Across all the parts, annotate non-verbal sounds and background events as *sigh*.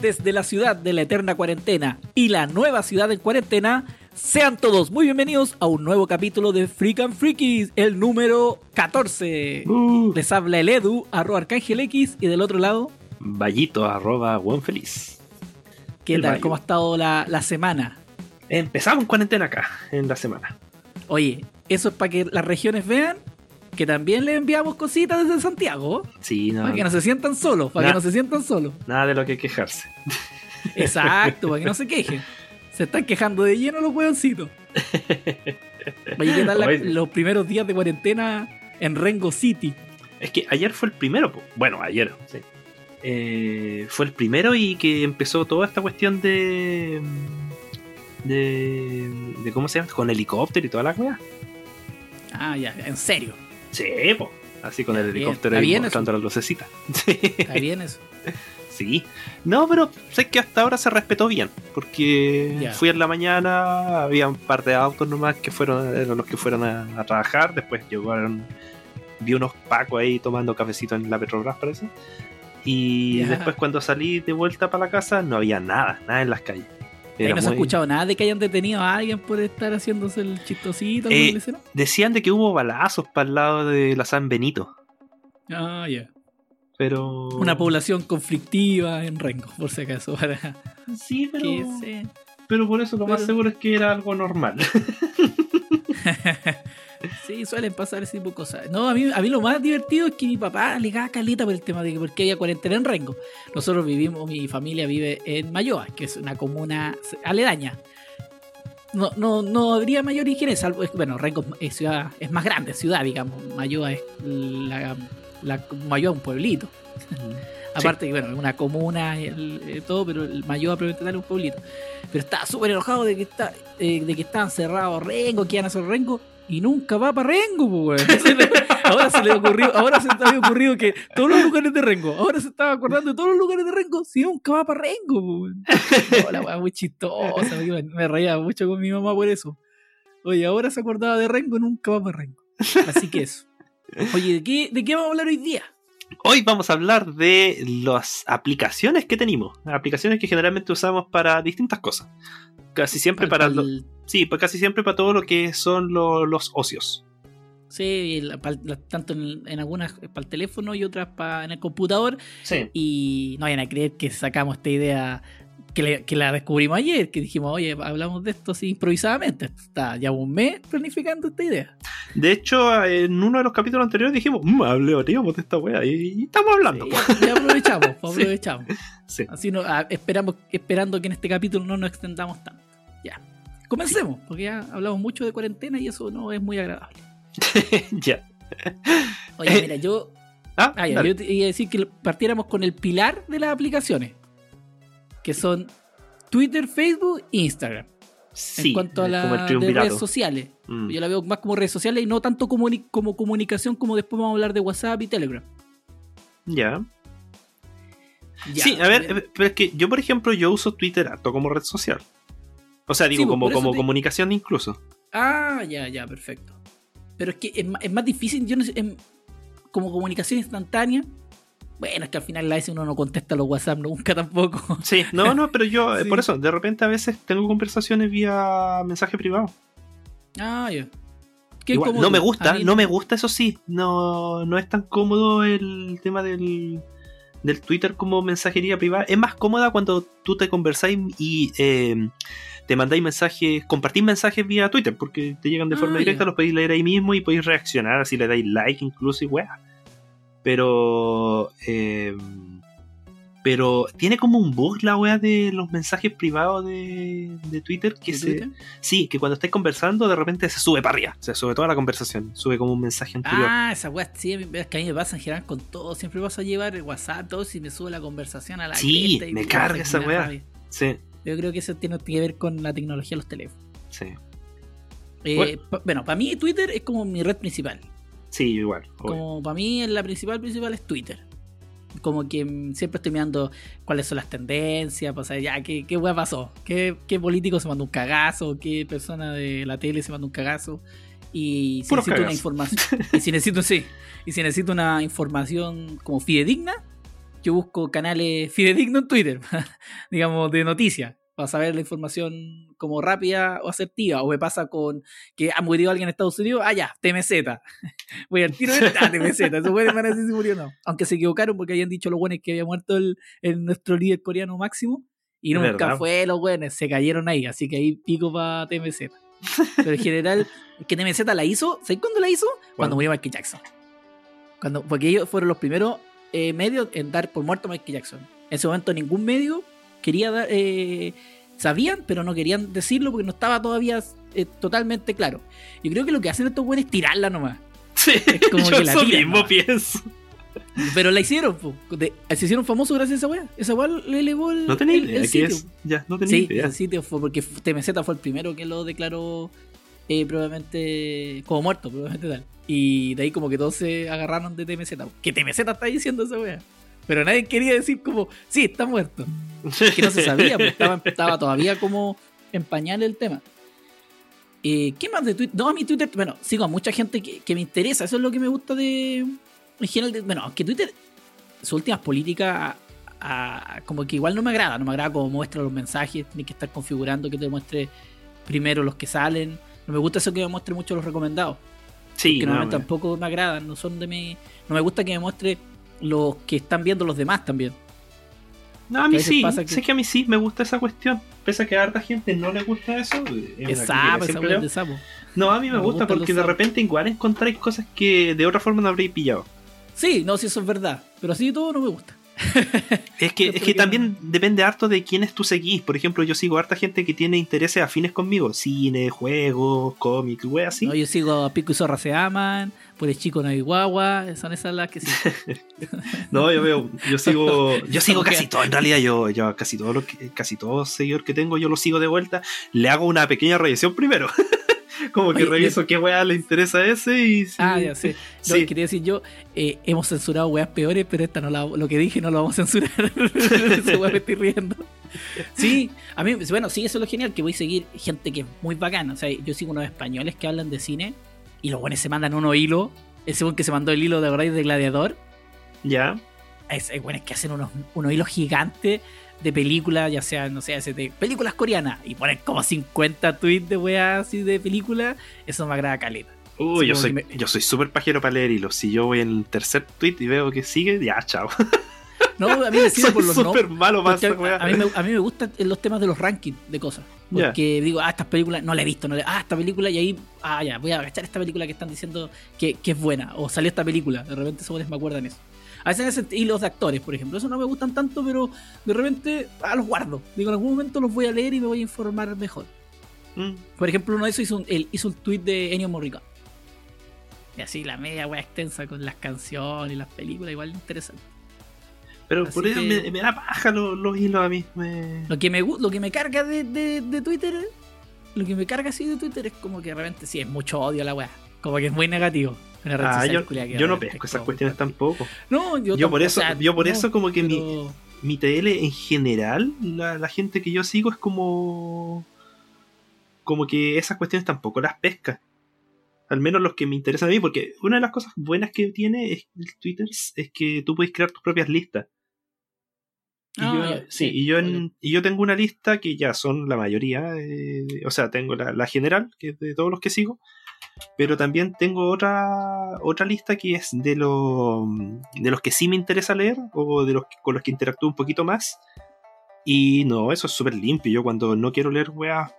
desde la ciudad de la eterna cuarentena y la nueva ciudad en cuarentena, sean todos muy bienvenidos a un nuevo capítulo de Freak and Freakies, el número 14. Uh. Les habla el Edu, arroba Arcángel X, y del otro lado, Vallito arroba buen feliz. ¿qué El tal? ¿Cómo ha estado la, la semana? Empezamos en cuarentena acá, en la semana. Oye, eso es para que las regiones vean que también le enviamos cositas desde Santiago, Sí, no, para que no se sientan solos, para que no se sientan solos. nada de lo que quejarse. Exacto, para que no se quejen. Se están quejando de lleno los hueoncitos. ¿qué tal la- los primeros días de cuarentena en Rengo City? Es que ayer fue el primero, bueno, ayer, sí. Eh, fue el primero y que empezó toda esta cuestión de. de. de ¿cómo se llama? Con helicóptero y toda la weá. Ah, ya, en serio. Sí, po. Así con el helicóptero bien mostrando las lucecitas. Sí. Está bien eso. Sí. No, pero sé que hasta ahora se respetó bien. Porque fui en la mañana, había un par de autos nomás que fueron eran los que fueron a, a trabajar. Después llegaron. Vi unos pacos ahí tomando cafecito en la Petrobras, parece. Y después, cuando salí de vuelta para la casa, no había nada, nada en las calles. Ahí no se ha escuchado nada de que hayan detenido a alguien por estar haciéndose el chistosito. Eh. Decían de que hubo balazos para el lado de la San Benito. Ah, ya. Pero. Una población conflictiva en Rengo, por si acaso. Para Sí, pero. que se... Pero por eso lo más seguro es que era algo normal. *laughs* Sí, suelen pasar ese tipo de cosas. No, a mí, a mí lo más divertido es que mi papá le caga caleta por el tema de que porque había cuarentena en Rengo. Nosotros vivimos, mi familia vive en Mayoa, que es una comuna aledaña. No, no, no habría mayor higiene, salvo, bueno, Rengo es ciudad, es más grande, ciudad, digamos. Mayoa es la, la Mayoa es un pueblito. Aparte que, bueno, es una comuna y el- eh, todo, pero el Mayoa probablemente un pueblito. Pero estaba súper enojado de que está, eh, de que estaban cerrados Rengo, que iban a hacer Rengo, y nunca va para Rengo, pues, weón. *laughs* Se le- ahora se le ocurrió, ahora se le había ocurrido que todos los lugares de Rengo, ahora se estaba acordando de todos los lugares de Rengo, si nunca va para Rengo, pues. *laughs* No, la weá muy chistosa, me, me reía mucho con mi mamá por eso. Oye, ahora se acordaba de Rengo, nunca va para Rengo. Así que eso. Oye, ¿de qué, ¿de qué vamos a hablar hoy día? Hoy vamos a hablar de las aplicaciones que tenemos. Aplicaciones que generalmente usamos para distintas cosas. Casi siempre para, lo- el- sí, pues casi siempre para todo lo que son lo- los ocios. Sí, la- pal- la- tanto en, en algunas para el teléfono y otras para en el computador. Sí. Y no vayan a creer que sacamos esta idea, que, le- que la descubrimos ayer, que dijimos, oye, hablamos de esto así improvisadamente. Está ya un mes planificando esta idea. De hecho, en uno de los capítulos anteriores dijimos, mmm, hablaríamos de esta wea. Y, y estamos hablando. Sí, ya, ya aprovechamos, pues, *laughs* Sí. aprovechamos. Sí. Así no, esperamos, esperando que en este capítulo no nos extendamos tanto. Ya. Comencemos, porque ya hablamos mucho de cuarentena y eso no es muy agradable. *laughs* ya. Oye, Eh, mira, yo Ah, Ah, ya, yo te iba a decir que partiéramos con el pilar de las aplicaciones, que son Twitter, Facebook e Instagram. sí, en cuanto a las redes sociales. Mm. Yo la veo más como redes sociales y no tanto comuni- como comunicación como después vamos a hablar de WhatsApp y Telegram. Ya. Ya, sí, a ver, bien. pero es que yo, por ejemplo, yo uso Twitter harto como red social. O sea, digo, Sí, pues, como, como te- comunicación incluso. Ah, ya, ya, perfecto. Pero es que es, más difícil, yo no sé, em, como comunicación instantánea. Bueno, es que al final la vez uno no contesta los WhatsApp nunca *laughs* tampoco. Sí, no, no, pero yo, eh, *laughs* Sí. por eso, de repente a veces tengo conversaciones vía mensaje privado. Ah, ya. Cómodo. no me gusta, no me gusta, eso sí. No, no es tan cómodo el tema del, del Twitter como mensajería privada. Es más cómoda cuando tú te conversáis y eh, te mandáis mensajes, compartís mensajes vía Twitter, porque te llegan de Ah, forma directa, los podéis leer ahí mismo y podéis reaccionar, así le dais like incluso y weá. Pero. eh, pero tiene como un bug la weá de los mensajes privados de, de Twitter que ¿De se. Twitter? Sí, que cuando estáis conversando de repente se sube para arriba, se sube toda la conversación, sube como un mensaje anterior. Ah, esa weá, sí, es que a mí me pasa en general con todo. Siempre vas a llevar el WhatsApp, todo, si me sube la conversación a la Sí, y me carga esa rabia. Sí, Yo creo que eso tiene que ver con la tecnología de los teléfonos. sí, Eh, Bueno. pa- bueno, para mí Twitter es como mi red principal. sí, igual. obvio. Como para mí la principal principal es Twitter. Como que siempre estoy mirando cuáles son las tendencias, pues, ya, ¿qué, qué weá pasó? ¿Qué, ¿Qué político se mandó un cagazo? ¿Qué persona de la tele se mandó un cagazo? Y si Puros necesito una información, *laughs* y si necesito, sí, y si necesito una información como fidedigna, yo busco canales fidedignos en Twitter, *laughs* digamos, de noticias, para saber la información como rápida o asertiva. O me pasa con que ha murido alguien en Estados Unidos, ah, ya, TMZ. *laughs* Voy al tiro de ah, *laughs* TMZ. Eso puede van a decir si murió o no. Aunque se equivocaron porque habían dicho los buenos que había muerto el, el nuestro líder coreano máximo. Y nunca ¿Verdad? fue los buenos, se cayeron ahí. Así que ahí pico para TMZ. Pero en general, que TMZ la hizo, ¿sabes cuándo la hizo? Cuando murió Michael Jackson. Cuando, porque ellos fueron los primeros eh, medios en dar por muerto a Michael Jackson. En ese momento ningún medio quería dar, eh, sabían, pero no querían decirlo porque no estaba todavía eh, totalmente claro. Yo creo que lo que hacen estos buenos es tirarla nomás. Sí, como yo que la eso tiran, mismo ¿no? pienso. Pero la hicieron. De- se hicieron famosos gracias a esa weá. Esa weá le elevó el, No tenía el- idea el sitio. es. Ya, no tenía Sí, idea. el sitio fue porque TMZ fue el primero que lo declaró eh, probablemente como muerto, probablemente tal. Y de ahí como que todos se agarraron de TMZ. Que TMZ está diciendo esa wea. Pero nadie quería decir como, sí, está muerto. Que no se sabía, pues estaba, estaba todavía como en pañal el tema. Eh, ¿Qué más de Twitter? No, a mi Twitter, bueno, sigo a mucha gente que, que me interesa. Eso es lo que me gusta de. En general, de- bueno, aunque Twitter, sus últimas políticas, a- a- como que igual no me agrada. No me agrada cómo muestra los mensajes. Tienes que estar configurando que te muestre primero los que salen. No me gusta eso que me muestre mucho los recomendados. Sí, que no, me- tampoco me agradan. No son de mi. No me gusta que me muestre los que están viendo los demás también. no, a mí sí. que- Sé que a mí sí me gusta esa cuestión. Pese a que a harta gente no le gusta eso. es una Es sapo, de sapo. No, a mí me, Me gusta porque de repente igual encontráis cosas que de otra forma no habréis pillado. Sí, no, sí, eso es verdad. Pero así de todo no me gusta. *laughs* Es que, es que también depende harto de quiénes tú seguís. Por ejemplo, yo sigo harta gente que tiene intereses afines conmigo. Cine, juegos, cómics, wey, así. No, yo sigo a Pico y Zorra se aman, por el chico no hay guagua, son esas las que sí. *laughs* No, yo veo, yo sigo, *laughs* yo sigo casi todo. En realidad, yo, yo casi todo lo que, casi todo seguidor que tengo, yo lo sigo de vuelta. Le hago una pequeña revisión primero. Como que Oye, reviso qué weá le interesa a ese y si- Ah, ya sé. *laughs* No, Sí. quería decir yo, eh, hemos censurado weas peores, pero esta no la, lo que dije no lo vamos a censurar. *laughs* Wea me estoy riendo. Sí, a mí, bueno, sí, eso es lo genial, que voy a seguir gente que es muy bacana. O sea, yo sigo unos españoles que hablan de cine y los buenos se mandan unos hilos. Ese buen que se mandó el hilo de Gladiador. Ya. es, es bueno, es que hacen unos, unos hilos gigantes de películas, ya sea, no sé, de películas coreanas, y ponen como 50 tweets de weas así de películas, eso me agrada caleta. Uy, yo soy, me- yo soy súper pajero para leer hilos. Si yo voy en el tercer tweet y veo que sigue, ya, chao. *laughs* No, a mí me *laughs* sirve por los súper malo esa a, a mí me, a mí me gustan los temas de los rankings de cosas. Porque digo, ah, estas películas no la he visto, no la- ah, esta película, y ahí, ah, ya, voy a agachar esta película que están diciendo que, que es buena, o salió esta película, de repente esos me acuerdan eso. A veces hacen hilos de actores, por ejemplo, eso no me gustan tanto, pero de repente, ah, los guardo. Digo, en algún momento los voy a leer y me voy a informar mejor. Mm. Por ejemplo, uno de esos hizo un, él hizo un tweet de Ennio Morricone. Y así la media wea extensa con las canciones y las películas, igual interesante. Pero Así por eso que- me, me da paja los, los hilos a mí. me- Lo que me, lo que me carga de, de, de Twitter, lo que me carga así de Twitter es como que de repente sí es mucho odio a la wea. Como que es muy negativo. Una red Ah, yo, yo no pesco es esas cuestiones tampoco. No, yo, Yo por eso, o sea, yo por no, eso como que mi, pero- mi TL en general, la, la gente que yo sigo es como. Como que esas cuestiones tampoco las pesca. Al menos los que me interesan a mí, porque una de las cosas buenas que tiene es el Twitter es que tú puedes crear tus propias listas. Y Ah, yo, sí, y yo, en- y yo tengo una lista que ya son la mayoría, eh, o sea, tengo la, la general, que es de todos los que sigo, pero también tengo otra otra lista que es de, lo, de los que sí me interesa leer o de los con los que interactúo un poquito más. Y no, eso es súper limpio. Yo cuando no quiero leer weas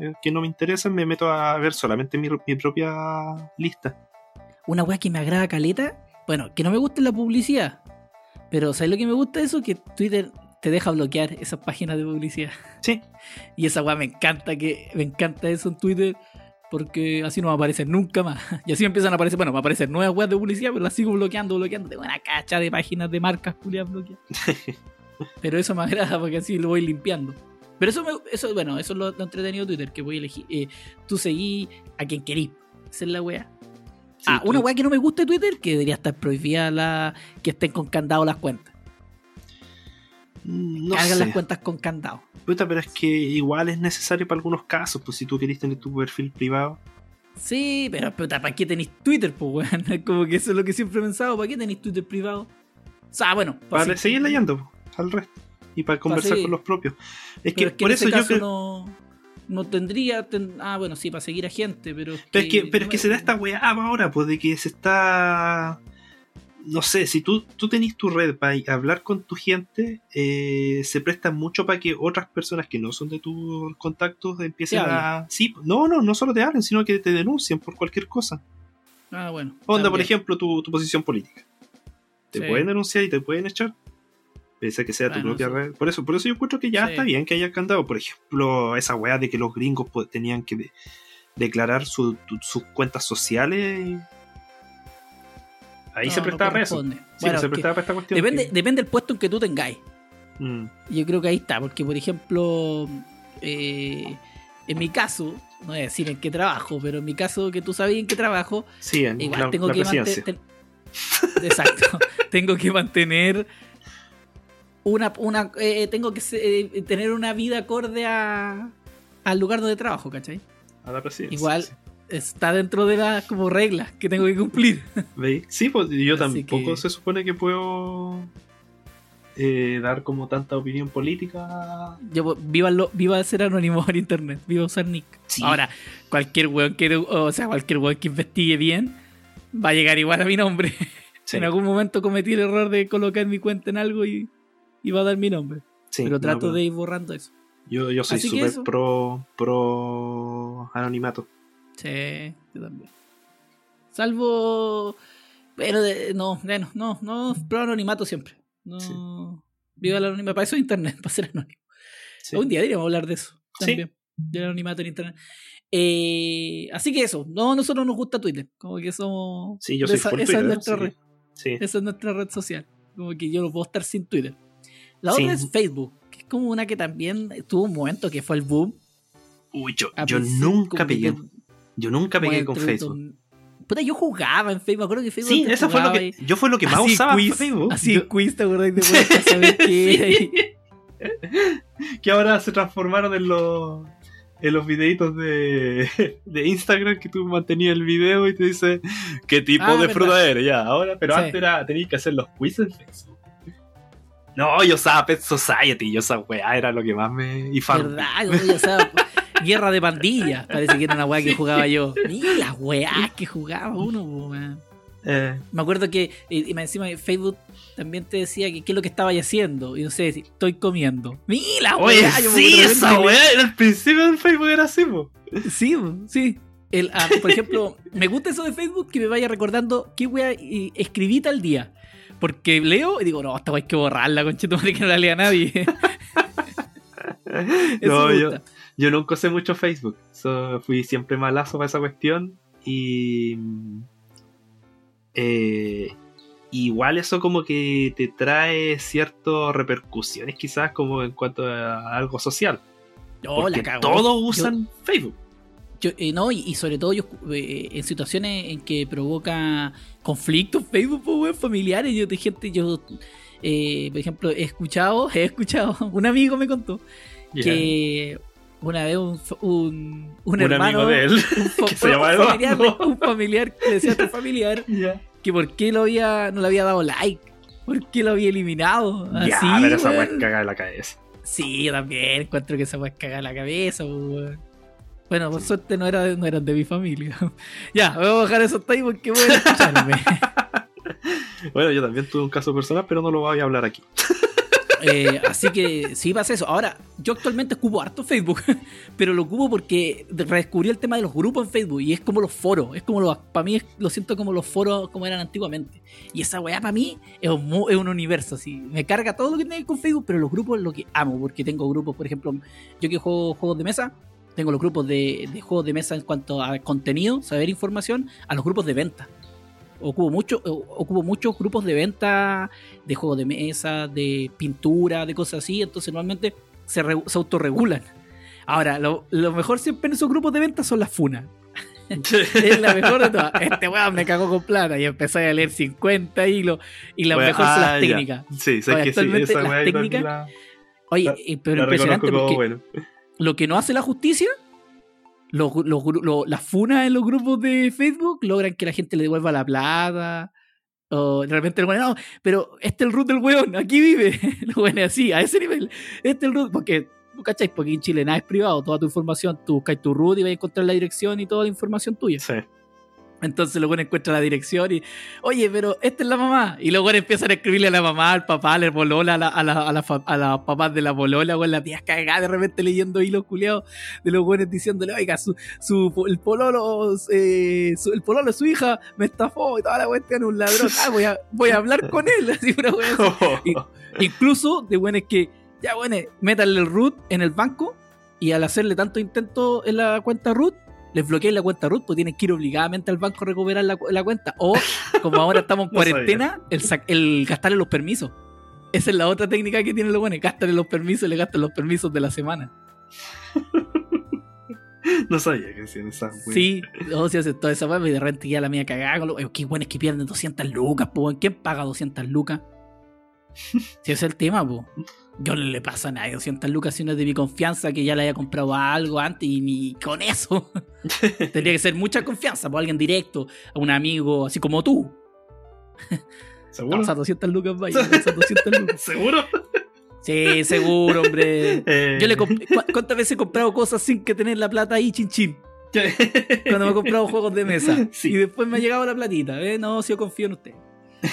eh, que no me interesan, me meto a ver solamente mi, mi propia lista. Una wea que me agrada caleta, bueno, que no me gusta la publicidad. Pero ¿sabes lo que me gusta eso? Que Twitter te deja bloquear esas páginas de publicidad. Sí, *laughs* Y esa weá me encanta que me encanta eso en Twitter porque así no va a aparecer nunca más. *laughs* Y así empiezan a aparecer, bueno, va a aparecer nuevas weas de publicidad, pero las sigo bloqueando, bloqueando. Tengo una cacha de páginas de marcas culiadas bloqueadas. *laughs* pero eso me agrada porque así lo voy limpiando. Pero eso, me- eso bueno, eso es lo, lo entretenido de Twitter, que voy a elegir. eh, tú seguí a quien querís. Esa es la wea. sí, ah, una weá que no me gusta de Twitter, que debería estar prohibida la que estén con candado las cuentas. No Cargan sé. las cuentas con candado. Puta, pero es que igual es necesario para algunos casos, pues si tú querés tener tu perfil privado. Sí, pero puta, ¿para qué tenéis Twitter, pues, weón? *laughs* Como que eso es lo que siempre he pensado. ¿Para qué tenéis Twitter privado? O sea, bueno, Para sí. seguir leyendo po, al resto. Y para conversar con los propios. Es que es que por en eso ese yo caso creo. no, no tendría. ten- ah, bueno, sí, para seguir a gente, pero. es Pero es que, no pero es que me- se da esta weá ahora, pues de que se está. No sé, si tú, tú tenés tu red para hablar con tu gente, eh, se presta mucho para que otras personas que no son de tus contactos empiecen a. Sí, no, no, no solo te hablen, sino que te denuncien por cualquier cosa. Ah, bueno. Onda, por ejemplo, tu, tu posición política. Te Sí. pueden denunciar y te pueden echar. Pese a que sea tu propia red. Por eso, por eso yo encuentro que ya Sí. está bien que haya candado. Por ejemplo, esa weá de que los gringos tenían que de- declarar su- tu- sus cuentas sociales. Ahí No, se no prestaba para eso. Sí, Bueno, se prestaba para esta cuestión. depende, que- depende del puesto en que tú tengáis. Mm, Yo creo que ahí está, porque por ejemplo, eh, en mi caso, no voy a decir en qué trabajo, pero en mi caso, que tú sabes en qué trabajo, sí, en igual la, tengo la que mantener. *laughs* Exacto, *laughs* tengo que mantener una. una eh, tengo que eh, tener una vida acorde a, al lugar donde trabajo, ¿cachai? A la presidencia. Igual- sí. Está dentro de las como reglas que tengo que cumplir. Sí, pues yo Así tampoco que- se supone que puedo eh, dar como tanta opinión política. Yo viva, lo, viva ser anónimo en internet, viva usar nick. Sí. Ahora, cualquier weón que, o sea, cualquier weón que investigue bien va a llegar igual a mi nombre. *laughs* Sí, En algún momento cometí el error de colocar mi cuenta en algo y, y va a dar mi nombre. sí, pero no, trato pero de ir borrando eso. Yo, yo soy súper pro, pro anonimato. Sí, yo también. Salvo. Pero de- no, bueno, no, no, pro anonimato siempre. No. Sí. Viva el anonimato. Para eso es internet, *laughs* para ser anónimo. Sí. Un día deberíamos hablar de eso. Sí. También. Del anonimato en internet. Eh, así que eso. No, nosotros nos gusta Twitter. Como que somos. Sí, yo soy esa, full esa Twitter, es nuestra sí. red. Sí. Esa es nuestra red social. Como que yo no puedo estar sin Twitter. La Sí. otra es Facebook, que es como una que también tuvo un momento que fue el boom. Uy, yo, yo nunca pegué. te- Yo nunca pegué con Facebook. Puta, yo jugaba en Facebook. Me acuerdo que Facebook. Sí, eso fue lo que. Yo fue lo que más usaba quiz, Facebook. Así Yo- quiz, ¿te acordás de *laughs* qué? Sí. *laughs* Que ahora se transformaron en los en los videitos de, *laughs* de Instagram que tú mantenías el video y te dice qué tipo Ah, de verdad. fruta eres ya ahora pero Sí. antes era tenías que hacer los quizzes en Facebook no yo usaba Pet Society yo esa weá era lo que más me y Farmville. ¿Verdad? Yo, sea, guerra de pandillas. Parece que era una weá que jugaba yo. Mira las weás que jugaba uno, weón. Eh, Me acuerdo que y, y encima Facebook también te decía que qué es lo que estabas haciendo. Y no sé, estoy comiendo. Mira, weá, sí esa weá era el principio del Facebook era así po. Sí, po, sí. El, ah, por ejemplo, me gusta eso de Facebook que me vaya recordando qué weá escribí tal día. Porque leo y digo, no, esta weá hay que borrarla, conchetumare, que no la lea nadie. *laughs* *laughs* Eso No, me yo- gusta. Yo nunca usé mucho Facebook. So, fui siempre malazo para esa cuestión. Y. eh, igual eso como que te trae ciertas repercusiones, quizás, como en cuanto a algo social. No, la Porque cagó. todos Yo- usan Facebook. Yo, eh, no, y, y sobre todo yo, eh, en situaciones en que provoca conflictos Facebook, pues, familiares, yo de gente, yo, eh, por ejemplo, he escuchado, *laughs* he escuchado, un amigo me contó que una vez un, un, un Un hermano, amigo de él. un, *laughs* que se familiar, un familiar que decía a otro familiar que por qué lo había, no le había dado like, por qué lo había eliminado, así, Ya, pero esa weá weón. es cagada de la cabeza. Sí, yo también encuentro que esa weá cagar la cabeza, pues, weón. Bueno, por suerte no, era, no eran de mi familia. *laughs* ya, voy a bajar eso hasta ahí porque voy a escucharme. *laughs* Bueno, yo también tuve un caso personal, pero no lo voy a hablar aquí. Eh, así que sí pasa eso. Ahora, yo actualmente ocupo harto Facebook, *laughs* pero lo ocupo porque redescubrí el tema de los grupos en Facebook y es como los foros. Es como los, para mí es- lo siento como los foros como eran antiguamente. Y esa weá para mí es un, es un universo. Así. Me carga todo lo que tiene con Facebook, pero los grupos es lo que amo porque tengo grupos, por ejemplo, yo que juego juegos de mesa. Tengo los grupos de, de juegos de mesa en cuanto a contenido, saber información, a los grupos de venta. Ocupo, mucho, ocupo muchos grupos de venta de juegos de mesa, de pintura, de cosas así. Entonces normalmente se, se autorregulan. Ahora, lo, lo mejor siempre en esos grupos de venta son las funas. *laughs* Es la mejor de todas. Este weón me cagó con plata y empecé a leer 50 hilos y la Bueno, mejor son ah, las ya. técnicas. Sí, sé Oye, que sí, esa las técnicas- la, Oye, eh, pero la impresionante porque bueno. lo que no hace la justicia, los, los gru- lo- las funas en los grupos de Facebook logran que la gente le devuelva la plata. O de repente el weón, no, pero este es el root del weón, aquí vive. *laughs* El weón así, a ese nivel. Este es el root, porque, ¿cachai? Porque en Chile nada es privado, toda tu información, tú buscas tu root y vas a encontrar la dirección y toda la información tuya. Sí. Entonces luego encuentra la dirección y, oye, pero esta es la mamá. Y luego empiezan a escribirle a la mamá, al papá, al bolola, a la, a la, a la, a la papás de la bolola, o la tía cagada de repente leyendo hilos culiados de los buenos diciéndole, oiga, su, su, el pololo, eh, su- el pololo su hija me estafó y toda la cuestión, un ladrón. Ah, voy a, voy a hablar con él. *laughs* Así una wea así. *laughs* Incluso de bueno es que, ya bueno, métanle el root en el banco y al hacerle tanto intento en la cuenta root, les bloquean la cuenta root, pues tienen que ir obligadamente al banco a recuperar la, la cuenta. O, como ahora estamos en *laughs* cuarentena, el, gastarle los permisos. Esa es la otra técnica que tienen los buenos, gastarle los permisos, le gastan los permisos de la semana. *laughs* no sabía que hacían esa wea. Sí, o sea, hace toda esa weá, y de repente ya la mía cagada. con lo- eh, Qué bueno es que pierden 200 lucas, pues. ¿Quién paga 200 lucas? *laughs* Si ese es el tema, pues. Yo no le pasa a nadie 200 lucas si no es de mi confianza que ya le haya comprado algo antes y ni con eso. *laughs* Tendría que ser mucha confianza, por alguien directo, a un amigo, así como tú. ¿Seguro? A 200 lucas, vaya. *laughs* a 200 lucas. ¿Seguro? Sí, seguro, hombre. *laughs* Eh, Yo le comp- ¿cu- ¿Cuántas veces he comprado cosas sin que tener la plata ahí, chin chin? cuando me he comprado juegos de mesa. Sí. Y después me ha llegado la platita. ¿eh? No, si yo confío en usted.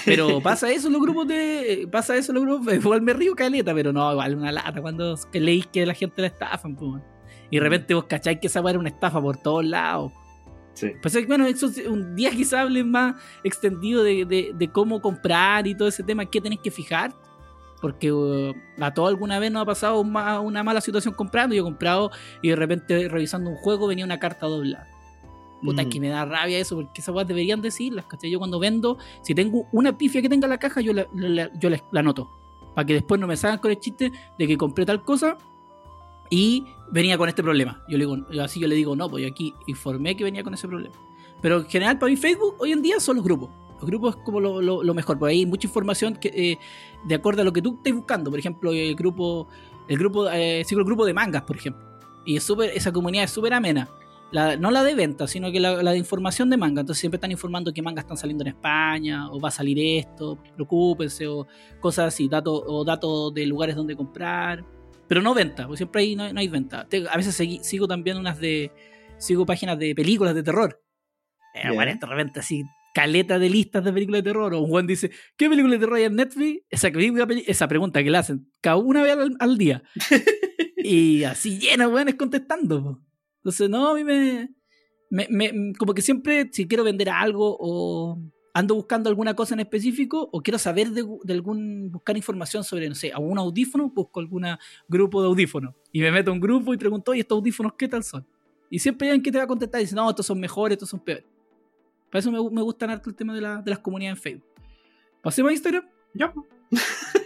Pero pasa eso en los grupos de. Pasa eso en los grupos. *laughs* Igual me río caleta, pero no, igual una lata cuando leís que la gente la estafan. pues. Y de repente vos cacháis que esa era una estafa por todos lados. Sí. Pues es- bueno, eso es un día quizá hable más extendido de, de- de cómo comprar y todo ese tema, qué tenés que fijar. Porque uh, a todo alguna vez nos ha pasado una mala situación comprando. Yo he comprado y de repente revisando un juego venía una carta doblada. Puta, Mm. que me da rabia eso, porque esas weas deberían decirlas, ¿cachai? Yo cuando vendo, si tengo una pifia que tenga en la caja, yo la, la- yo la, la anoto. Para que después no me salgan con el chiste de que compré tal cosa y venía con este problema. Yo le digo, yo así yo le digo, no, pues yo aquí informé que venía con ese problema. Pero en general, para mí, Facebook hoy en día son los grupos. Los grupos es como lo, lo- lo mejor. Por ahí hay mucha información que, eh, de acuerdo a lo que tú estés buscando. Por ejemplo, el grupo, el grupo, eh, el grupo de mangas, por ejemplo. Y es súper, esa comunidad es súper amena. La- no la de venta, sino que la, la de información de manga. Entonces siempre están informando qué mangas están saliendo en España, o va a salir esto, preocúpense, o cosas así, datos, o datos de lugares donde comprar. Pero no venta, porque siempre ahí no, hay- no hay venta. Te- a veces segui- sigo también unas de. Sigo páginas de películas de terror. Eh, bueno, de repente así, caleta de listas de películas de terror. O un Juan dice, ¿qué película de terror hay en Netflix? Esa, esa pregunta que le hacen cada una vez al, al día. *laughs* y así lleno, weones contestando. po. Entonces, no, a mí me, me, me- Como que siempre, si quiero vender algo o ando buscando alguna cosa en específico o quiero saber de, de algún. buscar información sobre, no sé, algún audífono, busco algún grupo de audífonos. Y me meto a un grupo y pregunto, oye, estos audífonos, ¿qué tal son? Y siempre hay alguien que te va a contestar y dice, no, estos son mejores, estos son peores. Para eso me, me gustan harto el tema de, la- de las comunidades en Facebook. ¿Pasemos a Instagram? Ya.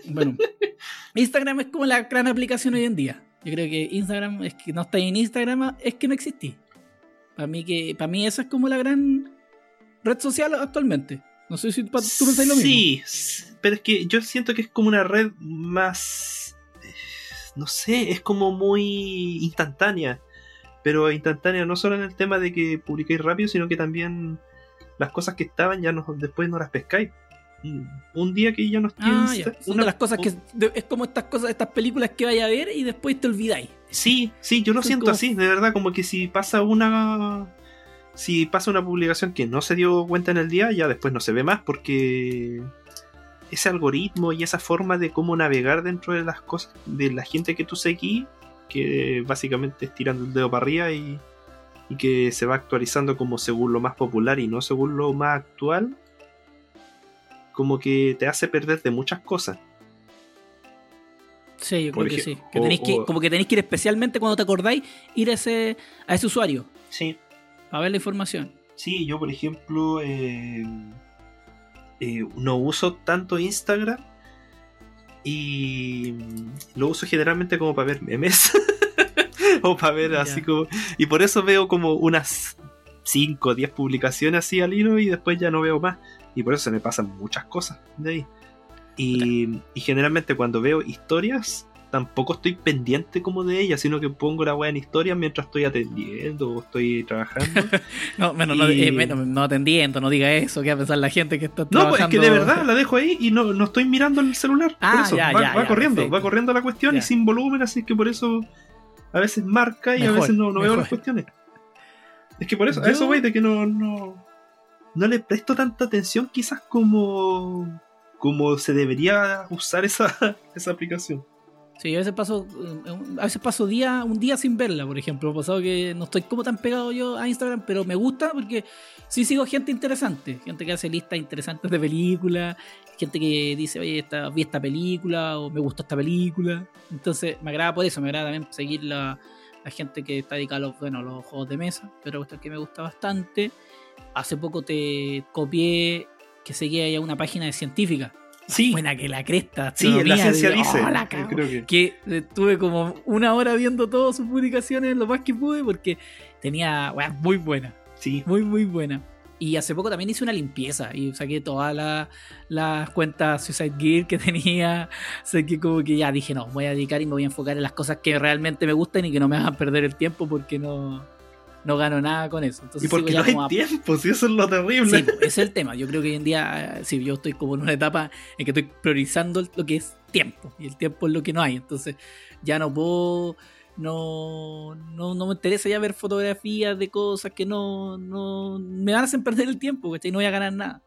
Bueno, *laughs* Instagram es como la gran aplicación hoy en día. Yo creo que Instagram es que no está en Instagram, es que no existí. Para mí que para mí esa es como la gran red social actualmente. No sé si tú pensáis lo mismo. Sí, pero es que yo siento que es como una red más. No sé, es como muy instantánea. Pero instantánea no solo en el tema de que publiquéis rápido, sino que también las cosas que estaban ya no, después no las pescáis. Un día que ya no Ah, ya. Son una- de las cosas que es como estas cosas, estas películas que vaya a ver y después te olvidáis. Sí, sí, yo lo siento como- así, de verdad, como que si pasa una. Si pasa una publicación que no se dio cuenta en el día, ya después no se ve más porque ese algoritmo y esa forma de cómo navegar dentro de las cosas de la gente que tú seguís, que básicamente es tirando el dedo para arriba y, y que se va actualizando como según lo más popular y no según lo más actual, como que te hace perder de muchas cosas. Sí, yo Por creo que sí. Que o- tenéis que, o- como que tenéis que ir especialmente cuando te acordáis, ir a ese, a ese usuario Sí, para ver la información. Sí, yo por ejemplo eh, eh, no uso tanto Instagram y lo uso generalmente como para ver memes *laughs* o para ver así como... Y por eso veo como unas 5 o 10 publicaciones así al hilo y después ya no veo más. Y por eso se me pasan muchas cosas de ahí. Y, y generalmente cuando veo historias tampoco estoy pendiente como de ella, sino que pongo la weá en historia mientras estoy atendiendo o estoy trabajando. *laughs* no, menos, no, Y- eh, menos, no atendiendo, no diga eso, que va a pensar la gente que está No, trabajando. pues es que de verdad la dejo ahí y no, no estoy mirando el celular. Ah, por eso, ya, va, ya, va ya, corriendo, perfecto. va corriendo la cuestión y sin volumen, así que por eso a veces marca y a veces no, no veo las cuestiones. Es que por eso, a eso voy de que no, no, no le presto tanta atención quizás como, como se debería usar esa, *laughs* esa aplicación. Sí, a veces paso, a veces paso día, un día sin verla, por ejemplo. He pasado que no estoy como tan pegado yo a Instagram, pero me gusta porque sí sigo gente interesante, gente que hace listas interesantes de películas, gente que dice, oye, esta, vi esta película o me gustó esta película. Entonces me agrada por eso, me agrada también seguir la, la gente que está dedicada a los, bueno, los juegos de mesa, pero cuestión que me gusta bastante. Hace poco te copié que seguía ya una página de científica. Sí, Buena que la cresta. sí, la ciencia digo, dice. "Oh, la cago". creo que. que estuve como una hora viendo todas sus publicaciones lo más que pude porque tenía weas muy buena, Sí, muy muy buena. Y hace poco también hice una limpieza y saqué todas la- las cuentas Suicide Gear que *laughs* tenía. Saqué como que ya dije, no, voy a dedicar y me voy a enfocar en las cosas que realmente me gustan y que no me hagan perder el tiempo porque no, no gano nada con eso. Entonces y porque no hay a- tiempo, si eso es lo terrible. Sí, ese es el tema. Yo creo que hoy en día, eh, sí, yo estoy como en una etapa en que estoy priorizando lo que es tiempo. Y el tiempo es lo que no hay. Entonces, ya no puedo. No, no, no me interesa ya ver fotografías de cosas que no, no me van a hacer perder el tiempo, ¿cachai? No voy a ganar nada.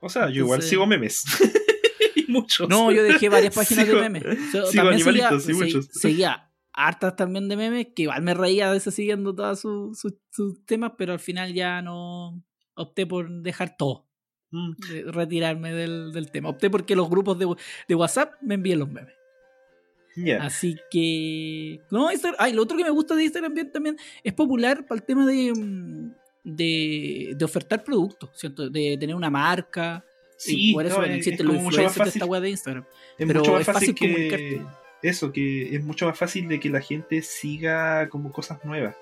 O sea, yo igual sigo memes. *laughs* y muchos. No, yo dejé varias páginas Sigo- de memes. O sea, sigo también seguía, muchos. seguía hartas también de memes, que igual me reía a veces siguiendo todos sus sus temas, pero al final ya no opté por dejar todo. Mm, de retirarme del, del tema. Opté porque los grupos de, de WhatsApp me envían los memes. Así que. No, Instagram. Ay, lo otro que me gusta de Instagram bien también es popular para el tema de. mm, De, de ofertar productos, ¿cierto? De tener una marca. Sí, y por eso no, bueno, es- es como mucho más fácil. esta web de Instagram. Es Pero mucho más es fácil, fácil que comunicarte. Eso, que es mucho más fácil de que la gente siga como cosas nuevas.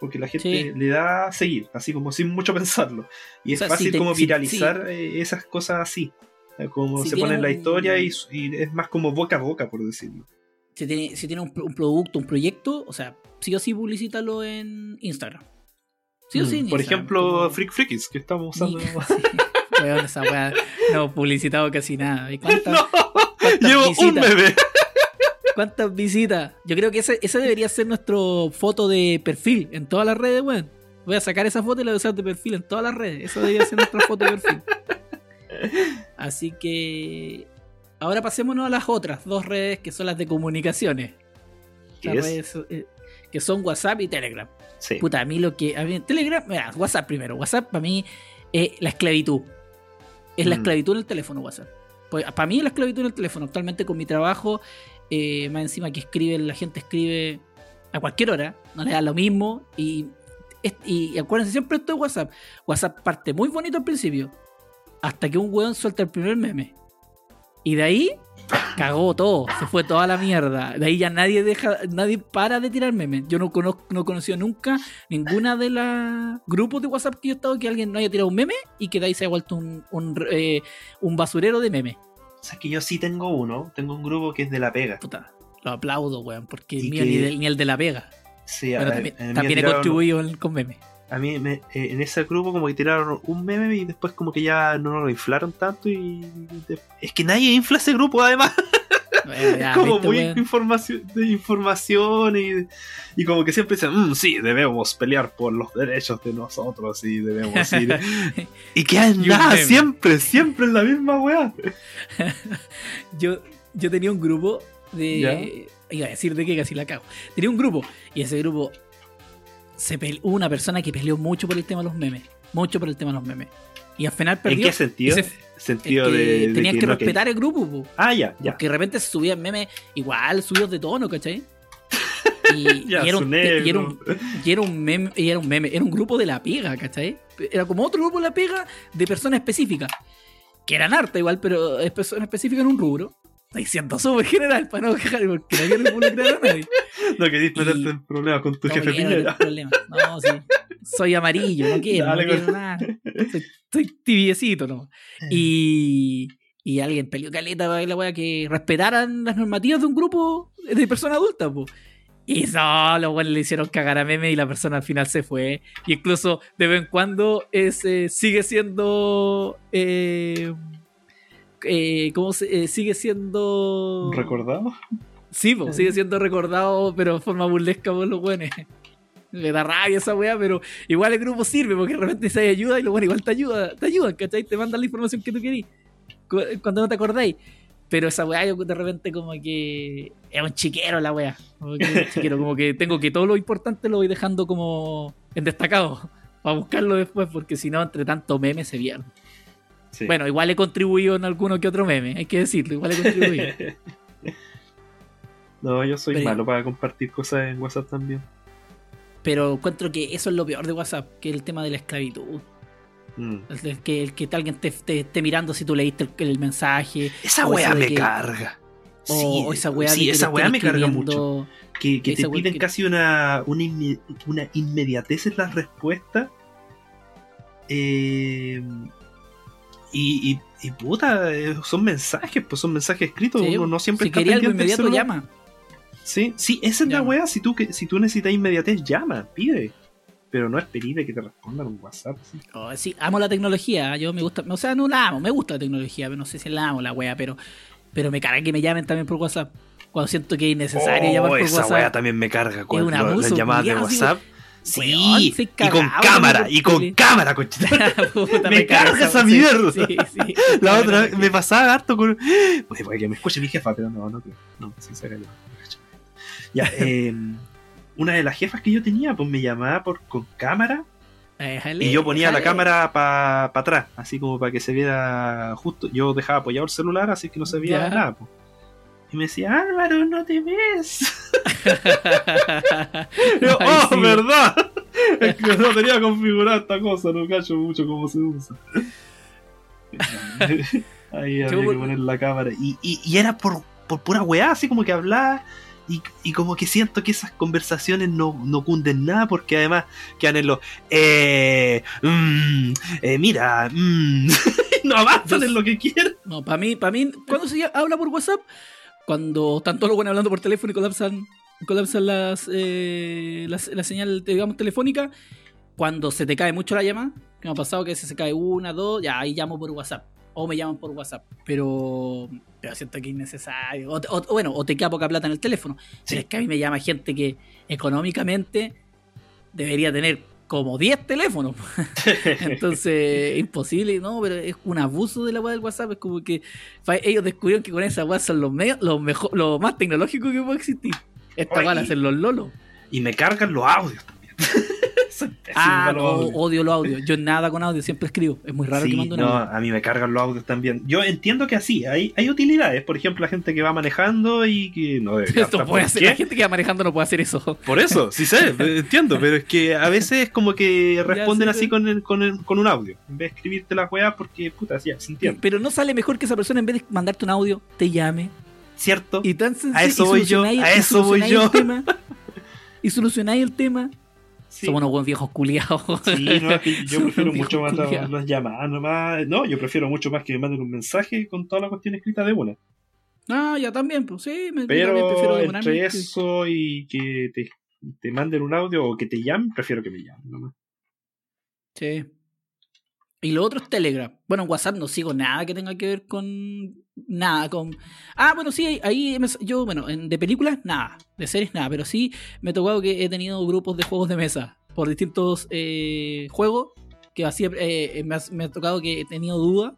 Porque la gente Sí. le da a seguir, así como sin mucho *laughs* pensarlo. Y O es sea, fácil si te- como si- viralizar eh, esas cosas así. Eh, Como Si se pone en la un- historia y, y es más como boca a boca, por decirlo. Si tiene, si tiene un, pro- un producto, un proyecto, o sea, sí o sí publicítalo en Instagram. Sí o sí. en Mm, por Instagram, ejemplo, como- Freak Freakies, que estamos usando. *laughs* Sí, esa weá no publicitado casi nada. ¿Y cuántas, *laughs* No, cuántas llevo un bebé. ¿Cuántas visitas? Yo creo que ese, ese debería ser nuestro foto de perfil en todas las redes, weón. Voy a sacar esa foto y la voy a usar de perfil en todas las redes. Eso debería ser nuestra foto de perfil. Así que. Ahora pasémonos a las otras dos redes que son las de comunicaciones. Eh, que son WhatsApp y Telegram. Sí. Puta, a mí lo que. A mí, Telegram, mira, WhatsApp primero. WhatsApp para mí es la esclavitud. Es la Mm. esclavitud en el teléfono, WhatsApp. Pues, para mí la esclavitud en el teléfono. Actualmente con mi trabajo, eh, más encima que escribe, la gente escribe a cualquier hora, no le da lo mismo. Y, y acuérdense siempre esto de WhatsApp. WhatsApp parte muy bonito al principio. Hasta que un weón suelta el primer meme. Y de ahí cagó todo, se fue toda la mierda. De ahí ya nadie deja, nadie para de tirar memes. Yo no conozco, no he conocido nunca ninguna de las grupos de WhatsApp que yo he estado que alguien no haya tirado un meme y que de ahí se haya vuelto un, un, eh, un basurero de memes. O sea, que yo sí tengo uno. Tengo un grupo que es de La Pega. Puta, lo aplaudo, weón, porque el mío que- ni, ni el de la pega. Sí, Bueno, a, también, mí me también he contribuido con memes. A mí me- eh, en ese grupo como que tiraron un meme y después como que ya no lo inflaron tanto y... Es que nadie infla ese grupo además. Eh, ya, *laughs* como ¿viste, muy información, de información y, y como que siempre dicen, "Mm, sí, debemos pelear por los derechos de nosotros y debemos ir... *laughs* y que meme. siempre, siempre en la misma weá. *laughs* yo, yo tenía un grupo de. ¿Ya? Iba a decir de qué casi la cago. Tenía un grupo y ese grupo. Se pele- hubo una persona que peleó mucho por el tema de los memes. Mucho por el tema de los memes. Y al final ¿En perdió. qué sentido? Ese- sentido de, de tenían que, no respetar el grupo, po. Ah, ya, ya. Porque de repente se subían memes igual, subidos de tono, ¿cachai? *laughs* Y, Ya, y era un, negro. y era un- y era un meme, y era un meme, era un grupo de la pega, ¿cachai? Era como otro grupo de la pega de personas específicas. Que eran harta igual, pero es persona específica en un rubro. Estoy siendo súper general para no quejar porque no quiero involucrar a nadie. No querés Y- meterte en problemas con tu No jefe Piñera. No, sí. Soy amarillo, no quiero, Dale, no quiero con- nada. Soy, soy tibiecito, ¿no? Y, Y alguien peleó caleta para la wea que respetaran las normativas de un grupo de personas adultas, po. Y no, los weones le hicieron cagar a meme y la persona al final se fue. Y incluso de vez en cuando ese sigue siendo. Eh, eh, ¿Cómo se, eh, sigue siendo. ¿Recordado? Sí, po, sigue siendo recordado, pero de forma burlesca por los buenos. *laughs* Me da rabia esa weá, pero igual el grupo sirve porque de repente se ayuda y los buenos igual te ayuda, te ayudan, ¿cachai? Te mandan la información que tú querís cu- cuando no te acordáis. Pero esa weá, yo de repente como que es un chiquero la weá. Como que, es un chiquero, como que tengo que todo lo importante lo voy dejando como en destacado *laughs* para buscarlo después, porque si no, entre tanto meme se pierde. Sí. Bueno, igual he contribuido en alguno que otro meme, hay que decirlo, igual he contribuido. *laughs* no, yo soy Pero- malo para compartir cosas en WhatsApp también. Pero encuentro que eso es lo peor de WhatsApp, que es el tema de la esclavitud. Mm. El que, el que alguien te, esté mirando si tú leíste el, el mensaje. Esa weá me que- carga. O, Sí, o esa weá sí, esa weá me carga mucho. Que, que te piden que- casi una, una, inme- una inmediatez en las respuestas. Eh, y, y, y puta, eh, son mensajes, pues son mensajes escritos. Sí, Uno no siempre si está quería algo pendiente del inmediato, llama. Sí, sí, esa es la weá. Si tú, que- si tú necesitas inmediatez, llama, pide. Pero no esperes que te respondan un WhatsApp. sí. Oh, sí, amo la tecnología. Yo me gusta, o sea, no la amo, me gusta la tecnología, pero no sé si la amo la wea, pero, pero me carga que me llamen también por WhatsApp. Cuando siento que es innecesario Oh, llamar por esa WhatsApp. weá también me carga. Cuando las llamadas de así, Weón, Sí, soy y con cámara, y con cámara, conchita. *laughs* Puta, *laughs* Me carga esa mierda. Sí, *laughs* sí. La otra vez me pasaba harto con. Oye, para que me escuche mi jefa, pero no, no creo. No, cayó. Ya, eh, una de las jefas que yo tenía, pues me llamaba por, con cámara y yo ponía la cámara para atrás, así como para que se viera justo. Yo dejaba apoyado el celular, así que no se veía Ya. nada. pues. Y me decía, Álvaro, no te ves. *laughs* Yo, Ay, oh, sí. verdad. *laughs* Es que no tenía configurada esta cosa, no cacho mucho cómo se usa. *laughs* Ahí había Yo- que poner la cámara. Y, y, y era por, por pura weá, así como que hablaba. Y, y como que siento que esas conversaciones no, no cunden nada porque además quedan en los eh, mm, eh, mira mm, no avanzan en lo que quieren No, para mí, para mí, ¿cuándo se habla por WhatsApp? Cuando están todos los buenos hablando por teléfono y colapsan, colapsan las, eh, las- la señal, digamos, telefónica. Cuando se te cae mucho la llamada, que me ha pasado que se cae una, dos, ya ahí llamo por WhatsApp. O me llaman por WhatsApp. Pero, pero siento que es innecesario. O, o- o bueno, o te queda poca plata en el teléfono. Sí. Pero es que a mí me llama gente que económicamente debería tener como 10 teléfonos. *laughs* Entonces, *laughs* imposible, no, pero es un abuso de la weá del WhatsApp. Es como que ellos descubrieron que con esa weá son los, medios, los, mejor, los más tecnológicos que puede existir. Esta van a ser los lolos. y me cargan los audios también *laughs* *laughs* Ah, no, odio los audios. Yo nada con audio, siempre escribo. Es muy raro Sí, que mando un no, audio. a mí me cargan los audios también. Yo entiendo que así, hay, hay utilidades. Por ejemplo, la gente que va manejando y que no debería *laughs* Esto puede ¿por hacer, la gente que va manejando no puede hacer eso. Por eso, sí sé, *laughs* entiendo, pero es que a veces es como que responden sí, así sí. con, el- con, el- con un audio, en vez de escribirte las weas porque, puta, ya, se entiende. Pero no sale mejor que esa persona en vez de mandarte un audio, te llame. ¿Cierto? Y tan sencillo. A eso voy yo, a eso voy yo. y solucionáis el tema. Sí. Somos unos buenos viejos culiados. Sí, *laughs* no, es que yo prefiero mucho más las, las llamadas nomás. No, yo prefiero mucho más que me manden un mensaje con toda la cuestión escrita de una. Ah, ya también, pues sí, me, yo también prefiero Pero entre eso y que te, te manden un audio o que te llamen, prefiero que me llamen nomás. Sí. Y lo otro es Telegram. Bueno, en WhatsApp no sigo nada que tenga que ver con. Nada, con. Ah, bueno, sí, ahí yo, bueno, en- de películas, nada. De series, nada. Pero sí me ha tocado que he tenido grupos de juegos de mesa por distintos eh, juegos que así eh, me, ha, me ha tocado que he tenido dudas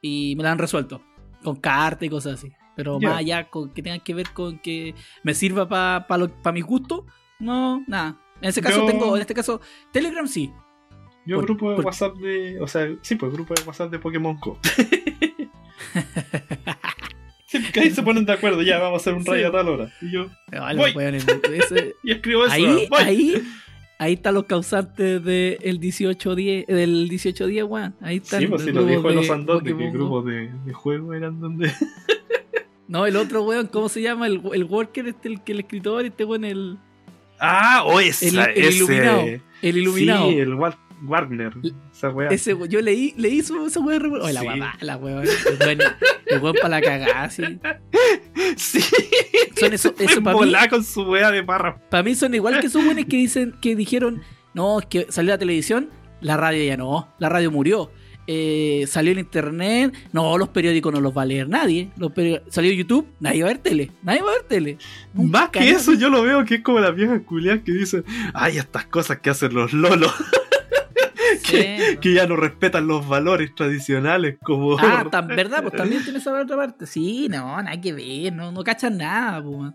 y me la han resuelto. Con cartas y cosas así. Pero más allá con que tenga que ver con que me sirva para pa pa mi gusto, no, nada. En ese caso Yo- tengo, en este caso, Telegram sí. Yo Por- grupo de por- WhatsApp de. O sea, sí, pues grupo de WhatsApp de Pokémon Go. *laughs* *laughs* Ahí se ponen de acuerdo, ya vamos a hacer un Sí. rayo a tal hora. Y yo, Voy. los ese- *laughs* y escribo eso. ahí, voy. ahí, ahí están los causantes del 1810, del 1810, weón. Ahí están. Sí, pues si los lo dijo grupos en los de Andón, de que Go. grupos de, de juego eran donde. *laughs* No, el otro weón, ¿cómo se llama? El, el worker, este, el, el escritor, este weón, el, Ah, o esa, el, el ese. iluminado. El iluminado. Sí, el Wal- Warner. Esa weá. Ese, yo leí, leí su, esa weá. Oh, la weá mala, weón. El weón, para la cagada, sí. Sí. Son eso, eso para mí, con su weá de barra. para mí son igual que esos weones que dicen, que dijeron, no, es que salió la televisión, la radio ya no, la radio murió. Eh, salió el internet, no, los periódicos no los va a leer nadie. Los salió YouTube, nadie va a ver tele, nadie va a ver tele. Más Nunca que nadie- eso, yo lo veo que es como las viejas culiadas que dicen, ay, estas cosas que hacen los lolos, *laughs* que, ya no respetan los valores tradicionales, como... Ah, tan verdad, pues también tiene esa otra parte. Sí, no, nada que ver, no, no cachan nada, pues.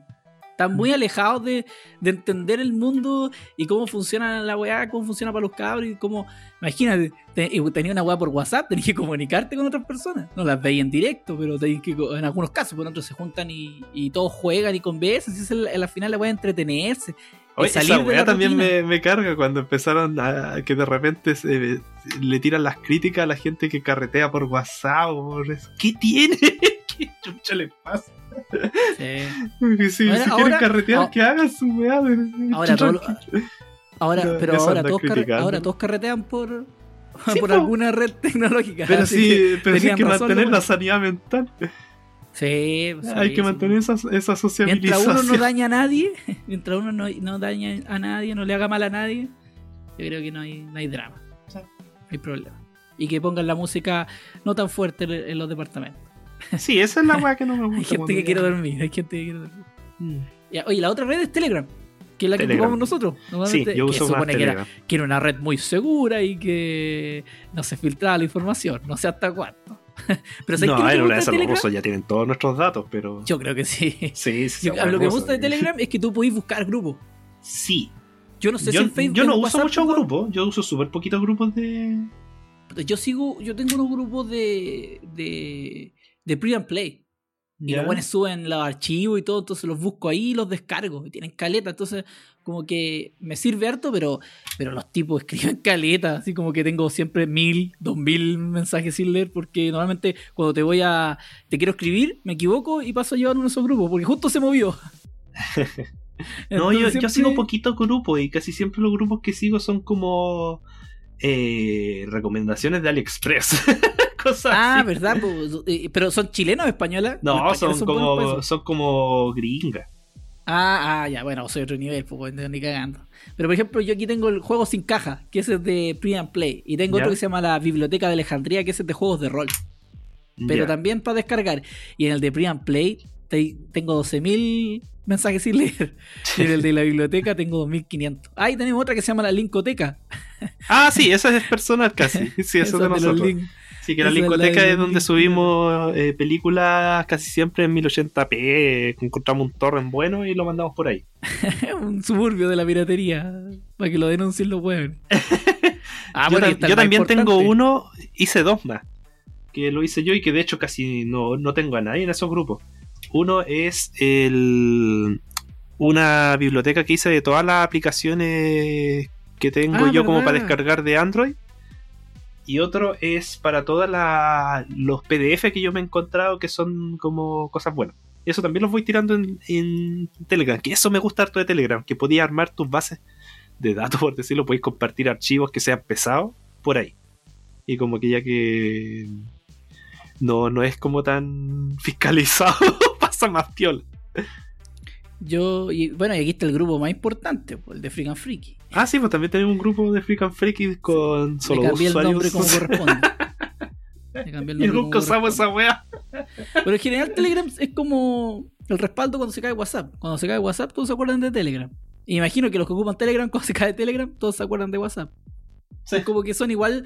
Están muy alejados de, de entender el mundo y cómo funciona la weá, cómo funciona para los cabros y cómo. Imagínate, te- tenía una weá por WhatsApp, *laughs* tenías que comunicarte con otras personas. No las veis en directo, pero tenías que, en algunos casos, por otros se juntan y, y todos juegan y conversan. Si es el- al final la weá entretenerse. Oye, esa weá también me, me carga cuando empezaron a que de repente se- le tiran las críticas a la gente que carretea por WhatsApp o por eso. ¿Qué tiene? *laughs* ¿Qué chucha le pasa? Sí. Si, Ahora- si ahora- quieren carretear, ahora- que hagan su weá. Ahora, todo ahora, No, pero ahora todos, ahora todos carretean por, Sí, *laughs* por po. alguna red tecnológica. Pero *laughs* sí, pero sí hay que razón, mantener la sanidad mental. Sí, sí, hay que sí. mantener esa, esa Mientras uno no daña a nadie, *laughs* mientras uno no, no daña a nadie, no le haga mal a nadie, yo creo que no hay, no hay drama. Sí. No hay problema. Y que pongan la música no tan fuerte en, los departamentos. Sí, esa es la weá que no me *laughs* gusta. Hay gente que ya- quiere dormir, hay gente que quiere dormir. Mm. Ya, oye, la otra red es Telegram, que es la que Telegram. ocupamos nosotros. Sí, yo que uso más supone que era, Telegram. que era una red muy segura y que no se filtraba la información, no sé hasta cuánto. *laughs* Pero ¿sabes qué es No, en una de esas los rusos ya tienen todos nuestros datos, pero. Yo creo que sí. Sí, sí. Yo- lo que me gusta de. Telegram es que tú podés buscar grupos. Sí. Yo no sé Yo, si en Facebook. yo no uso muchos grupos, yo uso súper poquitos grupos de. Yo sigo, yo tengo unos grupos de. de. de pre and play. Y los buenos suben los archivos y todo, entonces los busco ahí y los descargo. Y tienen caleta, entonces como que me sirve harto, pero, pero los tipos escriben *laughs* caleta, así como que tengo siempre mil, dos mil mensajes sin leer, porque normalmente cuando te voy a, te quiero escribir, me equivoco y paso a llevar uno de esos grupos, porque justo se movió. *laughs* *laughs* No, yo, yo sigo poquitos grupos y casi siempre los grupos que sigo son como eh, recomendaciones de AliExpress. Cosas Ah, así. ¿verdad? Pues, eh, pero son chilenos o españolas? No, son como, son como gringas. Ah, ah, ya, bueno, soy otro nivel, pues ni cagando. Pero por ejemplo, yo aquí tengo el juego sin caja, que ese es de Pre and Play. Y tengo Ya. otro que se llama la Biblioteca de Alejandría, que ese es de juegos de rol. Pero Ya. también para descargar. Y en el de Pre and Play te- tengo 12.000 mensajes sin leer. Y en el de la biblioteca tengo 2.500. Ah, y tenemos otra que se llama la Linkoteca. Ah, sí, esa es personal casi. Sí, *laughs* eso es Esa de nosotros. Sí, que la esa es donde subimos eh, películas casi siempre en 1080p. Encontramos un torrent bueno y lo mandamos por ahí. *laughs* un suburbio de la piratería. Para que lo denuncien los huevos. *laughs* Ah, yo bueno, yo también tengo uno, hice dos más. Que lo hice yo y que de hecho casi no, no tengo a nadie en esos grupos. Uno es el una biblioteca que hice de todas las aplicaciones que tengo Ah, yo como para descargar de Android. Y otro es para todos los PDF que yo me he encontrado que son como cosas buenas. Eso también los voy tirando en, Telegram. Que eso me gusta harto de Telegram. Que podías armar tus bases de datos, *laughs* por decirlo. Podéis compartir archivos que sean pesados por ahí. Y como que ya que no, no es como tan *laughs* fiscalizado, *laughs* pasa más piola. Yo, y, bueno, y aquí está el grupo más importante, pues, el de Freak and Freaky. Ah, sí, pues también tenemos un grupo de Freak and Freaky con solo cambié el nombre usuarios. como *laughs* corresponde. Le cambié el y nombre nunca usamos esa wea. Pero en general Telegram es como el respaldo cuando se cae WhatsApp. Cuando se cae WhatsApp todos se acuerdan de Telegram. Y imagino que los que ocupan Telegram *laughs* cuando se cae Telegram todos se acuerdan de WhatsApp. Sí. Son como que son igual,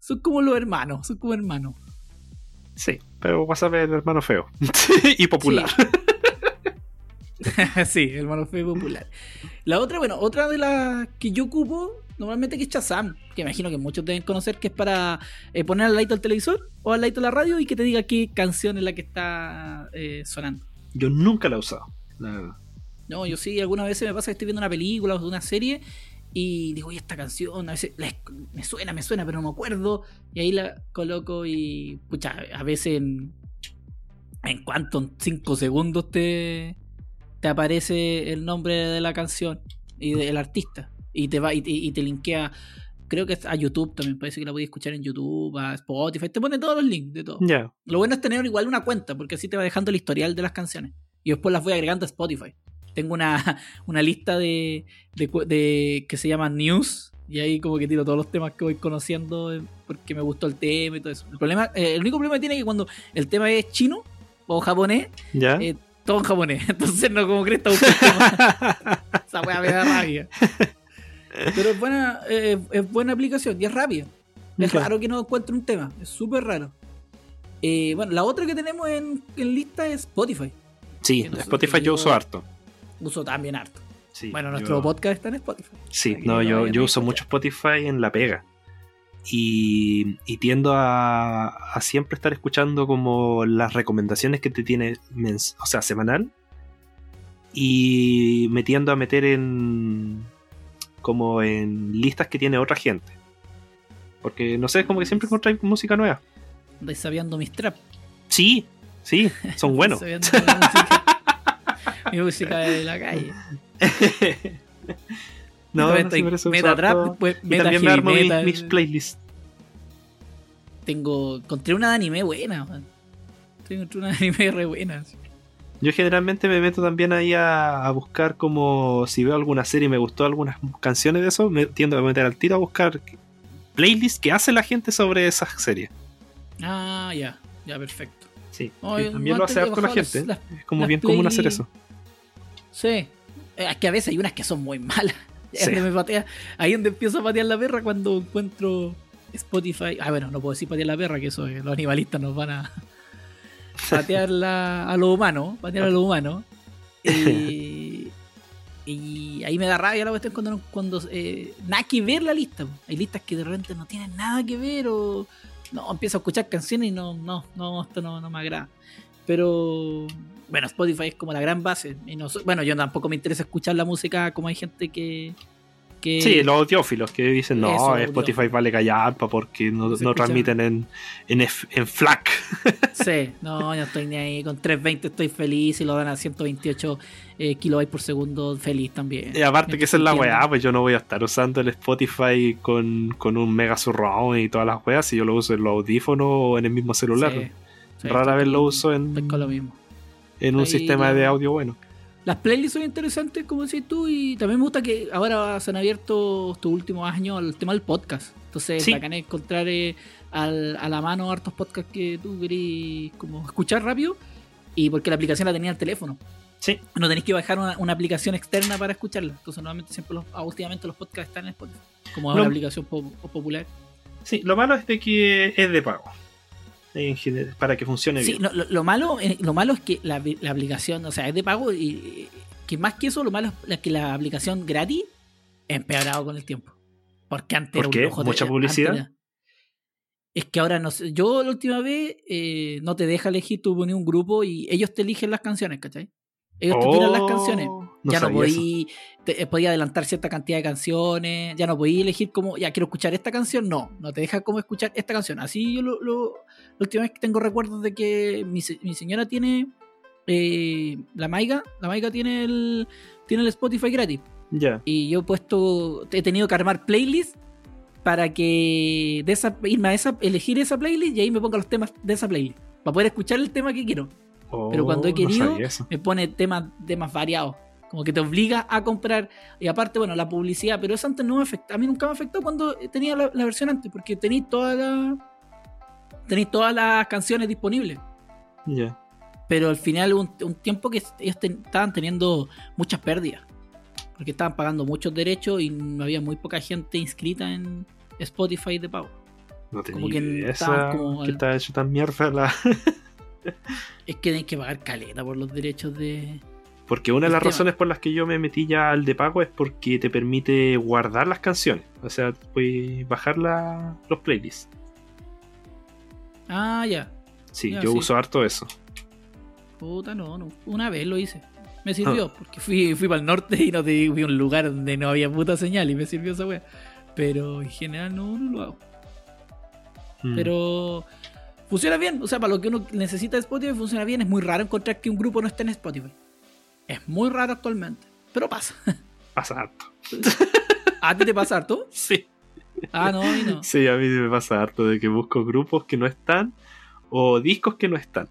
son como los hermanos, son como hermanos. Sí, pero WhatsApp es el hermano feo. *laughs* y popular. sí, *laughs* hermano feo y popular. La otra, bueno, otra de las que yo ocupo normalmente que es Shazam, que imagino que muchos deben conocer que es para eh, poner al lado al televisor o al lado a la radio y que te diga qué canción es la que está eh, sonando. Yo nunca la he usado, la verdad. No, yo sí, algunas veces me pasa que estoy viendo una película o una serie y digo, oye, esta canción, a veces la me suena, me suena, pero no me acuerdo. Y ahí la coloco y, pucha, a veces en, en cuanto en 5 segundos te, te aparece el nombre de la canción y del artista. Y te va y te, y te linkea creo que a YouTube también, parece que la podéis escuchar en YouTube, a Spotify, te pone todos los links de todo. Ya. Lo bueno es tener igual una cuenta, porque así te va dejando el historial de las canciones. Y después las voy agregando a Spotify. Tengo una, *laughs* una lista de, de- que se llama News. Y ahí como que tiro todos los temas que voy conociendo eh, porque me gustó el tema y todo eso. El problema, eh, el único problema que tiene es que cuando el tema es chino o japonés, Ya. eh, todo en japonés. *laughs* Entonces no como tema. *laughs* Esa weá me da rabia. Pero es buena, eh, es buena aplicación y es rápida. Es raro que no encuentre un tema. Es súper raro. Eh, bueno, la otra que tenemos en, en lista es Spotify. sí, Spotify yo yo- uso harto. Uso también harto. Sí, bueno, yo- nuestro podcast está en Spotify. Sí, no, yo, yo uso mucho Spotify en la pega. Y, y tiendo a, a siempre estar escuchando como las recomendaciones que te tiene, o sea, semanal. Y me tiendo a meter en. como en listas que tiene otra gente. Porque no sé, como que siempre encontráis música nueva. Andáis sabiendo mis traps. Sí, sí, son *laughs* buenos. Mi música, mi música de la calle. *laughs* no, no, Meta- eso uso meta después Y también me armo mis, playlists. Tengo. Encontré una de anime buena, man. Encontré una de anime re buena. así. Yo generalmente me meto también ahí a, a buscar como si veo alguna serie y me gustó algunas canciones de eso, me tiendo a meter al tiro a buscar playlists que hace la gente sobre esas series. Ah, ya. Ya, perfecto. Sí, No, yo también lo hace harto la gente. las- es como bien común hacer eso. Sí. Es que a veces hay unas que son muy malas. Sí. Me patea- Ahí donde empiezo a patear la perra cuando encuentro Spotify. Ah, bueno, no puedo decir patear la perra, que eso eh, los animalistas nos van a *laughs* patear la- a lo humano. Patear a lo humano. *laughs* Y, y ahí me da rabia la cuestión cuando, cuando eh, nada que ver la lista. Hay listas que de repente no tienen nada que ver o no empiezo a escuchar canciones y no, no, no, esto no, no me agrada. Pero bueno, Spotify es como la gran base. Y no, bueno, yo tampoco me interesa escuchar la música como hay gente que. que Sí, los audiófilos que dicen, no, Eso, Spotify audiófilos. vale callampa porque no, no transmiten en, en, en FLAC. *laughs* Sí, no, yo estoy ni ahí. Con 320 estoy feliz y lo dan a 128 eh, kilobytes por segundo, feliz también. Y aparte que esa es la weá, pues yo no voy a estar usando el Spotify con, con un mega surround y todas las weas si yo lo uso en los audífonos o en el mismo celular. Sí, sí, Rara vez lo uso en, lo mismo. en un Ahí sistema ya- de audio bueno. Las playlists son interesantes, como decís tú, y también me gusta que ahora se han abierto estos últimos años al tema del podcast. Entonces, Sí. bacán encontrar eh, al- a la mano hartos podcasts que tú querís como escuchar rápido, y porque la aplicación la tenía en el teléfono. Sí. No tenéis que bajar una, una aplicación externa para escucharla. Entonces, normalmente siempre los, últimamente los podcasts están en Spotify, como es No. una aplicación po- popular. Sí, lo malo es de que es de pago. En general, para que funcione Sí, bien. no, lo, lo malo, eh, lo malo es que la, la aplicación, o sea, es de pago y que más que eso, lo malo es que la aplicación gratis empeorado con el tiempo. Porque antes ¿Por era un qué? lujo de- ¿Mucha antes publicidad? era- Es que ahora no sé. Yo la última vez eh, no te deja elegir, tú pones un grupo y ellos te eligen las canciones, ¿cachai? Ellos te tiran las Oh, canciones. no ya no podí, te- eh, podía adelantar cierta cantidad de canciones, ya no podía elegir como, ya quiero escuchar esta canción, no, no te deja como escuchar esta canción. Así yo lo, lo- la última vez que tengo recuerdos de que mi, se- mi señora tiene eh, la Maiga, la Maiga tiene el, tiene el Spotify gratis. Ya. Y yo he puesto, he tenido que armar playlists para que de esa, irme a esa, elegir esa playlist y ahí me ponga los temas de esa playlist. Para poder escuchar el tema que quiero. Pero cuando he Oh, no querido, me pone temas, temas variados. Como que te obliga a comprar. Y aparte, bueno, la publicidad, pero eso antes no me afectó. A mí nunca me afectó cuando tenía la, la versión antes, porque tenéis todas las. Tenéis todas las canciones disponibles. Ya. Pero al final un, un tiempo que ellos ten- estaban teniendo muchas pérdidas. Porque estaban pagando muchos derechos y había muy poca gente inscrita en Spotify de pago. No tenía Como que esa- como que está hecho tan mierda la... *laughs* Es que tenéis que pagar caleta por los derechos de. Porque una de las tema. razones por las que yo me metí ya al de pago es porque te permite guardar las canciones. O sea, puedes bajar la- los playlists. Ah, ya. Sí, Ya, yo sí. uso harto eso. Puta, no, no. Una vez lo hice. Me sirvió, porque fui, fui para el norte y no te fui a un lugar donde no había puta señal y me sirvió esa wea. Pero en general no, no lo hago. Mm. Pero funciona bien. O sea, para lo que uno necesita de Spotify funciona bien. Es muy raro encontrar que un grupo no esté en Spotify. Es muy raro actualmente. Pero pasa. Pasa harto. *laughs* ¿A ti te pasa harto? Sí. Ah, no, no. *laughs* Sí, a mí me pasa harto de que busco grupos que no están o discos que no están.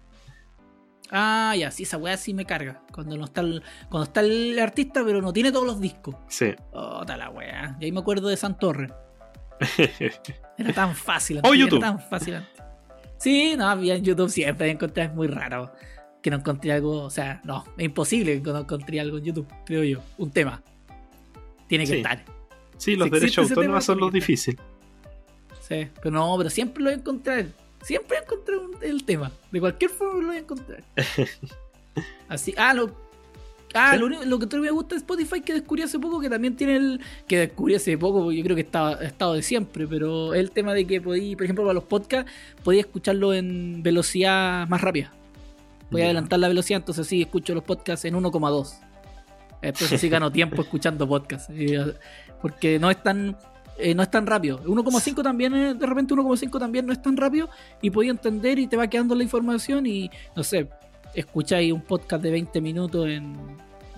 Ah, ya, sí, esa weá sí me carga. Cuando no está el, cuando está el artista, pero no tiene todos los discos. Sí. Oh, está la weá. Y ahí me acuerdo de San Torre. *laughs* Era tan fácil. O antes, YouTube. Era tan fácil antes. Sí, no, había en YouTube siempre encontré, es muy raro que no encontré algo, o sea, no, es imposible que no encontré algo en YouTube, creo yo, un tema. Tiene que Sí. estar. Sí, los Si derechos autónomos son los difíciles. Sí, pero no, pero siempre lo voy a encontrar. Siempre encontré un- el tema. De cualquier forma lo voy a encontrar. *laughs* Así, ah, lo, ah, Sí. lo, único- lo que todavía me gusta de Spotify que descubrí hace poco, que también tiene el. Que descubrí hace poco, porque yo creo que estaba, ha estado de siempre, pero el tema de que podí, por ejemplo, para los podcasts, podía escucharlo en velocidad más rápida. Voy a adelantar la velocidad, entonces sí escucho los podcasts en 1,2. Entonces sí gano tiempo escuchando podcasts. Y, eh, Porque no es tan. eh, no es tan rápido. 1,5 también, eh, de repente 1,5 también no es tan rápido y podía entender y te va quedando la información y no sé, escucháis un podcast de 20 minutos en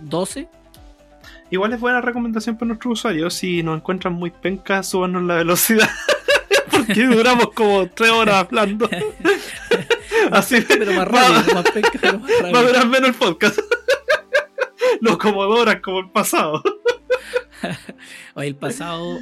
12. Igual es buena recomendación para nuestros usuarios. Si nos encuentran muy pencas, súbanos la velocidad. *laughs* Porque duramos como tres horas hablando. *laughs* Así Pero más rápido, más penca, pero más va a rápido. durar menos el podcast. No como dos horas como el pasado. *laughs* Oye, el pasado.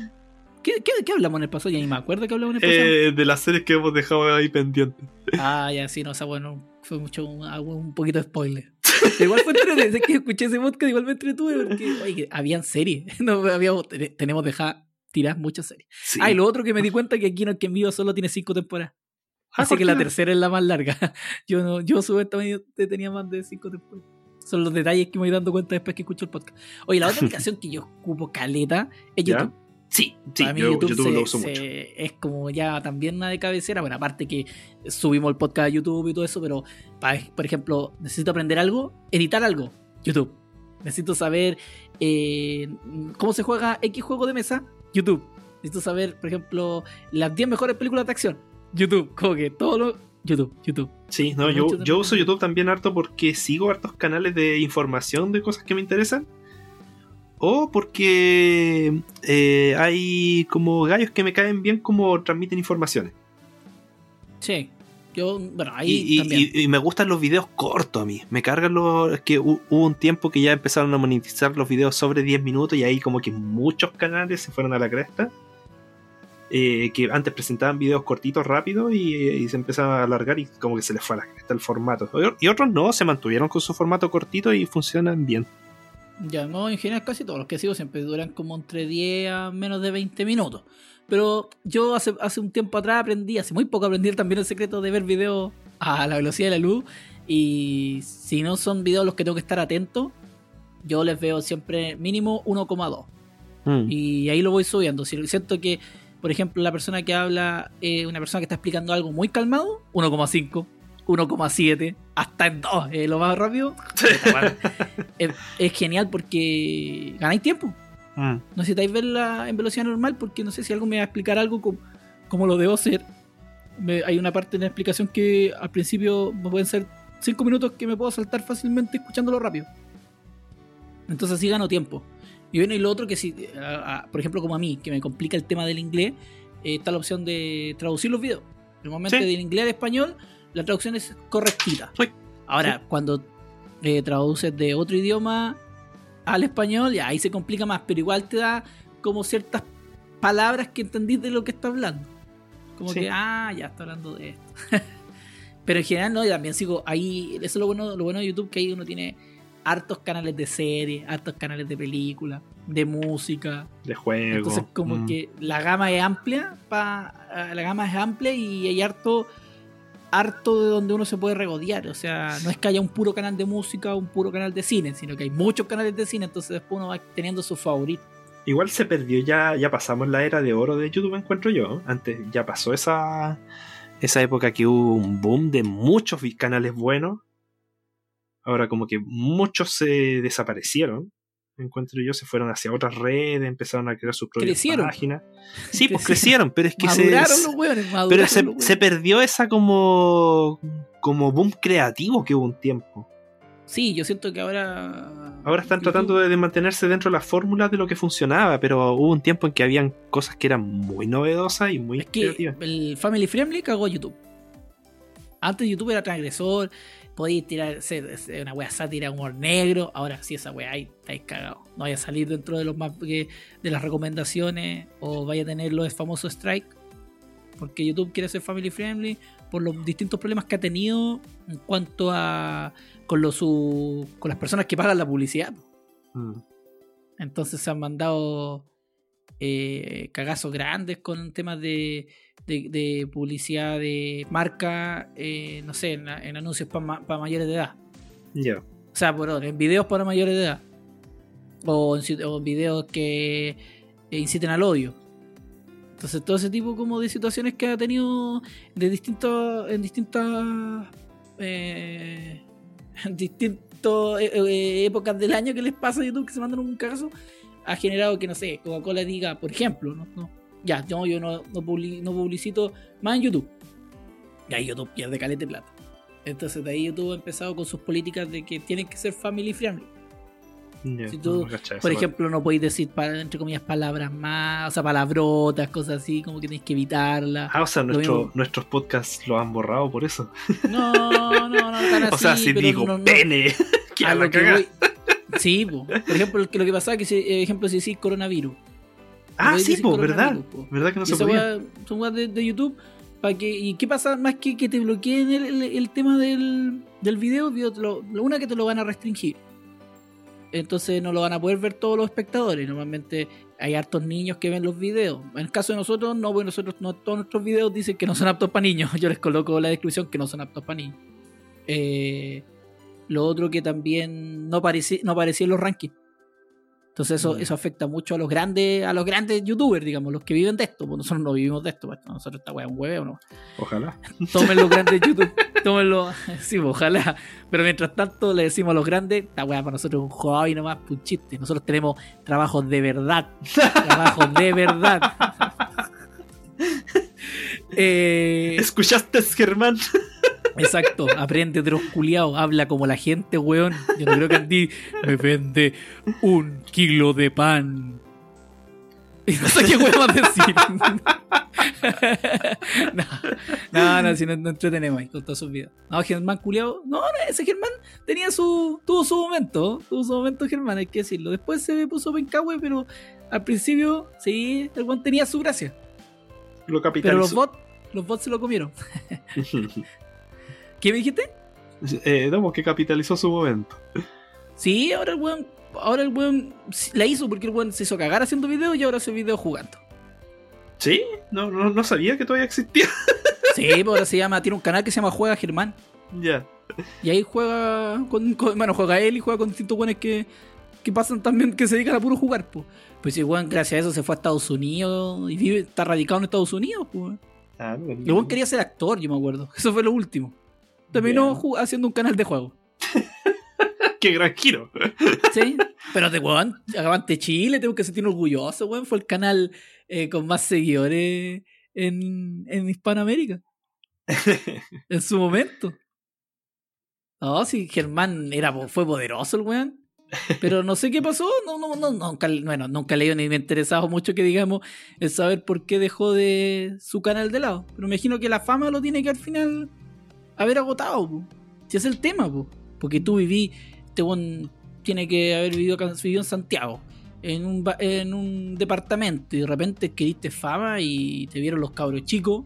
¿Qué, qué, qué hablamos en el pasado? Ya ni me acuerdo que hablamos en el pasado. Eh, de las series que hemos dejado ahí pendientes. Ah, ya, sí, no, o sea, bueno, fue mucho, un, un poquito de spoiler. *laughs* Igual fue entretenido, desde que escuché ese podcast, igual me entretuve porque, oye, habían series, *laughs* no, habíamos, ten- tenemos dejadas tirar muchas series. Sí. Ah, y lo otro que me di cuenta que aquí no que en vivo solo tiene cinco temporadas. Ah, Así que la tercera es la más larga. Yo no, yo supuestamente tenía más de cinco temporadas. Son los detalles que me voy dando cuenta después que escucho el podcast. Oye, la otra *laughs* aplicación que yo ocupo caleta es ¿Ya? YouTube. Sí, sí, Para mí yo YouTube, YouTube, se- lo uso se- mucho. es como ya también una de cabecera. Bueno, aparte que subimos el podcast a YouTube y todo eso, pero pa- por ejemplo, necesito aprender algo, editar algo, YouTube. Necesito saber eh, cómo se juega X juego de mesa, YouTube. Necesito saber, por ejemplo, las 10 mejores películas de acción, YouTube. Como que todo lo... YouTube, YouTube. Sí, no, yo, yo uso YouTube también harto porque sigo hartos canales de información de cosas que me interesan. O porque eh, hay como gallos que me caen bien como transmiten informaciones. Sí. Yo, bueno, ahí Y, y- también. y- y me gustan los videos cortos a mí. Me cargan los. Es que hu- hubo un tiempo que ya empezaron a monetizar los videos sobre 10 minutos y ahí como que muchos canales se fueron a la cresta. Eh, que antes presentaban videos cortitos rápidos y, y se empezaba a alargar y como que se les fue a la cresta el formato. Y otros no, se mantuvieron con su formato cortito y funcionan bien. Ya, no, en general casi todos los que sigo siempre duran como entre 10 a menos de 20 minutos. Pero yo hace, hace un tiempo atrás aprendí, hace muy poco aprendí también el secreto de ver videos a la velocidad de la luz. Y si no son videos los que tengo que estar atento, yo les veo siempre mínimo 1,2. Mm. Y ahí lo voy subiendo. Si siento que, por ejemplo, la persona que habla, eh, una persona que está explicando algo muy calmado, 1,5, 1,7, hasta en 2, eh, lo más rápido. es, es genial porque ganáis tiempo. Mm. No necesitáis verla en velocidad normal porque no sé si algo me va a explicar algo como, como lo debo hacer. Me- hay una parte en la explicación que al principio me pueden ser 5 minutos que me puedo saltar fácilmente escuchándolo rápido. Entonces así gano tiempo. Y bueno, y lo otro que si, a- a- por ejemplo, como a mí, que me complica el tema del inglés, eh, está la opción de traducir los videos. Normalmente Sí. del inglés al español, la traducción es correctita. Sí. Ahora, cuando eh, traduces de otro idioma al español, ya ahí se complica más, pero igual te da como ciertas palabras que entendís de lo que está hablando. Como que, ah, ya está hablando de esto. *laughs* pero en general, no, yo también sigo ahí. Eso es lo bueno, lo bueno de YouTube, que ahí uno tiene hartos canales de series, hartos canales de películas, de música. De juego. Entonces, como Mm. que la gama es amplia, pa, la gama es amplia y hay harto, harto de donde uno se puede regodear. O sea, no es que haya un puro canal de música o un puro canal de cine, sino que hay muchos canales de cine, entonces después uno va teniendo sus favoritos. Igual se perdió, ya, ya pasamos la era de oro de YouTube, encuentro yo. Antes ya pasó esa, esa época que hubo un boom de muchos canales buenos. Ahora como que muchos se desaparecieron. Encuentro yo, se fueron hacia otras redes, empezaron a crear sus propias páginas. Sí, pues Crecieron. pero es que se, maduraron los hueones, pero se, los se perdió esa como, como boom creativo que hubo un tiempo. Sí, yo siento que ahora. Ahora están YouTube- tratando de mantenerse dentro de las fórmulas de lo que funcionaba, pero hubo un tiempo en que habían cosas que eran muy novedosas y muy Es que creativas. el Family Friendly cagó YouTube. Antes YouTube era transgresor, podías tirar ser- ser una wea sátira, humor negro. Ahora sí, esa wea ahí estáis cagados. No vaya a salir dentro de los más de las recomendaciones o vaya a tener los famosos strike. Porque YouTube quiere ser family friendly por los distintos problemas que ha tenido en cuanto a con los su- con las personas que pagan la publicidad. Mm. Entonces se han mandado eh, cagazos grandes con temas de, de- de publicidad de marca, eh, no sé, en, en anuncios para mayores de edad. Ya. O sea, perdón, en videos para mayores de edad. O en, si- o en videos que inciten al odio. Entonces todo ese tipo como de situaciones que ha tenido de distintos en distintas eh, *laughs* en distintas eh, eh, épocas del año que les pasa a YouTube que se mandan un cagazo ha generado que no sé Coca-Cola diga por ejemplo no, no, ya no, yo no, no, publi- no publicito más en YouTube. Ya YouTube pierde caleta de plata. Entonces de ahí YouTube ha empezado con sus políticas de que tienen que ser family friendly. Ya, Si tú, no por ejemplo, no podéis decir, entre comillas, palabras más, o sea, palabrotas, cosas así, como que tenéis que evitarlas. Ah, o sea, nuestro- nuestros podcasts lo han borrado por eso. No, no, no, tan así. *laughs* o sea, si digo no- pene, *laughs* que a a lo que voy- Sí, po. por ejemplo, lo que, lo que pasaba, que si, eh, ejemplo, si decís coronavirus. Ah, sí, pues, ¿verdad? po. ¿Verdad que no Y se podía? son weas de, de YouTube. Para que, ¿Y qué pasa? Más que que te bloqueen el, el- el tema del, del video, lo, lo una que te lo van a restringir. Entonces no lo van a poder ver todos los espectadores. Normalmente hay hartos niños que ven los videos. En el caso de nosotros, no, porque nosotros no, todos nuestros videos dicen que no son aptos para niños. *laughs* Yo les coloco la descripción que no son aptos para niños. Eh, lo otro que también no aparecía, no en los rankings. Entonces eso, Mm. eso afecta mucho a los grandes, a los grandes youtubers, digamos, los que viven de esto. Pues nosotros no vivimos de esto, pues, nosotros esta weá es un hueveo, ¿no? Ojalá. *laughs* Tomen los grandes *laughs* YouTube, tómenlo, *laughs* sí, pues, ojalá. Pero mientras tanto le decimos a los grandes, esta weá para nosotros es un hobby nomás, pues, un chiste. Nosotros tenemos trabajos de verdad. trabajos de verdad. Eh, ¿Escuchaste, Germán? *laughs* Exacto, aprende de los culiados, habla como la gente, weón. Yo no creo que Andy me vende un kilo de pan. Y *laughs* no sé qué weón va a decir. *laughs* no, no, no, si no, no entretenemos ahí con todos sus videos. No, Germán culiado. No, no, ese Germán tenía su. tuvo su momento. Tuvo su momento Germán, hay que decirlo. Después se puso pencahue, pero al principio, sí, el weón tenía su gracia. Lo Pero los capitalizó. bots, los bots se lo comieron. *laughs* *laughs* ¿Qué me dijiste? eh, no, que capitalizó su momento. Sí, ahora el weón. Ahora el weón la hizo porque el weón se hizo cagar haciendo videos y ahora hace videos jugando. ¿Sí? No, no, no sabía que todavía existía. Sí, pues ahora se llama, tiene un canal que se llama Juega Germán. ya. Y ahí juega con, con- bueno, juega él y juega con distintos weones que, que pasan también, que se dedican a puro jugar, pues. Pues el weón, gracias a eso, se fue a Estados Unidos y vive, está radicado en Estados Unidos, pues. Ah, weón quería ser actor, yo me acuerdo. *laughs* Eso fue lo último. Terminó ju- haciendo un canal de juego. *laughs* Qué gran giro. Sí, pero de weón, Agavante Chile, tengo que sentirme orgulloso, weón. Fue el canal eh, con más seguidores en, en Hispanoamérica. *laughs* en su momento. No, sí, Germán era, fue poderoso el weón. Pero no sé qué pasó, no, no, no, nunca, bueno, nunca he leído ni me ha interesado mucho que digamos el saber por qué dejó de su canal de lado. Pero me imagino que la fama lo tiene que al final haber agotado, po. si es el tema, po. porque tú viví, este weón tiene que haber vivido, vivido en Santiago, en un, en un departamento, y de repente adquiriste fama y te vieron los cabros chicos,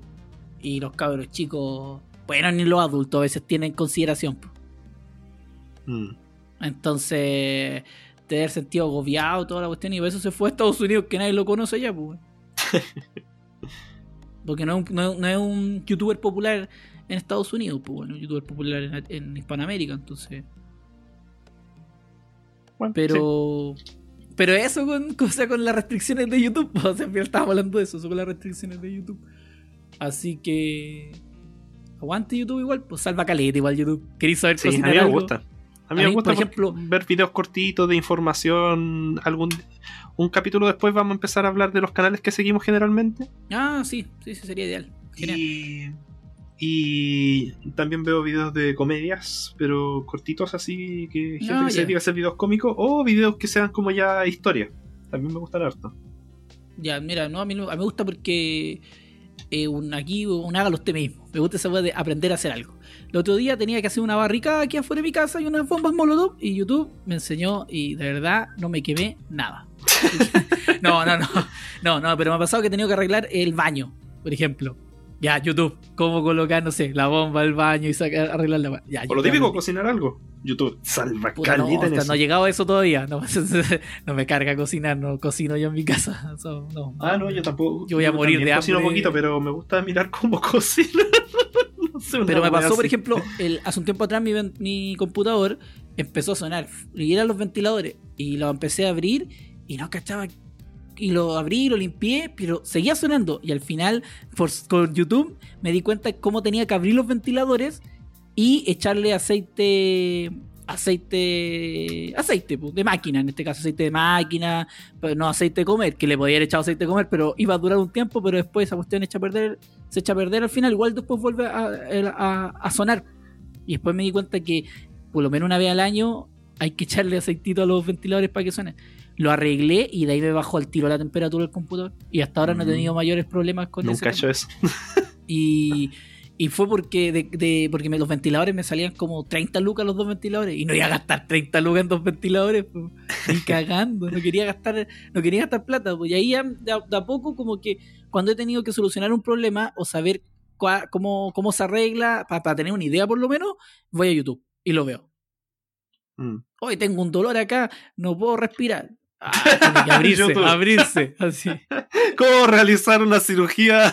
y los cabros chicos, bueno, ni los adultos a veces tienen consideración. po. Mm. Entonces, te haber sentido agobiado toda la cuestión, y por eso se fue a Estados Unidos, que nadie lo conoce allá, pues. *laughs* Porque no es, un, no, es- no es un youtuber popular en Estados Unidos, pues bueno, un youtuber popular en, en Hispanoamérica, entonces. Bueno, sí. Pero. Pero eso con, *laughs* o sea, con las restricciones de YouTube. O sea, estábamos hablando de eso, eso con las restricciones de YouTube. Así que. Aguante YouTube igual, pues salva caleta igual YouTube. ¿Queréis saber Sí, a mí me algo? A mí A me gusta por ejemplo- ver videos cortitos de información. algún Un capítulo después vamos a empezar a hablar de los canales que seguimos generalmente. Ah, sí, sí, sí, sería ideal. Genial. Y Y también veo videos de comedias, pero cortitos así, que gente Ah, que se ya. dedica a hacer videos cómicos, o videos que sean como ya historia. También me gustan harto. Ya, mira, no, a mí, no- a mí me gusta porque eh, un, aquí un hágalo usted mismo. Me gusta esa de aprender a hacer algo. El otro día tenía que hacer una barricada aquí afuera de mi casa y unas bombas molotov y YouTube me enseñó y de verdad no me quemé nada. *laughs* no, no, no, no, no, pero me ha pasado que he tenido que arreglar el baño, por ejemplo. Ya, YouTube, cómo colocar, no sé, la bomba al baño y sacar, arreglar la Ya, O lo típico, cocinar algo. YouTube, salva Puta, no, en hasta eso. no he llegado a eso todavía. No, *laughs* no me carga cocinar, no cocino yo en mi casa. *laughs* No. Ah, no, yo tampoco. Yo voy a morir de cocino hambre. poquito, pero me gusta mirar cómo cocina. *laughs* Pero me pasó, por ejemplo, el, hace un tiempo atrás mi, mi computador empezó a sonar y eran los ventiladores y lo empecé a abrir y no cachaba y lo abrí, lo limpié, pero seguía sonando y al final por, con YouTube me di cuenta cómo tenía que abrir los ventiladores y echarle aceite aceite aceite pues, de máquina en este caso aceite de máquina pero no aceite de comer que le podía haber echado aceite de comer pero iba a durar un tiempo pero después esa cuestión echa a perder se echa a perder al final igual después vuelve a, a- a sonar y después me di cuenta que por lo menos una vez al año hay que echarle aceitito a los ventiladores para que suenen lo arreglé y de ahí me bajó al tiro la temperatura del computador y hasta ahora no he Mm. tenido mayores problemas con Nunca he hecho eso. *laughs* y, y fue porque de, de- porque me- los ventiladores me salían como 30 lucas los dos ventiladores. Y no iba a gastar 30 lucas en dos ventiladores pues, ni *laughs* cagando. No quería gastar no quería gastar plata pues, y ahí ya de, a- de a poco como que cuando he tenido que solucionar un problema o saber cua- cómo, cómo se arregla para tener una idea por lo menos voy a YouTube y lo veo. Mm. hoy tengo un dolor acá no puedo respirar. *laughs* Ah, tiene que abrirse abrirse *laughs* así. ¿Cómo realizar una cirugía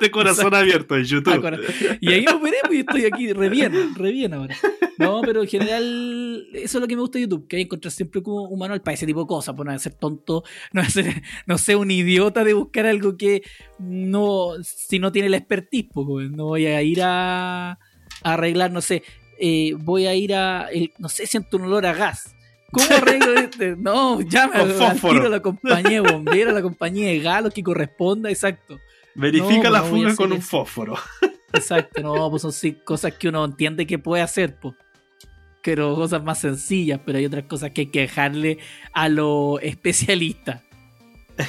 de corazón Exacto. abierto en YouTube? Y ahí operé pues, y estoy aquí re bien, re bien ahora. No, pero en general, eso es lo que me gusta de YouTube, que hay encontrar siempre como un manual para ese tipo de cosas, por no ser tonto, no ser, no ser un idiota de buscar algo que no, si no tiene la expertise, pues, no voy a ir a, a arreglar, no sé, eh, voy a ir a, el- no sé, siento un olor a gas. ¿Cómo arreglo este? No, tiro a la compañía de bomberos, a la compañía de gas, lo que corresponda, exacto. Verifica No, la fuga con un fósforo. *laughs* Exacto, no, pues son sí, cosas que uno entiende que puede hacer, pues. Pero cosas más sencillas, pero hay otras cosas que hay que dejarle a los especialistas.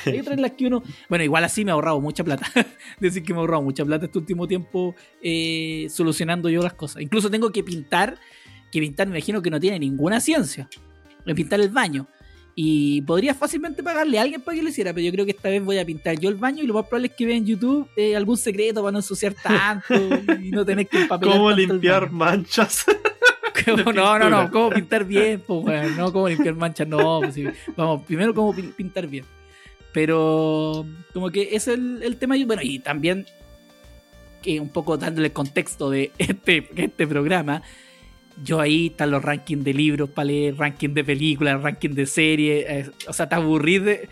Hay otras en las que uno. Bueno, igual así me he ahorrado mucha plata. *laughs* Decir que me he ahorrado mucha plata este último tiempo eh, solucionando yo las cosas. Incluso tengo que pintar, que pintar me imagino que no tiene ninguna ciencia. Pintar el baño. Y podría fácilmente pagarle a alguien para que lo hiciera, pero yo creo que esta vez voy a pintar yo el baño y lo más probable es que vea en YouTube eh, algún secreto para no ensuciar tanto y no tener que empapelar ¿Cómo tanto el limpiar baño. manchas? *laughs* ¿Cómo? *laughs* No, no, no, cómo pintar bien, pues, weón, no, cómo limpiar manchas, no, pues, sí. vamos, primero cómo pin- pintar bien. Pero, como que ese es el, el tema, y bueno, y también, que un poco dándole el contexto de *laughs* este, este programa, yo ahí están los rankings de libros para leer, ranking de películas, ranking de series, eh, o sea, te aburrís de...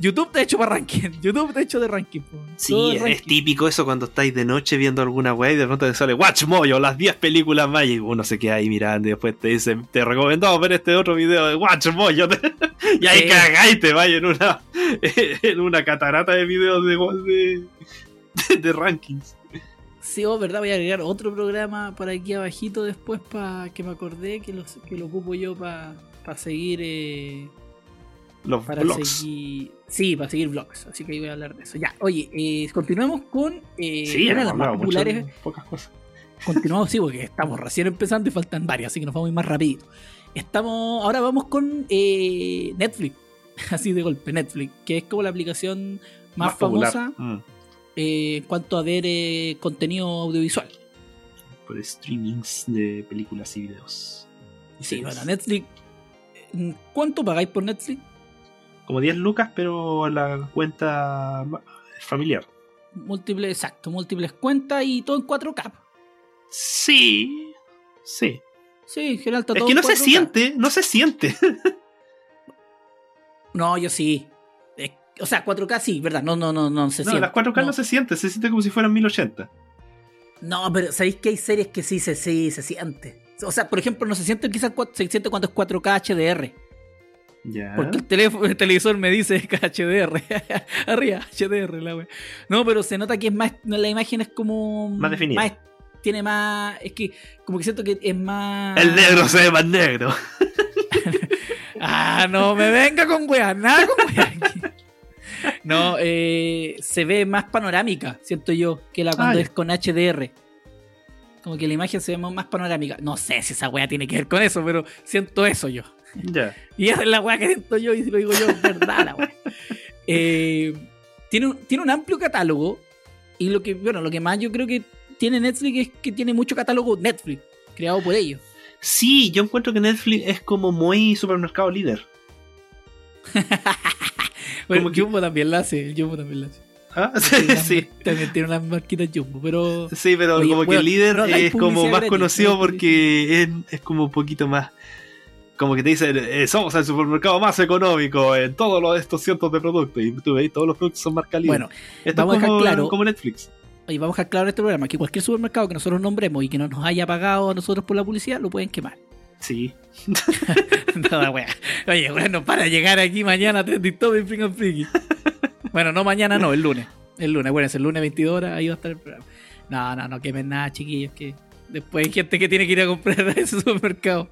YouTube te ha hecho para ranking, *laughs* YouTube te ha hecho de ranking. po. Sí, es es ranking. típico eso cuando estáis de noche viendo alguna weá y de pronto te sale Watch Moyo, las 10 películas más y uno se queda ahí mirando y después te dice, te recomendamos ver este otro video de Watch Moyo *laughs* y ahí Sí. cagáis te vais en una *laughs* en una catarata de videos de, de, de, de rankings. Sí, oh, verdad, voy a agregar otro programa por aquí abajito después para que me acordé que lo, que lo ocupo yo para seguir eh, Los para vlogs. seguir sí, para seguir vlogs, así que ahí voy a hablar de eso. Ya, oye, eh, continuemos con eh, Sí, una de las más mucho populares. pocas cosas. Continuamos, sí, porque estamos recién empezando y faltan varias, así que nos vamos a ir más rapidito. Estamos, ahora vamos con eh, Netflix, *laughs* así de golpe, Netflix, que es como la aplicación más, popular. famosa Mm, eh, en cuanto a ver eh, contenido audiovisual. por streamings de películas y videos. Y Sí, series. bueno, Netflix. mm, ¿Cuánto pagáis por Netflix? Como 10 lucas, pero la cuenta familiar. Múltiples, exacto, múltiples cuentas y todo en 4K. Sí, sí. Sí, en general está Es todo que no se 4K. siente, no se siente. *laughs* No, yo sí. O sea, 4K sí, ¿verdad? No, no, no, no se No, siente. las 4K no. se siente, se siente como si fueran 1080. No, pero sabéis que hay series que sí se, sí, se siente. O sea, por ejemplo, no se siente quizás se siente cuando es 4K HDR. Ya. Porque el, teléfono, el televisor me dice *laughs* que HDR. *laughs* Arriba, HDR, la wea. No, pero se nota que es más. La imagen es como. Más definida. más- tiene más. Es que como que siento que es más. El negro se ve más negro. *laughs* ah, no me venga con weas, nada con weas. No, eh, se ve más panorámica, siento yo, que la cuando Ah, es con HDR. Como que la imagen se ve más panorámica. No sé si esa wea tiene que ver con eso, pero siento eso yo. Ya. *laughs* Y esa es la weá que siento yo y si lo digo yo, es verdad la weá. *laughs* Eh, tiene, un, tiene un amplio catálogo y lo que, bueno, lo que más yo creo que tiene Netflix es que tiene mucho catálogo Netflix, creado por ellos. Sí, yo encuentro que Netflix es como muy supermercado líder. *laughs* Bueno, Como que- Jumbo también la hace, el Jumbo también la hace. ¿Ah? Unas- sí. También tiene unas marquitas Jumbo, pero... Sí, pero Oye, como que el líder no es como más gratis, conocido no porque es, es como un poquito más. Como que te dicen, eh, somos el supermercado más económico en todos los, estos cientos de productos. Y tú veis, todos los productos son marca líder. Bueno, Esto vamos a es dejar como, claro- como Netflix. oye, vamos a dejar claro en este programa que cualquier supermercado que nosotros nombremos y que no nos haya pagado a nosotros por la publicidad, lo pueden quemar. Sí. *laughs* No, la wea. Oye, bueno, para llegar aquí mañana, Trending Topic, Freak Freaky. Bueno, no mañana, no, el lunes. El lunes, bueno, es el lunes 22 horas, ahí va a estar el programa. No, no, no quemen nada, chiquillos, que después hay gente que tiene que ir a comprar *laughs* a ese supermercado.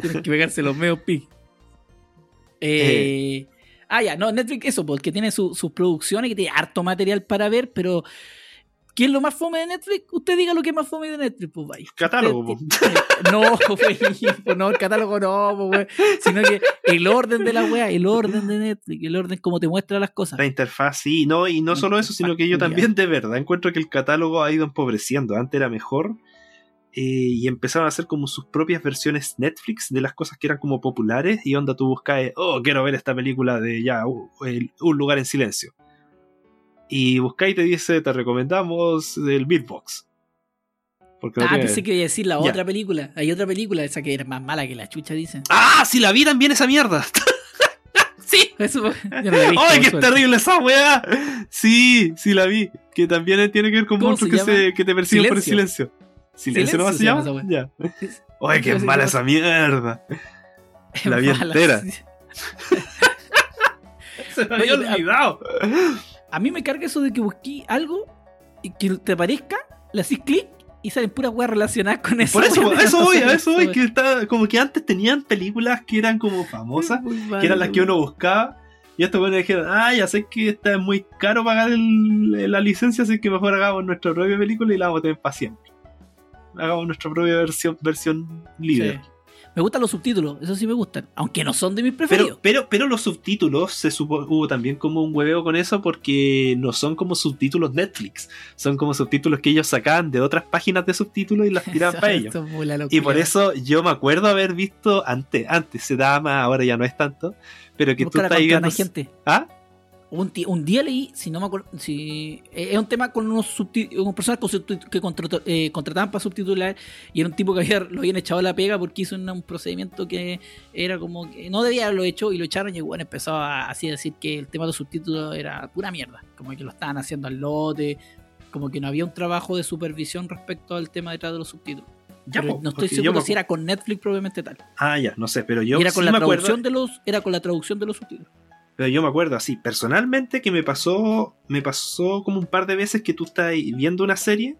Tienen que pegarse los medios pi. Eh, Ah, ya, no, Netflix, eso, porque tiene su- sus producciones, que tiene harto material para ver, pero. ¿Qué es lo más fome de Netflix? Usted diga lo que es más fome de Netflix, pues vaya. Catálogo, Usted- *laughs* No, güey, no, el catálogo no, pues, güey. Sino que el orden de la wea, el orden de Netflix, el orden como te muestra las cosas. La interfaz, sí, no, y no La solo eso, sino que yo también de verdad encuentro que el catálogo ha ido empobreciendo. Antes era mejor. eh, y empezaron a hacer como sus propias versiones Netflix de las cosas que eran como populares. Y onda, tú buscas, oh, quiero ver esta película de ya, uh, el- Un lugar en silencio. Y buscáis y te dice, te recomendamos el Beatbox. Porque no Ah, tiene- pensé que iba a decir la otra película. Hay otra película, esa que era más mala que la chucha, dicen. ¡Ah! Sí, la vi también esa mierda. *laughs* sí. *laughs* Eso, yo no la he visto, ¡Ay, qué suerte. terrible esa weá! Sí, sí la vi. Que también tiene que ver con ¿Cómo monstruos se que, se, que te persiguen por el Silencio. silencio. ¿Silencio nomás se llama? se llama Ya. *laughs* ¡Ay, qué mala esa mierda! La vi mala, entera. Se me había había olvidado. A mí me carga eso de que busqué algo y que te parezca, le haces clic y salen puras weas relacionadas con eso. Por eso, *laughs* eso voy, a eso voy. Que está, como que antes tenían películas que eran como famosas, que eran las que uno buscaba. Y estos bueno dijeron, ah, ya sé que esta es muy caro pagar el- la licencia, así que mejor hagamos nuestra propia película y la vamos a tener para siempre. Hagamos nuestra propia versión, versión líder. Sí. Me gustan los subtítulos, eso sí me gustan. Aunque no son de mis preferidos. Pero, pero, pero los subtítulos se supo, hubo también como un hueveo con eso porque no son como subtítulos Netflix, son como subtítulos que ellos sacaban de otras páginas de subtítulos y las *laughs* tiraban para ellos. Y por eso yo me acuerdo haber visto antes, antes se daba más, ahora ya no es tanto, pero que tú Buscar a estás viendo. gente. ¿Ah? Un, un día leí, si no me acuerdo, si eh, es un tema con unos unas personas que contrató- eh, contrataban para subtitular y era un tipo que había, lo habían echado a la pega porque hizo un procedimiento que era como que no debía haberlo hecho y lo echaron y bueno, empezó a así a decir que el tema de los subtítulos era pura mierda, como que lo estaban haciendo al lote, como que no había un trabajo de supervisión respecto al tema detrás de los subtítulos. Ya, Pero no estoy seguro me si era con Netflix propiamente tal. Ah, ya, no sé, pero yo era sí con la me acuerdo. traducción de los, era con la traducción de los subtítulos. Pero yo me acuerdo así, personalmente, que me pasó, me pasó como un par de veces que tú estás viendo una serie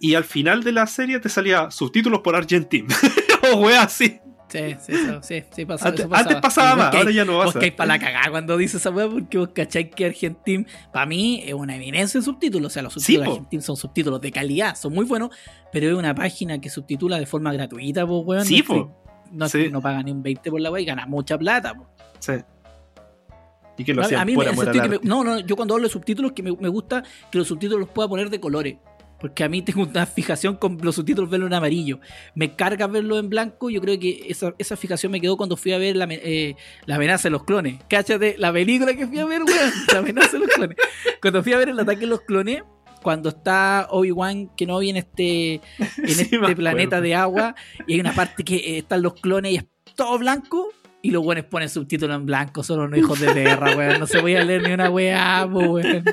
y al final de la serie te salía subtítulos por Argentina. *laughs* o wea así. Sí, sí, eso, sí, sí Antes, eso pasaba. antes pasaba vos más, ahora ya no Vos pasa. que hay para la cagada cuando dice esa weá, porque vos cacháis que Argentin, para mí, es una eminencia en subtítulos. O sea, los subtítulos Sí, po. de Argentin son subtítulos de calidad, son muy buenos, pero es una página que subtitula de forma gratuita, pues, weón. Sí, po. No paga ni un 20 por la weá y gana mucha plata, po. Sí. Y que lo hacían a mí me, no, no, yo cuando hablo de subtítulos que me, me gusta que los subtítulos los pueda poner de colores. Porque a mí *laughs* tengo una fijación con los subtítulos verlo en amarillo. Me carga verlo en blanco. Yo creo que esa, esa fijación me quedó cuando fui a ver la, eh, la amenaza de los clones. Cáchate, la película que fui a ver, weón. La amenaza de los clones. Cuando fui a ver el ataque de los clones, cuando está Obi-Wan Kenobi en este, en *laughs* Sí, este planeta de agua, y hay una parte que eh, están los clones y es todo blanco. Y los buenos ponen subtítulos en blanco, son unos hijos de perra, weón. No se voy a leer ni una weá, weón.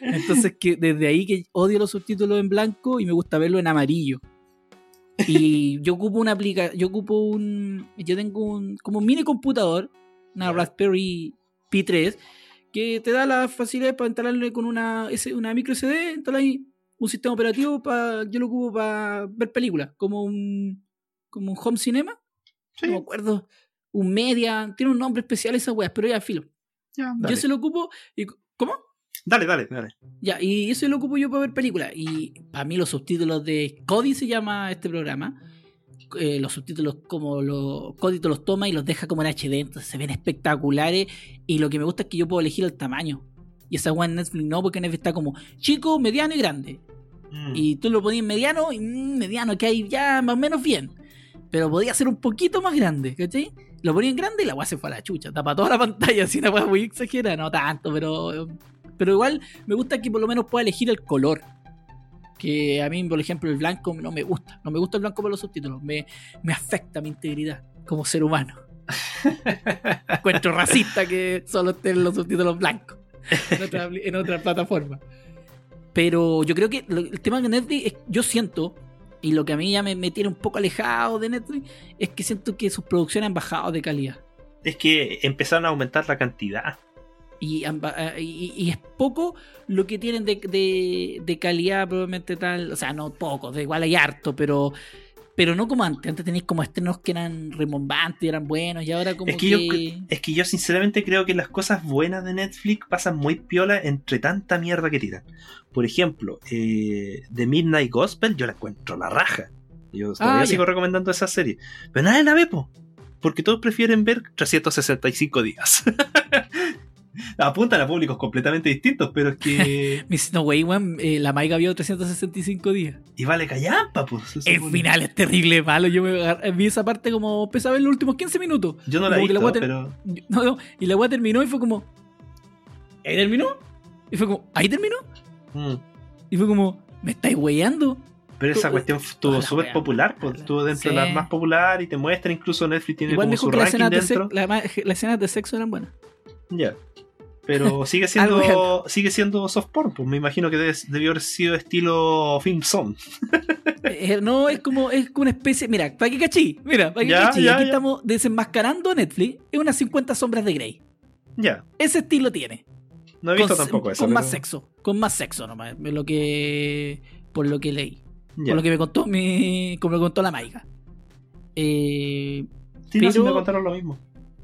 Entonces, que desde ahí que odio los subtítulos en blanco y me gusta verlo en amarillo. Y *laughs* yo ocupo una aplicación, yo ocupo un, yo tengo un, como un mini computador, una. Raspberry Pi 3, que te da la facilidad para instalarle con una, una micro SD, instalar ahí un sistema operativo para yo lo ocupo para ver películas, como un como un home cinema. Sí. No me acuerdo, un media, tiene un nombre especial esa weá, pero ya filo. Ya, Yo se lo ocupo y ¿cómo? dale, dale, dale. Ya, y eso lo ocupo yo para ver películas. Y para mí los subtítulos de Cody se llama este programa. Eh, los subtítulos como los Cody te los toma y los deja como en HD, entonces se ven espectaculares. Y lo que me gusta es que yo puedo elegir el tamaño. Y esa weá en Netflix no, porque Netflix está como chico, mediano y grande. Mm. Y tú lo ponías en mediano y mm, mediano, que hay ya más o menos bien. Pero podía ser un poquito más grande, ¿cachai? Lo ponía en grande y la weá se fue a la chucha. Tapa toda la *laughs* pantalla, así una weá muy exagerada. No tanto, pero. Pero igual me gusta que por lo menos pueda elegir el color. Que a mí, por ejemplo, el blanco no me gusta. No me gusta el blanco para los subtítulos. Me, me afecta mi integridad como ser humano. *laughs* Encuentro racista que solo estén los subtítulos blancos en otra, en otra plataforma. Pero yo creo que el tema de Netflix, es, yo siento, y lo que a mí ya me, me tiene un poco alejado de Netflix, es que siento que sus producciones han bajado de calidad. Es que empezaron a aumentar la cantidad. Y, eh, y- y es poco lo que tienen de, de- de calidad, probablemente tal. O sea, no poco, da igual hay harto, pero. Pero no como antes. Antes tenéis como estrenos que eran rimbombantes, eran buenos, y ahora como Es que, que. yo, es que yo sinceramente creo que las cosas buenas de Netflix pasan muy piola entre tanta mierda que tiran. Por ejemplo, eh, The Midnight Gospel yo la encuentro la raja. Yo todavía Ah, ya. sigo recomendando esa serie. Pero nadie la ve, po. Porque todos prefieren ver 365 días. *laughs* *laughs* Apuntan a públicos completamente distintos, pero es que... *laughs* Me dice, no, wey, weón, eh, la Maiga vio 365 días. y vale callampa, pues. El supone. final es terrible, malo. Yo me vi esa parte como empecé a ver los últimos 15 minutos. Yo no la la a pero... *laughs* No, no, y la weá terminó y fue como. ¿Ahí terminó? Y fue como, ¿ahí terminó? Mm. Y fue como, ¿me estáis weyando? Pero esa cuestión estuvo la súper popular, pues, estuvo dentro Sí. de las más populares y te muestra incluso Netflix tiene Igual como su ranking dentro. la las escenas de sexo eran buenas. Ya. Pero *laughs* sigue siendo sigue siendo soft porn, pues me imagino que debió haber sido estilo film zone. Eh, no, es como, es como una especie. Mira, para que cachí, mira, para que Ya, cachí. ya, Aquí ya. estamos desenmascarando a Netflix. Es unas 50 sombras de Grey. Ya. Ese estilo tiene. No he visto con, tampoco eso. Con más sexo. Con más sexo nomás. Lo que, por lo que leí. Por lo que me contó mi. Como me contó la Maiga. Eh, Sí, no, sí pero- me contaron lo mismo.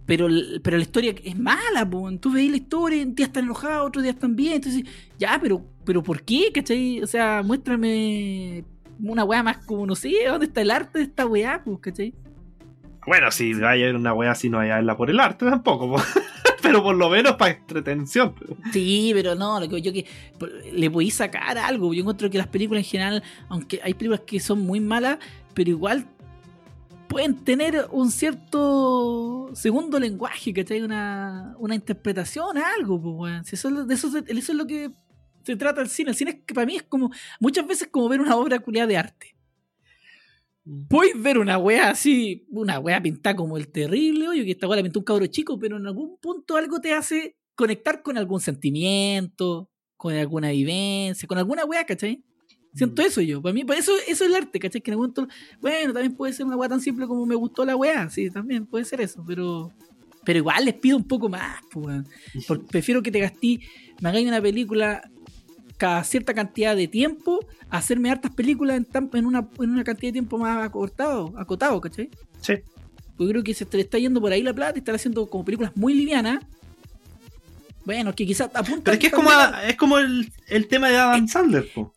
Pero, pero la historia es mala, po. Tú veis la historia, un día están enojados, otros días están bien. Entonces, ya, pero, pero ¿por qué? ¿Cachai? O sea, muéstrame una weá más como, no sé, ¿dónde está el arte de esta weá? Pues, ¿cachai? Bueno, si vaya a ver una wea así, no vaya a verla por el arte tampoco, po. *laughs* pero por lo menos para entretención. Sí, pero no, lo que yo que le podéis sacar algo. Yo encuentro que las películas en general, aunque hay películas que son muy malas, pero igual pueden tener un cierto segundo lenguaje, ¿cachai? Una, una interpretación, algo, pues, weón. Si eso, es lo- de eso, se- eso es lo que se trata el cine. El cine es que para mí es como, muchas veces como ver una obra culiada de arte. Puedes ver una wea así, una wea pintada como el terrible, oye, que esta wea la pintó un cabro chico, pero en algún punto algo te hace conectar con algún sentimiento, con alguna vivencia, con alguna wea, ¿cachai? Siento eso yo. Para mí, para eso, eso es el arte, ¿cachai? Que en algún momento, bueno, también puede ser una wea tan simple como me gustó la wea, sí, también puede ser eso, pero. Pero igual les pido un poco más, pues. Porque *laughs* prefiero que te gastí, me hagáis una película cada cierta cantidad de tiempo, hacerme hartas películas en, tan- en, una, en una cantidad de tiempo más acortado, acotado, ¿cachai? Sí. Yo creo que se te está yendo por ahí la plata y están haciendo como películas muy livianas. Bueno, que quizás apuntan. Pero es que es como, es como el, el tema de Adam Sandler, po.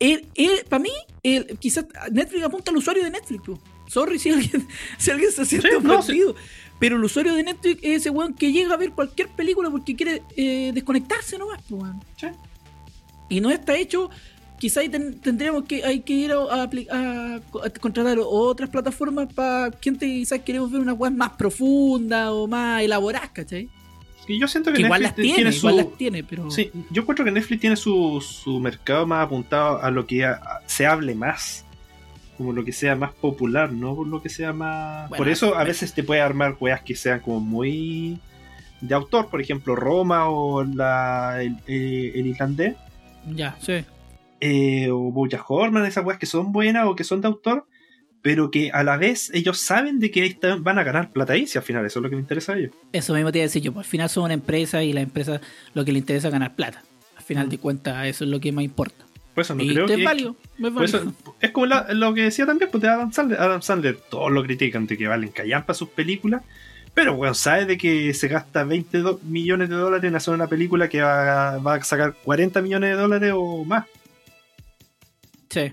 para mí, el- quizás Netflix apunta al usuario de Netflix. po. Sorry si alguien, *laughs* si alguien se siente Sí, no, ofendido. Pero el usuario de Netflix es ese weón que llega a ver cualquier película porque quiere eh, desconectarse nomás, po, weón. Sí. Y no está hecho. Quizá ahí ten- tendríamos que, hay que ir a, a a contratar otras plataformas para gente que quizás queremos ver una web más profunda o más elaborada, ¿cachai? Y yo siento que, Que igual las Netflix tiene, igual su- las tiene, pero. Sí, yo encuentro que Netflix tiene su, su mercado más apuntado a lo que a- se hable más. Como lo que sea más popular, no por lo que sea más. Bueno, por eso a veces te puede armar weas que sean como muy de autor, por ejemplo, Roma o la, el, eh, el islandés, Ya, sí. eh, o Bojack Horseman, esas weas que son buenas o que son de autor, pero que a la vez ellos saben de que van a ganar plata ahí, si al final eso es lo que me interesa a ellos. Eso mismo te iba a decir yo. pues, al final son una empresa y la empresa lo que le interesa es ganar plata. Al final Mm. de cuentas, eso es lo que más importa. Por eso no Y creo es que. eso- como la- lo que decía también, pues de Adam Sandler. Adam Sandler, todos lo critican de que valen callampa sus películas. Pero, bueno, sabe de que se gasta 20 do- millones de dólares en hacer una película que va, va a sacar 40 millones de dólares o más. Sí.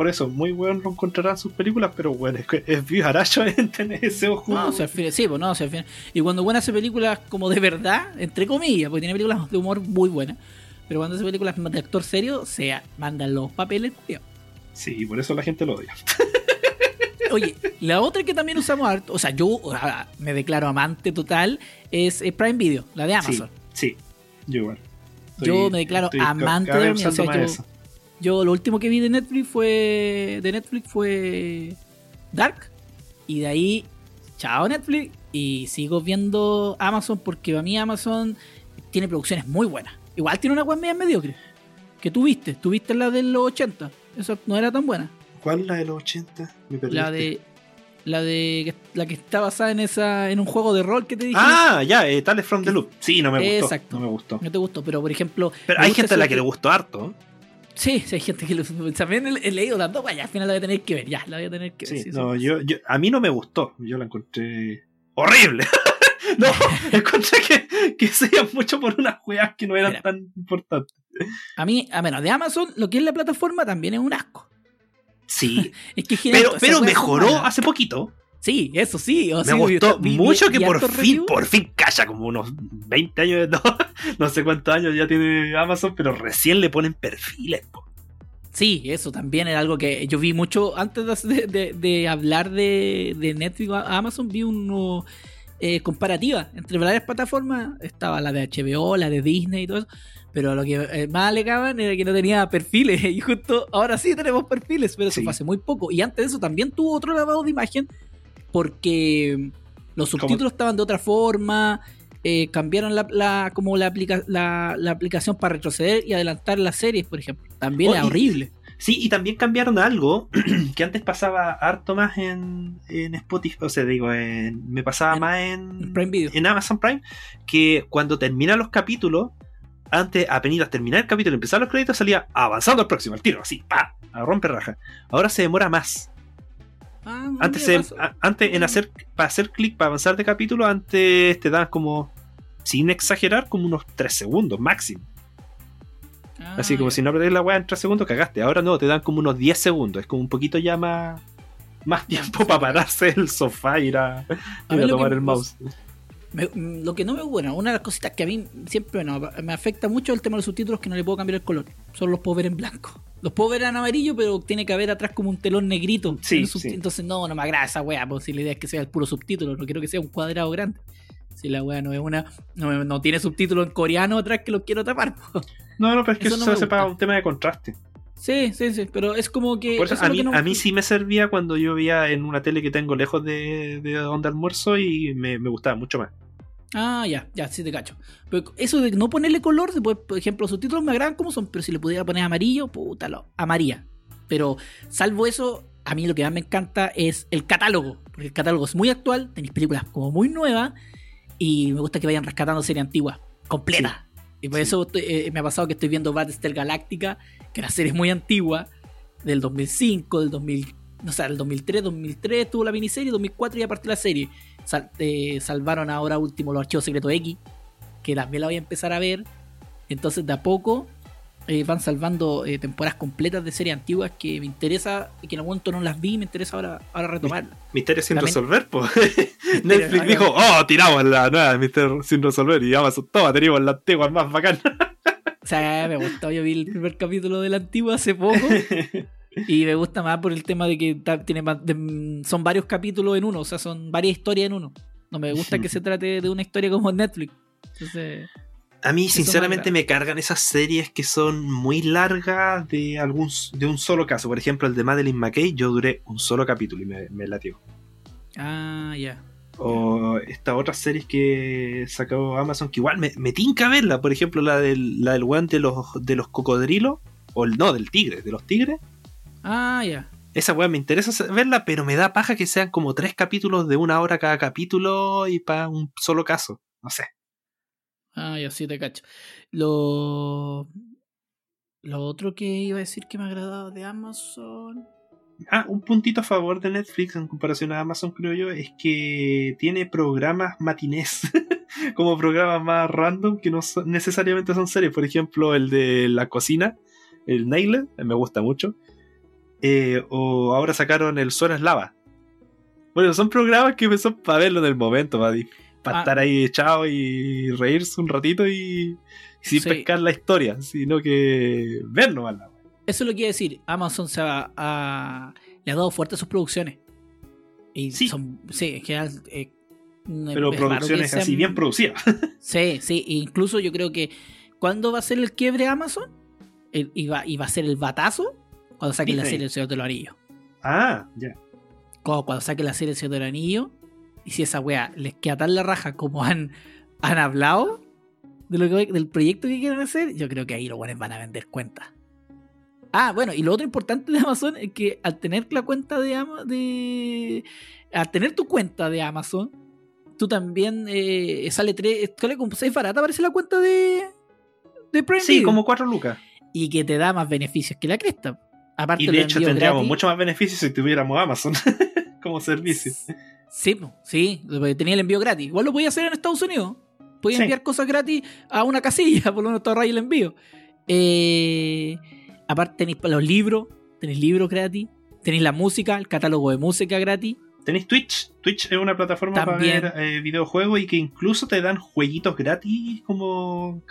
Por eso, muy bueno lo encontrarán sus películas, pero bueno, es que es *laughs* en tener ese ojo. No, o sea, al fin- sí, pues no, o sea, al fin- Y cuando bueno hace películas como de verdad, entre comillas, porque tiene películas de humor muy buenas, pero cuando hace películas de actor serio, se mandan los papeles. tío. Sí, por eso la gente lo odia. *laughs* Oye, la otra que también usamos harto, o sea, yo me declaro amante total, es Prime Video, la de Amazon. Sí, yo igual. Yo me declaro estoy amante de o sea, yo- eso. Yo lo último que vi de Netflix fue de Netflix fue Dark y de ahí chao Netflix y sigo viendo Amazon porque para mí Amazon tiene producciones muy buenas. Igual tiene una web media mediocre. Que tú viste, tú viste la de los 80. Esa no era tan buena. ¿Cuál es la de los 80? Me perdiste. La de la de la que está basada en esa en un juego de rol que te dije. Ah, ya, eh, Tales from the Loop. Sí, no me gustó. Exacto. No me gustó. No te gustó, pero por ejemplo, Pero hay gente a la que- que le gustó harto. Sí, sí, hay gente que lo, también he, leído tanto, vaya, al final la voy a tener que ver, ya, la voy a tener que ver. Sí, sí, no, yo, yo, a mí no me gustó. Yo la encontré horrible. *laughs* no, *laughs* encontré que, que se iban mucho por unas weas que no eran Mira. tan importantes. A mí, a menos de Amazon, lo que es la plataforma también es un asco. Sí, *laughs* Es que pero, pero mejoró hace poquito. Sí, eso sí. o Me sí, gustó vi- mucho vi que por fin, por fin calla como unos 20 años, no, *laughs* no sé cuántos años ya tiene Amazon, pero recién le ponen perfiles. po. Sí, eso también era algo que yo vi mucho antes de, de- de hablar de, de Netflix a Amazon, vi uno eh, comparativa entre varias plataformas. Estaba la de HBO, la de Disney y todo eso. Pero lo que eh, más alegaban era que no tenía perfiles. *laughs* Y justo ahora sí tenemos perfiles, pero eso Sí. fue hace muy poco. Y antes de eso también tuvo otro lavado de imagen porque los subtítulos estaban de otra forma. eh, cambiaron la, la- como la, aplica- la, la aplicación para retroceder y adelantar las series, por ejemplo. También Oh, era y- horrible. Sí, y también cambiaron algo *clears throat* que antes pasaba harto más en, en Spotify, o sea, digo, en- me pasaba En- más en, en Prime Video. en Amazon Prime, que cuando terminan los capítulos, antes, apenas terminar el capítulo y empezar los créditos, salía avanzando al próximo, al tiro, así, pa, a romper raja. Ahora se demora más. Ah, no, Antes, a- en hacer, para hacer clic, para avanzar de capítulo, antes te dan como, sin exagerar, como unos 3 segundos máximo. Ah, Así como si no apretés la weá en 3 segundos, cagaste. Ahora no, te dan como unos 10 segundos. Es como un poquito ya más, más tiempo para pararse del sofá y ir a, A ir mí a lo tomar que- el mouse. Me- mm, lo que no me bueno, una de las cositas que a mí siempre bueno, me afecta mucho el tema de los subtítulos que no le puedo cambiar el color. Solo los puedo ver en blanco. Los puedo ver en amarillo, pero tiene que haber atrás como un telón negrito. Sí, sí. Entonces no, no me agrada esa wea, pues si la idea es que sea el puro subtítulo, no quiero que sea un cuadrado grande. Si la wea no es una, no, no tiene subtítulos en coreano atrás que los quiero tapar. po. No, no, pero es que Eso no se hace para un tema de contraste. Sí, sí, sí, pero es como que... Por eso, eso a lo mí, que no- a mí sí me servía cuando yo veía en una tele que tengo lejos de, de donde almuerzo y me, me gustaba mucho más. Ah, ya, ya, sí te cacho. Pero eso de no ponerle color, por ejemplo, los subtítulos me agradan como son, pero si le pudiera poner amarillo, puta, lo amaría. Pero salvo eso, a mí lo que más me encanta es el catálogo, porque el catálogo es muy actual, tenéis películas como muy nuevas y me gusta que vayan rescatando serie antigua, completa. Y por Sí. eso estoy- eh, me ha pasado que estoy viendo Battlestar Galactica, que la serie es muy antigua, del 2005, del 2000, no sé, del 2003, 2003 tuvo la miniserie, 2004 ya partió la serie. Sal- eh, salvaron ahora último los archivos secretos X, que también la voy a empezar a ver. Entonces de a poco eh, van salvando eh, temporadas completas de series antiguas que me interesa y que en algún momento no las vi y me interesa ahora, ahora retomarlas. Misterio sin También- resolver, pues. *laughs* Netflix dijo, oh, tiramos la nueva Misterio sin resolver y Amazon, toma, tenemos la antigua más bacana. *laughs* O sea, me gustó, yo vi el primer capítulo de la antigua hace poco *laughs* y me gusta más por el tema de que tiene más de- mm, son varios capítulos en uno, o sea, son varias historias en uno. No me gusta que *laughs* se trate de una historia como Netflix. Entonces, A mí, sinceramente, me cargan esas series que son muy largas de algún de un solo caso. Por ejemplo, el de Madeline McKay, yo duré un solo capítulo y me, me latió. ah, ya. O estas otras series que sacó Amazon, que igual me, me tinca verla. Por ejemplo, la del, la del weón de los, de los cocodrilos. O el, no, del tigre, de los tigres. Ah, ya. Esa weón me interesa sa- verla, pero me da paja que sean como tres capítulos de una hora cada capítulo y para un solo caso. No sé. Ah, ya sí te cacho. Lo. Lo otro que iba a decir que me ha agradado de Amazon. Ah, un puntito a favor de Netflix en comparación a Amazon, creo yo, es que tiene programas matinés, *laughs* como programas más random que no son- necesariamente son series. Por ejemplo, el de la cocina, el Nailed, me gusta mucho. Eh, o ahora sacaron el Zona Lava. Bueno, son programas que son para verlo en el momento, para Ah. estar ahí echado y reírse un ratito y, sin Sí. pescar la historia, sino que ver nomás la wea. Eso es lo que iba a decir. Amazon se ha, ha- le ha dado fuerte a sus producciones. Y Sí. son. Sí, en general. eh, no- Pero producciones sean- así bien producidas. *laughs* Sí, sí. e incluso yo creo que. ¿Cuándo va a ser el quiebre Amazon? El- y, va, y va a ser el batazo cuando saquen la serie El Señor de los Anillos. ah, ya. Cuando, cuando saquen la serie El Señor de los Anillos. Y si esa wea les queda tan la raja como han, han hablado de lo que, del proyecto que quieren hacer, yo creo que ahí los buenos van a vender cuentas. Ah, bueno, y lo otro importante de Amazon es que al tener la cuenta de Ama- de al tener tu cuenta de Amazon, tú también eh, sale tres, sale como seis barata, parece la cuenta de de Prime Sí, Video. como cuatro lucas. y que te da más beneficios que la cresta. Aparte Y de hecho tendríamos gratis. mucho más beneficios si tuviéramos Amazon *laughs* como servicio. Sí, sí, tenía el envío gratis. Igual lo podía hacer en Estados Unidos. Podía Sí. enviar cosas gratis a una casilla, *laughs* por lo menos te ahorráis el envío. Eh, aparte tenéis los libros, tenéis libros gratis, tenéis la música, el catálogo de música gratis. Tenéis Twitch. Twitch es una plataforma También. para ver eh, videojuegos y que incluso te dan jueguitos gratis como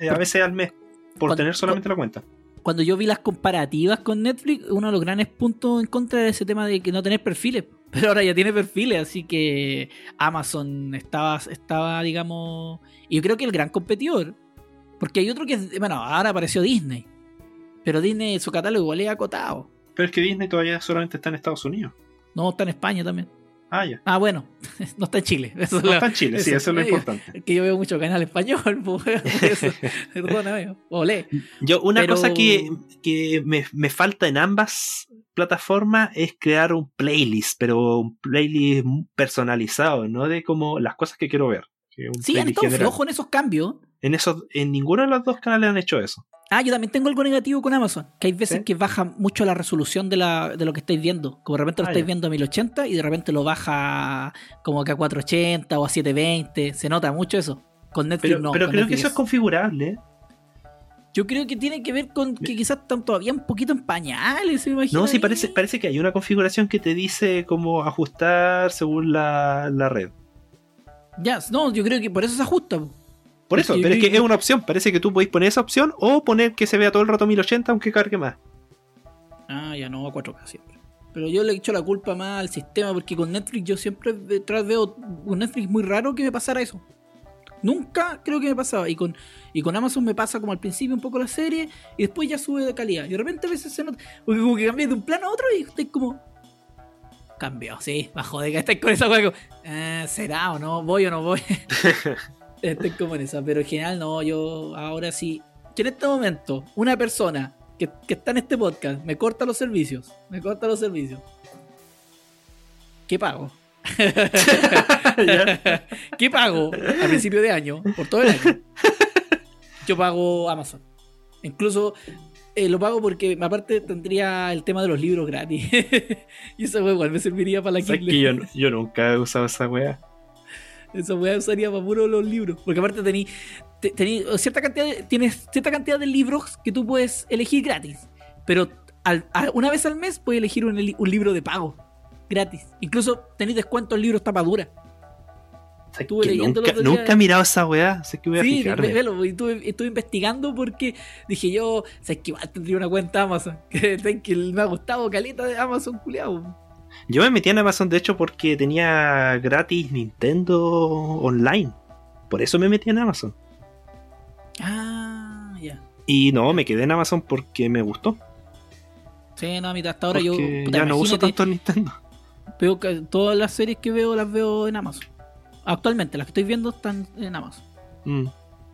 eh, a veces al mes por tener solamente la cuenta. Cuando yo vi las comparativas con Netflix, uno de los grandes puntos en contra era ese tema de que no tener perfiles. *laughs* Pero ahora ya tiene perfiles, así que Amazon estaba, estaba digamos... Y yo creo que el gran competidor, porque hay otro que es... Bueno, ahora apareció Disney. Pero Disney, su catálogo igual es acotado. Pero es que Disney todavía solamente está en Estados Unidos. No, está en España también. Ah, ya. Ah, bueno, *laughs* no está en Chile. Eso es No lo- está en Chile, sí, eso- eso es lo importante. que yo veo mucho canal español, *laughs* pues, eso. *laughs* Perdóname, olé. Yo, una Pero- cosa que, que me, me falta en ambas plataformas es crear un playlist, pero un playlist personalizado, no de como las cosas que quiero ver. que un Sí, han estado flojos en esos cambios. En, esos, en ninguno de los dos canales han hecho eso. Ah, yo también tengo algo negativo con Amazon. Que hay veces ¿Sí? que baja mucho la resolución de, la, de lo que estáis viendo. Como de repente lo Ah, estáis ya. viendo a 1080 y de repente lo baja como que a 480 o a 720. Se nota mucho eso. Con Netflix Pero, no. pero creo que eso es configurable. ¿eh? Yo creo que tiene que ver con que quizás están todavía un poquito en pañales. No, sí, parece, parece que hay una configuración que te dice cómo ajustar según la, la red. Ya, no, yo creo que por eso se ajusta. Po. Por Es eso, pero es que es una opción. Parece que tú podéis poner esa opción o poner que se vea todo el rato 1080 aunque cargue más. Ah, ya no, a 4K siempre. Pero yo le he hecho la culpa más al sistema porque con Netflix yo siempre detrás veo con Netflix muy raro que me pasara eso. Nunca creo que me pasaba. Y con, y con Amazon me pasa como al principio un poco la serie y después ya sube de calidad. Y de repente a veces se nota. Porque como que cambié de un plano a otro y estoy como. Cambió, sí, bajo de que estáis con esa hueá. ¿Será o no? ¿Voy o no voy? *laughs* *laughs* estoy como en esa. Pero en general no, yo ahora sí. Que en este momento, una persona que, que está en este podcast me corta los servicios. Me corta los servicios. ¿Qué pago? *laughs* *laughs* ¿Qué pago a principio de año? Por todo el año. Yo pago Amazon. Incluso eh, lo pago porque aparte tendría el tema de los libros gratis. *laughs* y esa wea igual me serviría para la ¿Sabes Kindle. que yo, yo nunca he usado esa wea? Esa weá usaría para puro los libros. Porque aparte tení, te- tení cierta cantidad de, tienes cierta cantidad de libros que tú puedes elegir gratis. Pero al- a- una vez al mes puedes elegir un, un libro de pago. Gratis. Incluso tenéis descuento en libros tapadura. ¿Sabes Estuve que leyendo el nunca, nunca he mirado esa. Sé que voy a Sí, fijarme. velo, estuve, estuve investigando porque dije yo, sabes que igual tendría una cuenta Amazon. *laughs* Que, que me ha gustado caleta de Amazon, culiao. Yo me metí en Amazon de hecho porque tenía gratis Nintendo Online. Por eso me metí en Amazon. Ah, ya. Y no, me quedé en Amazon porque me gustó. Sí, no, a mitad hasta ahora yo puta, ya no uso tanto Nintendo. veo que todas las series que veo las veo en Amazon. Actualmente, las que estoy viendo están en Amazon. Mm.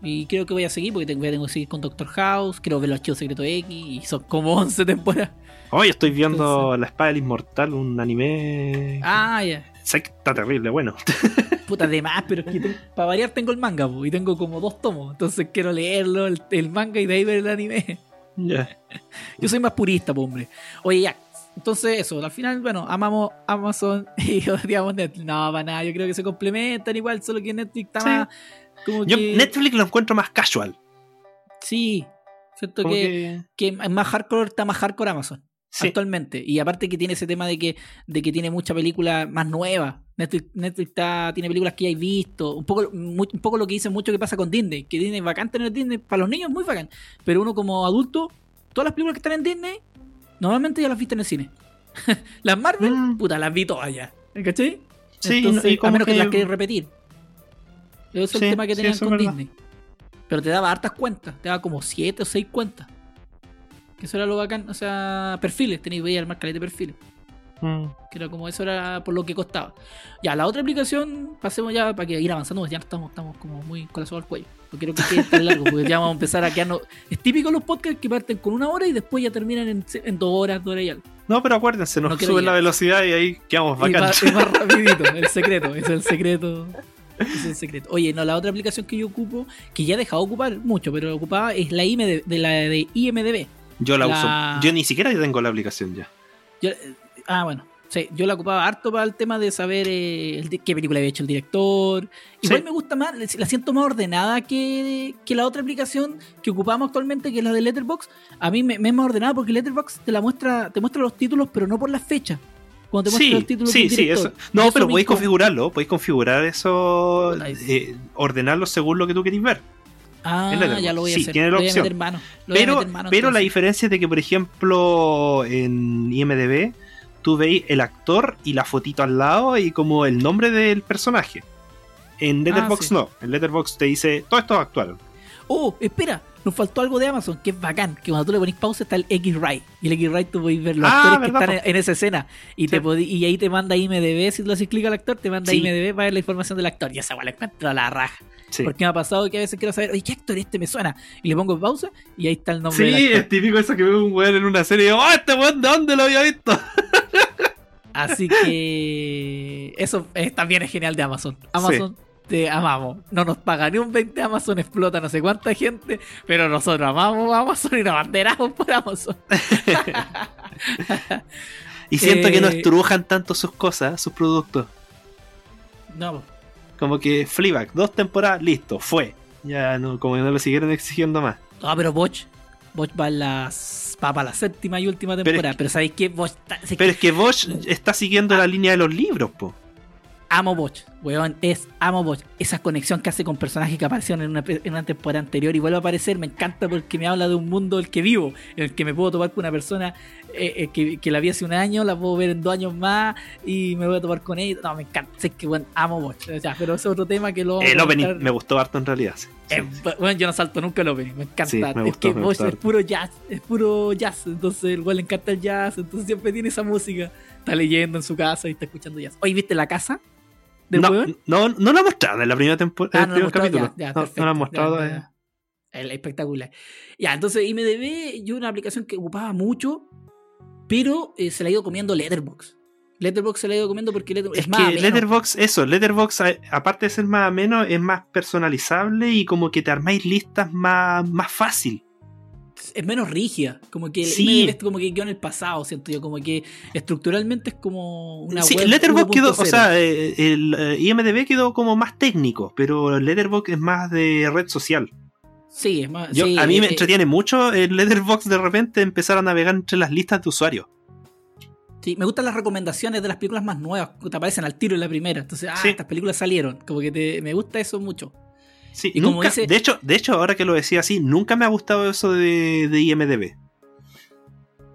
Y creo que voy a seguir porque tengo, tengo que seguir con Doctor House, quiero ver los archivos secretos X y son como 11 temporadas. Hoy estoy viendo La Espada del Inmortal, un anime. Ah, ya. Sé que está terrible, bueno. *laughs* Puta de más, pero es que tengo- para variar tengo el manga po, y tengo como dos tomos. Entonces quiero leerlo, el, el manga y de ahí ver el anime. Ya. *laughs* Yo soy más purista, po, hombre. Oye, ya. Entonces, eso, al final, bueno, amamos Amazon *laughs* y odiamos Netflix. No, para nada, yo creo que se complementan igual, solo que Netflix está Sí. más. Como Yo que, Netflix lo encuentro más casual. Sí, siento que, que- que es más hardcore, está más hardcore Amazon Sí. actualmente. Y aparte que tiene ese tema de que, de que tiene mucha película más nueva. Netflix, Netflix está, tiene películas que ya hay visto. Un poco, un poco lo que dicen mucho que pasa con Disney. Que Disney es bacán tener Disney. Para los niños es muy bacán. Pero uno como adulto, todas las películas que están en Disney, normalmente ya las viste en el cine. *laughs* las Marvel, Mm. puta, las vi todas ya. ¿Cachai? Sí, Entonces, y como a menos que, que- las queréis repetir. Eso es Sí, el tema que tenían con. Disney. Pero te daba hartas cuentas, te daba como 7 o 6 cuentas. Que eso era lo bacán, o sea, perfiles, tenéis veía el marcalete de perfiles. Mm. Que era como eso era por lo que costaba. Ya, la otra aplicación, pasemos ya para que ir avanzando, ya estamos, estamos como muy colazados al cuello. No quiero que quede tan largo, porque ya vamos a empezar a quedarnos. Es típico los podcasts que parten con una hora y después ya terminan en, en dos horas, dos horas y algo. No, pero acuérdense, nos No suben la velocidad y ahí quedamos bacán. es *laughs* más rapidito, el secreto, es el secreto. es el secreto. Oye, no, la otra aplicación que yo ocupo, que ya he dejado de ocupar mucho, pero ocupaba, es la, IMD, de la de IMDB. Yo la, la- uso. Yo ni siquiera tengo la aplicación ya. Yo- eh, ah, bueno. Sí, yo la ocupaba harto para el tema de saber eh, el qué película había hecho el director. Igual Sí. me gusta más, la siento más ordenada que, que la otra aplicación que ocupamos actualmente, que es la de Letterboxd. A mí me, me es más ordenada porque Letterboxd te la muestra, te muestra los títulos, pero no por la fecha. Cuando te muestra Sí, los títulos sí, del sí, eso. No, eso pero podéis configurarlo, podéis configurar eso, eh, ordenarlo según lo que tú queréis ver. Ah, Letterboxd. ya lo voy a Sí, hacer. tiene la a opción. meter mano. Le voy a Pero, meter mano, pero la diferencia es de que, por ejemplo, en IMDB, tú veis el actor y la fotito al lado y como el nombre del personaje. En Letterboxd Ah, sí. no. En Letterboxd te dice todo esto es actual. Oh, espera, nos faltó algo de Amazon que es bacán. Que cuando tú le pones pausa está el X-Ray. Y el X-Ray tú podés ver los Ah, actores verdad, que están en, esa escena. Y, Sí. te podí- y ahí te manda IMDB. Si tú le haces clic al actor, te manda Sí. IMDB para ver la información del actor. Y esa igual la encuentro a la raja. Sí. Porque me ha pasado que a veces quiero saber, oye, ¿qué actor este me suena? Y le pongo pausa y ahí está el nombre Sí, del actor. es típico eso que veo un weón en una serie y digo, ¡oh, este weón de dónde lo había visto! *laughs* Así que eso es- también es genial de Amazon. Amazon te amamos. No nos paga ni un 20 Amazon, explota no sé cuánta gente, pero nosotros amamos Amazon y nos banderamos *laughs* por Amazon. *laughs* Y siento que no Eh, estrujan tanto sus cosas, sus productos. No, Como que Fleabag, dos temporadas, listo, fue. Ya no, como que no lo siguieron exigiendo más. no pero Boch, Boch va, las, va para la séptima y última Pero temporada. es Pero, ¿sabéis qué? Boch, está- es que Pero es que Bosch está siguiendo la línea de los libros, po. Amo Boch, weón, es amo Boch. Esa conexión que hace con personajes que aparecieron en una, pe- en una temporada anterior y vuelve a aparecer, me encanta porque me habla de un mundo el que vivo, en el que me puedo topar con una persona eh, eh, que, que la vi hace un año, la puedo ver en dos años más y me voy a topar con ella. No, me encanta, sé que bueno, amo Boch. O sea, pero es otro tema que lo El opening me gustó harto en realidad. sí. Sí. Eh, bueno, yo no salto nunca el opening, me encanta. Es que gustó es puro jazz, es puro jazz. Entonces, el güey le encanta el jazz, entonces siempre tiene esa música. Está leyendo en su casa y está escuchando jazz. Oye, ¿viste la casa? ¿Del no, huevón? no, no lo mostraron en la primera temporada. Ah, el no primer capítulo. ya, ya, no, no lo han mostrado todavía. El espectacular. Ya, entonces IMDB, yo una aplicación que ocupaba mucho, pero eh, se la ha ido comiendo Letterboxd. Letterboxd se la ha ido comiendo porque Letterboxd Es es, más que. Letterbox, eso, Letterbox, aparte de ser más ameno, es más personalizable y como que te armáis listas más, más fácil. Es menos rígida. Como que Sí. Como que quedó en el pasado, siento yo. Como que estructuralmente es como una sí, web Letterbox quedó, o 1.0. sea, eh, el eh, IMDB quedó como más técnico, pero Letterbox es más de red social. Sí, es más. Yo, sí, a mí me eh, entretiene mucho el Letterbox de repente empezar a navegar entre las listas de usuarios. Sí, me gustan las recomendaciones de las películas más nuevas, que te aparecen al tiro en la primera. Entonces, ah, Sí. estas películas salieron. Como que te, me gusta eso mucho. Sí, Y como nunca- dice- de, hecho, de hecho, ahora que lo decía así, nunca me ha gustado eso de, de IMDB.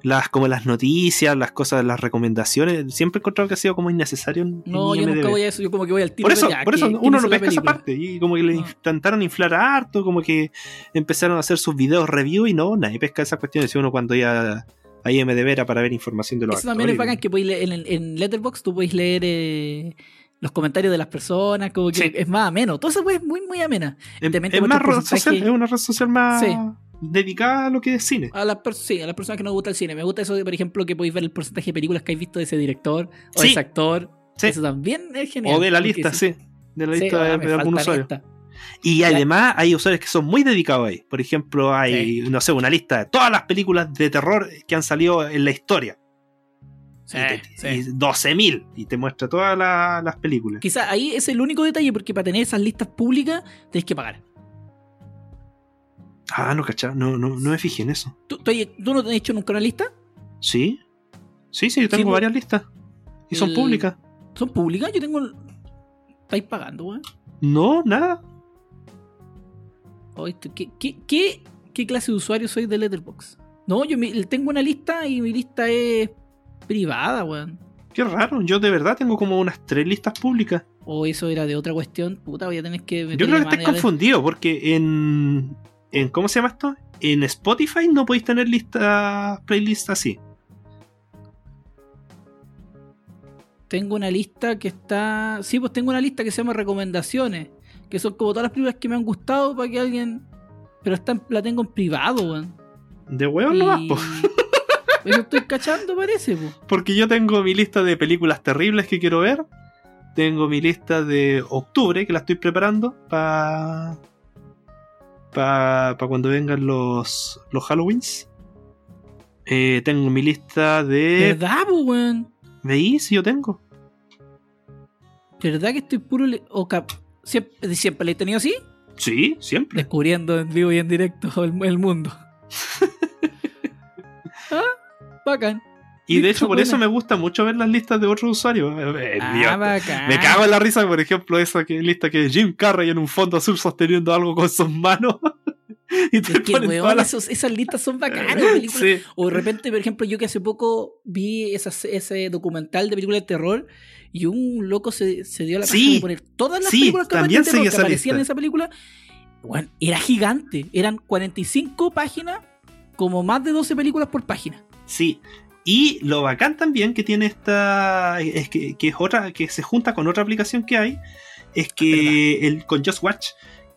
Las, como las noticias, las cosas, las recomendaciones, siempre he encontrado que ha sido como innecesario en, No, yo nunca voy a eso, yo como que voy al tiro. Por eso, ya, por ¿qué- eso uno no pesca esa parte. Y como que le No. intentaron inflar harto, como que empezaron a hacer sus videos review y no, nadie pesca esas cuestiones. Si uno cuando ya a IMDB era para ver información de los Eso también es bacán que podéis leer en, en Letterboxd tú podéis leer eh, los comentarios de las personas, como que Sí. es más ameno. Todo eso es muy, muy amena. Es, es más red social, es una red social más Sí. dedicada a lo que es cine. A las, sí, a las personas que no gusta el cine. Me gusta eso de, por ejemplo, que podéis ver el porcentaje de películas que habéis visto de ese director o Sí. de ese actor. Eso también es genial. O de la lista, sí. De la lista ah, de, algún usuario. esta. Y además hay usuarios que son muy dedicados ahí. Por ejemplo, hay, no sé, una lista de todas las películas de terror que han salido en la historia. Sí, y te- sí. y 12.000. Y te muestra todas la- las películas. Quizá ahí es el único detalle, porque para tener esas listas públicas tenéis que pagar. Ah, no, cachá. No, no, no me fijé en eso. ¿Tú, tú, tú no te has hecho nunca una lista? ¿Sí? Sí, sí, yo tengo pues, varias listas. Y son públicas. ¿Son públicas? Yo tengo. ¿Estáis pagando, weón? No, nada. ¿Qué, qué, qué, qué clase de usuario soy de Letterboxd? No, yo tengo una lista y mi lista es privada, weón. Qué raro. Yo de verdad tengo como unas tres listas públicas. O eso era de otra cuestión. Puta, voy a tener que. Yo creo que estás confundido porque en, en. ¿Cómo se llama esto? En Spotify no podéis tener listas, playlists así. Tengo una lista que está. Sí, pues tengo una lista que se llama recomendaciones. Que son como todas las películas que me han gustado para que alguien. Pero está en- la tengo en privado, weón. De huevos nomás, Y- po. *laughs* Eso estoy cachando, parece, po. Porque yo tengo mi lista de películas terribles que quiero ver. Tengo mi lista de octubre que la estoy preparando para. Para cuando vengan los, los Halloweens. Eh, tengo mi lista de. ¿Verdad, po, weón? ¿Veis? Sí, yo tengo. ¿Verdad que estoy puro. le- o cap- ¿Siempre, ¿Siempre la he tenido así? Sí, siempre. Descubriendo en vivo y en directo el, el mundo. *laughs* bacán. Y de hecho, por eso me gusta mucho ver las listas de otros usuarios. Eh, eh, Ah, bacán. me cago en la risa, por ejemplo, esa que, lista que es Jim Carrey en un fondo azul sosteniendo algo con sus manos. *laughs* y te Es que, ponen weón, todas las- esos- esas listas son bacanas. Sí. O de repente, por ejemplo, yo que hace poco vi esas- ese documental de películas de terror y un loco se, se dio la paja Sí. de poner todas las Sí, películas capaz también terror que aparecían en esa película. Era gigante. Eran 45 páginas, como más de 12 películas por página. Sí. Y lo bacán también que tiene esta. Es que, que es otra. que se junta con otra aplicación que hay. Es que el, con Just Watch.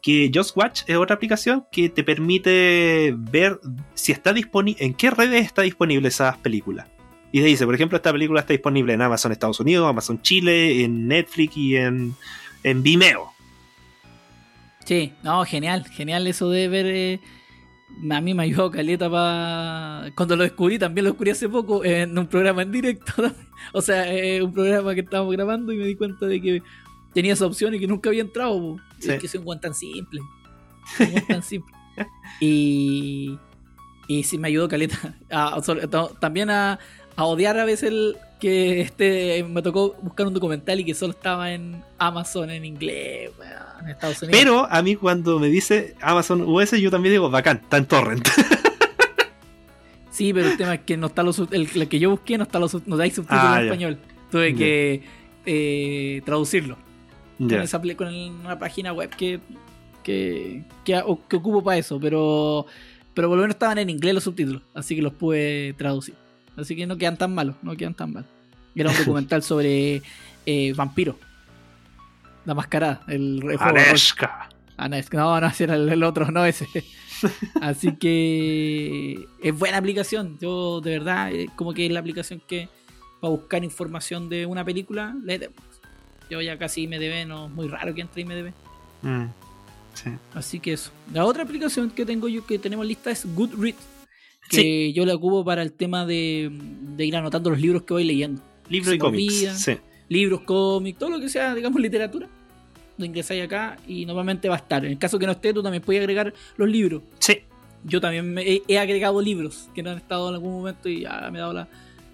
Que Just Watch es otra aplicación que te permite ver si está disponible. en qué redes está disponible esas películas. Y te dice, por ejemplo, esta película está disponible en Amazon Estados Unidos, Amazon Chile, en Netflix y en, en Vimeo. Sí, no, genial, genial eso de ver. eh, a mí me ayudó Caleta para. Cuando lo descubrí, también lo descubrí hace poco en un programa en directo. *laughs* o sea, eh, un programa que estábamos grabando y me di cuenta de que tenía esa opción y que nunca había entrado. Sí. Es que soy un guan tan simple. Un guan tan simple. *laughs* Y. Y sí me ayudó Caleta. *laughs* a- también a, a odiar a veces el que este me tocó buscar un documental y que solo estaba en Amazon en inglés, weón, en Estados Unidos. Pero a mí cuando me dice Amazon US, yo también digo, bacán, está en torrent. *laughs* Sí, pero el tema es que no está los el, el que yo busqué no está los no hay subtítulos Ah, en ya. español. Tuve Ya. que eh, traducirlo con, Ya. esa, pl- con una página web que que, que, que ocupo para eso, pero pero por lo menos estaban en inglés los subtítulos, así que los pude traducir. Así que no quedan tan malos, no quedan tan mal. Era un documental sobre eh, vampiro. La mascarada, el. Areska. Ah, no, no, ese era el, otro, no ese. *laughs* Así que es buena aplicación. Yo, de verdad, eh, como que es la aplicación que para buscar información de una película. Yo ya casi IMDB, no es muy raro que entre IMDB. Mm, sí. Así que eso. La otra aplicación que tengo yo que tenemos lista es Goodreads. Que yo la ocupo para el tema de, de ir anotando los libros que voy leyendo. Libro Se y cómics. Sí. libros, cómics, todo lo que sea, digamos, literatura. Lo ingresáis acá y normalmente va a estar. En el caso que no esté, tú también puedes agregar los libros. Sí. Yo también me he, he agregado libros que no han estado en algún momento y ya me he dado la,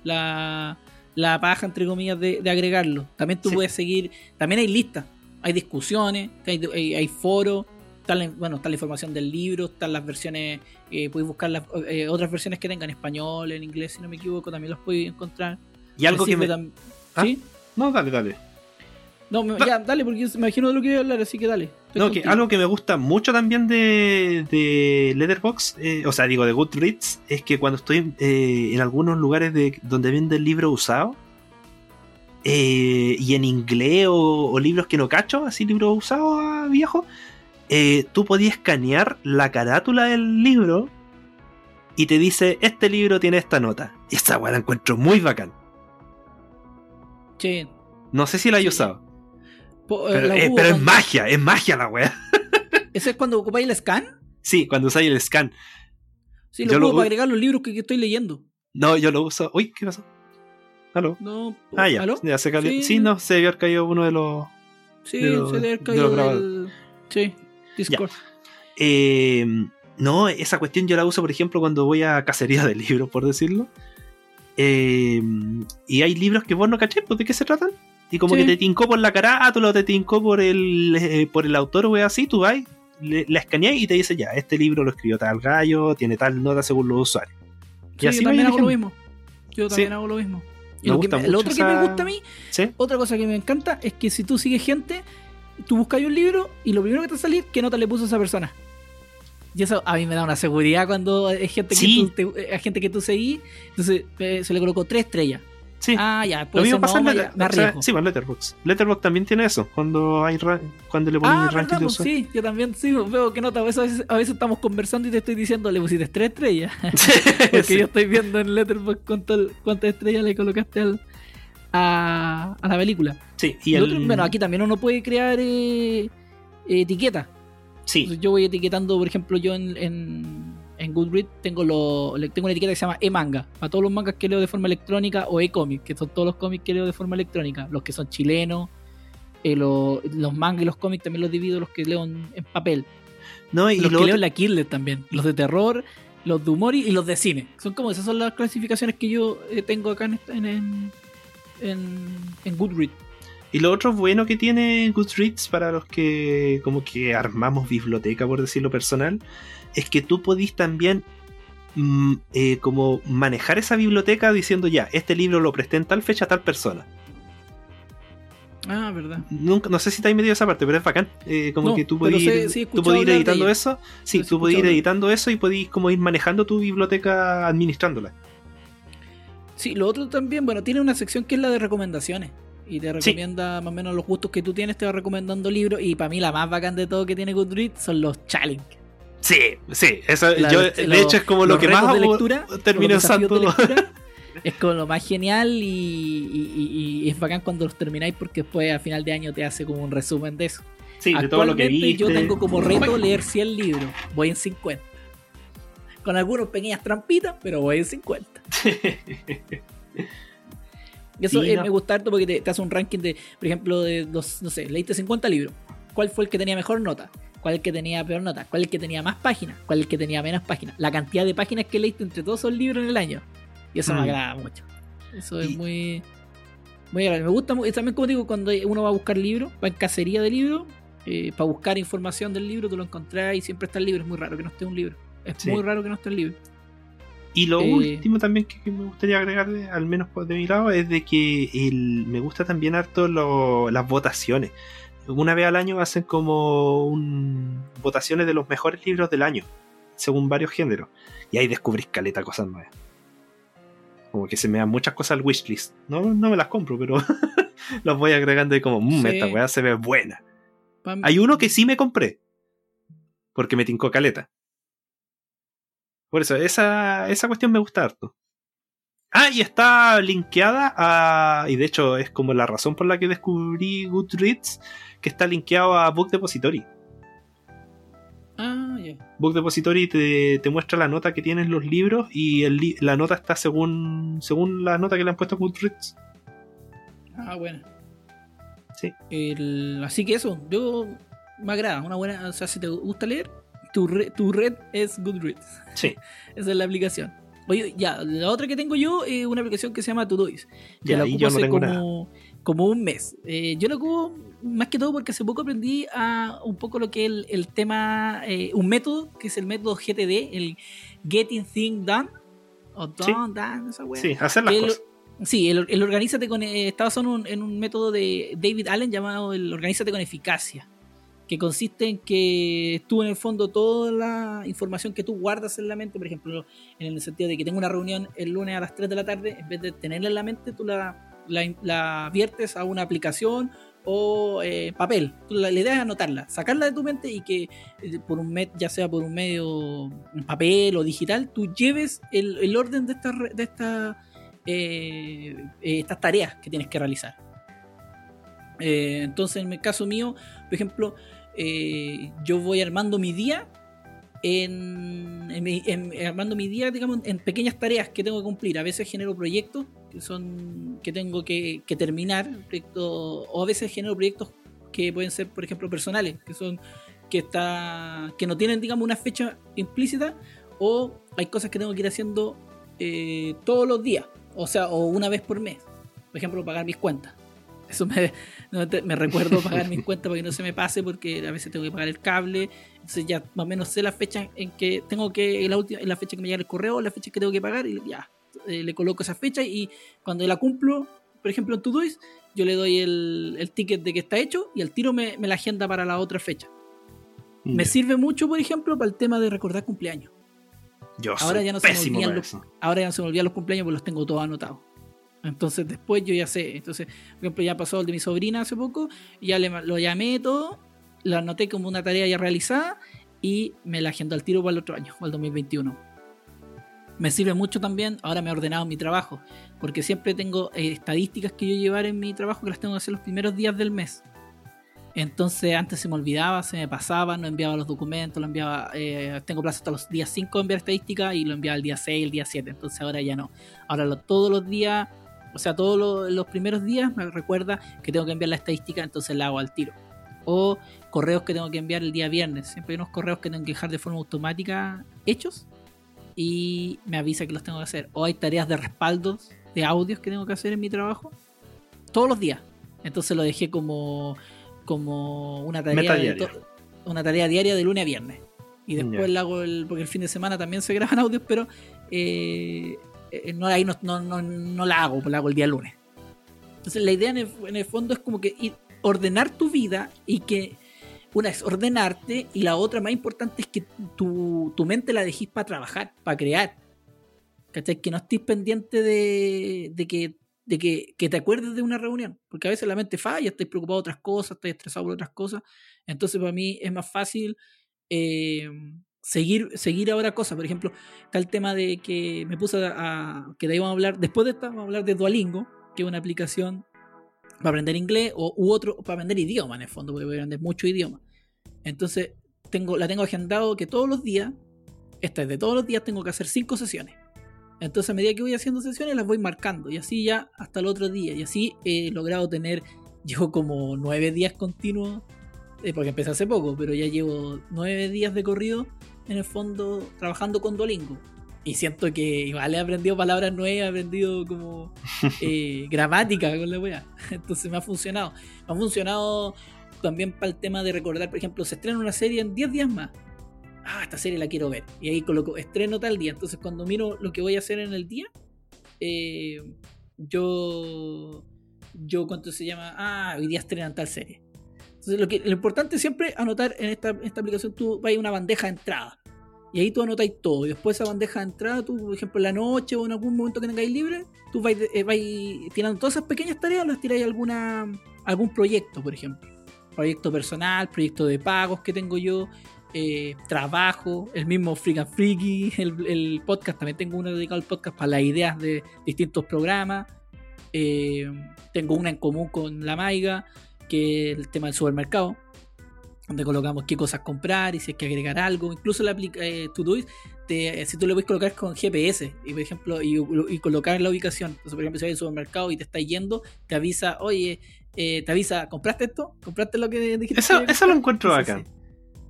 la, la paja, entre comillas, de, de agregarlo. También tú Sí. puedes seguir. También hay listas, hay discusiones, hay, hay, hay foros. Está la, bueno, está la información del libro, están las versiones, eh, puedes buscar las eh, otras versiones que tengan en español, en inglés, si no me equivoco, también los puedes encontrar. Y algo que me. tam- ¿Ah? ¿Sí? No, dale, dale. No, me- ya, dale, porque yo me imagino de lo que voy a hablar, así que dale. No, que algo que me gusta mucho también de, de Letterboxd, eh, o sea, digo de Goodreads, es que cuando estoy eh, en algunos lugares de, donde venden libros usados, eh, y en inglés o, o libros que no cacho, así libros usados ah, viejos, eh, tú podías escanear la carátula del libro y te dice, este libro tiene esta nota. Y esa weá la encuentro muy bacán. Sí. No sé si la Sí. usado. Po- eh, Pero, la eh, pero es magia, es magia la weá. *laughs* ¿Ese es cuando ocupáis el scan? Sí, cuando usáis el scan. Sí, lo Yo ocupo lo- para agregar los libros que, que estoy leyendo. No, yo lo uso. Uy, ¿qué pasó? ¿Aló? No, Ah, ya. ¿aló? ya se cayó. Sí. Sí, no, se haber caído uno de los. Sí, de lo- se debe haber de caído lo grabado. del- Sí, Discord. Eh, no, esa cuestión yo la uso, por ejemplo, cuando voy a cacería de libros, por decirlo. Eh, y hay libros que vos no caché, pues, ¿de qué se tratan? Y como Sí. que te tincó por la carátula o te tincó por el, eh, por el autor o así, tú vas, le- la escaneás y te dice ya, este libro lo escribió tal gallo, tiene tal nota según los usuarios. Y Sí, así yo también hago lo mismo. Yo Sí. también hago lo mismo. Y Me lo, que me- lo otro que me gusta a mí, ¿Sí? otra cosa que me encanta, es que si tú sigues gente, tú buscas un libro y lo primero que te va a salir, ¿qué nota le puso esa persona? Y eso a mí me da una seguridad cuando es gente Sí. que tú, te- eh, gente que tú seguís, entonces eh, se le colocó tres estrellas. Sí. Ah, ya, Lo mismo pasa en Letter- o sea, sí, pues, Letterboxd. Letterboxd también tiene eso. Cuando hay ra- cuando le ponen Ah, el ranking pues, sí, yo también sí, veo que nota. A veces, a veces estamos conversando y te estoy diciendo, le pusiste tres estrellas. *laughs* Porque Sí. *laughs* yo estoy viendo en Letterboxd cuántas estrellas le colocaste al, a, a la película. Sí, Y y el, otro- bueno, aquí también uno puede crear eh, etiquetas. sí, Entonces, yo voy etiquetando, por ejemplo, yo en, en, en Goodreads tengo, lo, tengo una etiqueta que se llama e-manga. Para todos los mangas que leo de forma electrónica o e-comic, que son todos los cómics que leo de forma electrónica. Los que son chilenos, eh, lo- los mangas y los cómics también los divido, los que leo en, en papel. no, y los lo que leo en la Kindle también. Los de terror, los de humor y, y los de cine. Son como esas son las clasificaciones que yo eh, tengo acá en, en, en, en, Goodreads. Y lo otro bueno que tiene Goodreads para los que como que armamos biblioteca, por decirlo personal, es que tú podís también mm, eh, como manejar esa biblioteca diciendo ya, este libro lo presté en tal fecha a tal persona. Ah, verdad. Nunca, no sé si te has metido esa parte, pero es bacán. Eh, como No, que tú sé- ir, sí tú ir de editando eso. Sí, Pero tú podís ir editando eso y podís como ir manejando tu biblioteca administrándola. Sí, lo otro también, bueno, tiene una sección que es la de recomendaciones. Y te recomienda más o menos los gustos que tú tienes, te va recomendando libros. Y para mí la más bacán de todo que tiene Goodreads son los challenge. Sí, sí, eso, La- yo, los- de hecho es como lo que más de lectura, termino usando. *laughs* es como lo más genial y, y- y- y es bacán cuando los termináis porque después a final de año te hace como un resumen de eso. Sí, de todo lo que viste. yo tengo como reto leer 100 libros, voy en 50. Con algunas pequeñas trampitas, pero voy en 50. *laughs* Y eso Sí, eh, no. me gusta harto porque te, te hace un ranking de, por ejemplo, de los, no sé, leíste 50 libros. ¿Cuál fue el que tenía mejor nota? ¿Cuál el que tenía peor nota? ¿Cuál el que tenía más páginas? ¿Cuál el que tenía menos páginas? La cantidad de páginas que leíste entre todos esos libros en el año. Y eso me Mm. agrada mucho. Eso es muy, muy agradable. Me gusta mu- y también, como digo, cuando uno va a buscar libros, va en cacería de libros, eh, para buscar información del libro, tú lo encontrás y siempre está el libro. Es muy raro que no esté un libro. Es Sí. muy raro que no esté el libro. Y lo Eh, último también que, que me gustaría agregarle, al menos de mi lado, es de que el, me gusta también harto lo- las votaciones. Una vez al año hacen como un, votaciones de los mejores libros del año, según varios géneros. Y ahí descubrís caleta cosas nuevas. Como que se me dan muchas cosas al wishlist. No, no me las compro, pero *laughs* los voy agregando y como, mmm, Sí. esta weá se ve buena. Hay uno que sí me compré. Porque me tincó caleta. Por eso, esa, esa cuestión me gusta harto. Ah, y está linkeada a. Y de hecho, es como la razón por la que descubrí Goodreads. Que está linkeado a Book Depository. Ah, ya. Book Depository te, te muestra la nota que tienen los libros. Y el la nota está según, según la nota que le han puesto a Goodreads. Ah, bueno. Sí. El- así que eso, yo me agrada, una buena, o sea, si te gusta leer, tu, re- tu red es Goodreads. Sí. *laughs* Esa es la aplicación. Oye, ya, la otra que tengo yo es una aplicación que se llama Todoist. Que Ya, la ocupo yo no hace tengo como, como un mes. Eh, yo la ocupo más que todo porque hace poco aprendí a un poco lo que es el, el tema, eh, un método, que es el método GTD, el Getting Things Done. O Sí. Done, Done, esa wea. Sí, hacer las El- cosas. Sí, el, el Organízate con. eh, está basado en un, en un método de David Allen llamado el Organízate con Eficacia. Que consiste en que tú, en el fondo, toda la información que tú guardas en la mente, por ejemplo, en el sentido de que tengo una reunión el lunes a las 3 de la tarde, en vez de tenerla en la mente, tú la la, la viertes a una aplicación o eh, papel. La, idea es anotarla, sacarla de tu mente y que eh, por un ya sea por un medio papel o digital, tú lleves el, orden de, esta, de eh, estas tareas que tienes que realizar. entonces, en el caso mío, por ejemplo, yo voy armando mi día en, armando mi día, digamos, en pequeñas tareas que tengo que cumplir. A veces genero proyectos que son que tengo que, terminar, o a veces genero proyectos que pueden ser, por ejemplo, personales, que son que está que no tienen, digamos, una fecha implícita, o hay cosas que tengo que ir haciendo eh, todos los días, o sea, o una vez por mes. Por ejemplo, pagar mis cuentas. Eso me, me recuerdo pagar mis cuentas para que no se me pase, porque a veces tengo que pagar el cable. Entonces ya más o menos sé la fecha en que tengo que, la, última, la fecha que me llega el correo, la fecha que tengo que pagar, y ya, eh, le coloco esa fecha y cuando la cumplo, por ejemplo en Todoist, yo le doy el, el, ticket de que está hecho y al tiro me, me la agenda para la otra fecha. Me sirve mucho, por ejemplo, para el tema de recordar cumpleaños. Yo ahora, ya no se me olvidan los, ahora ya no se me olvidan los cumpleaños porque los tengo todos anotados. Entonces después yo ya sé. Entonces, por ejemplo, ya pasó el de mi sobrina hace poco, ya le, lo llamé todo, lo anoté como una tarea ya realizada y me la agendo al tiro para el otro año, para el 2021. Me sirve mucho también, ahora me he ordenado mi trabajo, porque siempre tengo eh, estadísticas que yo llevar en mi trabajo que las tengo que hacer los primeros días del mes. Entonces antes se me olvidaba, se me pasaba, no enviaba los documentos, lo enviaba, eh, tengo plazo hasta los días 5 de enviar estadística y lo enviaba el día 6, el día 7, entonces ahora ya no. Ahora todos los días o sea, todos los, primeros días me recuerda que tengo que enviar la estadística, entonces la hago al tiro. O correos que tengo que enviar el día viernes. Siempre hay unos correos que tengo que dejar de forma automática hechos y me avisa que los tengo que hacer. O hay tareas de respaldo de audios que tengo que hacer en mi trabajo todos los días. Entonces lo dejé como, como una tarea una tarea diaria de lunes a viernes. Y después la hago el, porque el fin de semana también se graban audios, pero eh, no, ahí no, no, la hago, la hago el día lunes. Entonces la idea en el, fondo es como que ordenar tu vida y que una es ordenarte y la otra más importante es que tu, mente la dejes para trabajar, para crear. ¿Cachai? Que no estés pendiente de, que, de que, te acuerdes de una reunión, porque a veces la mente falla, estás preocupado de otras cosas, estás estresado por otras cosas. Entonces para mí es más fácil eh, seguir, seguir ahora cosas. Por ejemplo, está el tema de que me puse a, que de ahí vamos a hablar, después de esta vamos a hablar de Duolingo, que es una aplicación para aprender inglés o, u otro para aprender idioma en el fondo, porque voy a aprender mucho idioma. Entonces, tengo, la tengo agendado que todos los días, esta es de todos los días, tengo que hacer cinco sesiones. Entonces, a medida que voy haciendo sesiones, las voy marcando. Y así ya hasta el otro día. Y así he logrado tener, *laughs* llevo como nueve días continuos, eh, porque empecé hace poco, pero ya llevo nueve días de corrido en el fondo trabajando con Duolingo. Y siento que igual he aprendido palabras nuevas, he aprendido como *laughs* eh, gramática con la wea. *laughs* Entonces me ha funcionado. Me ha funcionado también para el tema de recordar, por ejemplo, se estrena una serie en 10 días más. Ah, esta serie la quiero ver. Y ahí coloco estreno tal día. Entonces cuando miro lo que voy a hacer en el día, eh, yo, yo, ¿cuánto se llama? Ah, hoy día estrenan tal serie lo, que, lo importante siempre anotar en esta, aplicación, tú vas a una bandeja de entrada. Y ahí tú anotáis todo. Y después esa bandeja de entrada, tú, por ejemplo, en la noche o en algún momento que tengáis libre, tú vais, eh, tirando todas esas pequeñas tareas, las tiráis a alguna, algún proyecto, por ejemplo. Proyecto personal, proyecto de pagos que tengo yo, eh, trabajo, el mismo Freak and Freaky, *laughs* el, podcast, también tengo uno dedicado al podcast para las ideas de distintos programas. Eh, tengo una en común con la Maiga que el tema del supermercado, donde colocamos qué cosas comprar y si hay que agregar algo. Incluso la eh, Todoist, si tú le puedes colocar con GPS y por ejemplo y, colocar la ubicación. Entonces, por ejemplo, si hay un supermercado y te está yendo, te avisa, oye, eh, te avisa, ¿compraste esto? ¿Compraste lo que dijiste? Eso, eso lo encuentro acá.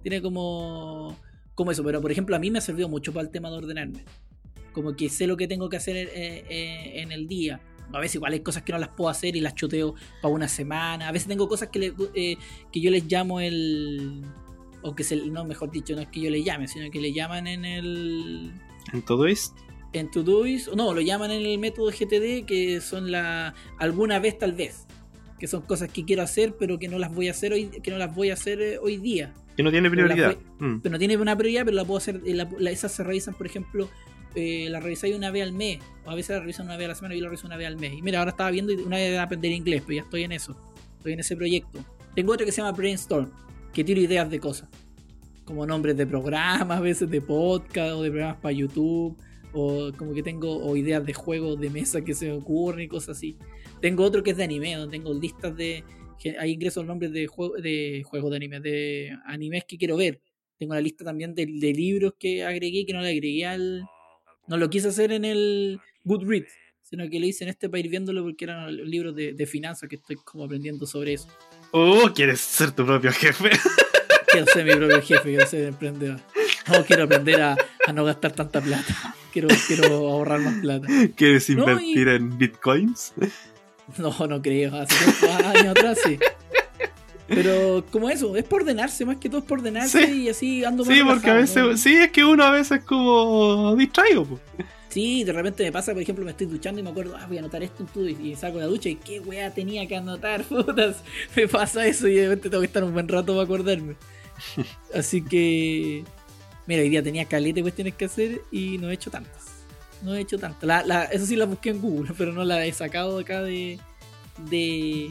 Tiene como, como eso, pero por ejemplo a mí me ha servido mucho para el tema de ordenarme. Como que sé lo que tengo que hacer eh, en el día a veces igual hay cosas que no las puedo hacer y las choteo para una semana. A veces tengo cosas que, eh, que yo les llamo el... O que se, no, mejor dicho, no es que yo le llame, sino que le llaman en el... ¿En Todoist? En Todoist, no, lo llaman en el método GTD, que son la... Alguna vez tal vez. Que son cosas que quiero hacer, pero que no las voy a hacer hoy, que no las voy a hacer eh, hoy día. Que no tiene prioridad. Mm. Pero, no tiene una prioridad, pero la puedo hacer. esas se revisan, por ejemplo, eh, la revisáis una vez al mes, o a veces la revisan una vez a la semana y yo la reviso una vez al mes. Y mira, ahora estaba viendo una vez de aprender inglés, pero ya estoy en eso, estoy en ese proyecto. Tengo otro que se llama Brainstorm, que tiro ideas de cosas, como nombres de programas, a veces de podcast o de programas para YouTube, o como que tengo o ideas de juegos de mesa que se ocurren y cosas así. Tengo otro que es de anime, donde tengo listas de. Ahí ingreso los nombres de, juego, de juegos de anime, de animes que quiero ver. Tengo la lista también de, de libros que agregué que no le agregué al. No lo quise hacer en el Goodreads, sino que lo hice en este para ir viéndolo porque eran los libros de, de finanzas que estoy como aprendiendo sobre eso. Oh, quieres ser tu propio jefe. *laughs* Quiero ser mi propio jefe, quiero ser emprendedor. No, quiero aprender a, a no gastar tanta plata. *laughs* Quiero, quiero ahorrar más plata. ¿Quieres No, invertir en bitcoins? No, no creo. Hace años atrás sí. Pero como eso, es por ordenarse, más que todo es por ordenarse Sí. y así ando más Sí, porque a relajado, veces, ¿no? sí, es que uno a veces como distraigo. po. Sí, de repente me pasa, por ejemplo, me estoy duchando y me acuerdo, ah, voy a anotar esto en tu y saco la ducha y qué wea tenía que anotar, *laughs* putas. Me pasa eso y de repente tengo que estar un buen rato para acordarme. *laughs* Así que, mira, hoy día tenía caleta de cuestiones que hacer y no he hecho tantas. No he hecho tantas. La, la- eso sí la busqué en Google, *laughs* pero no la he sacado acá de. de.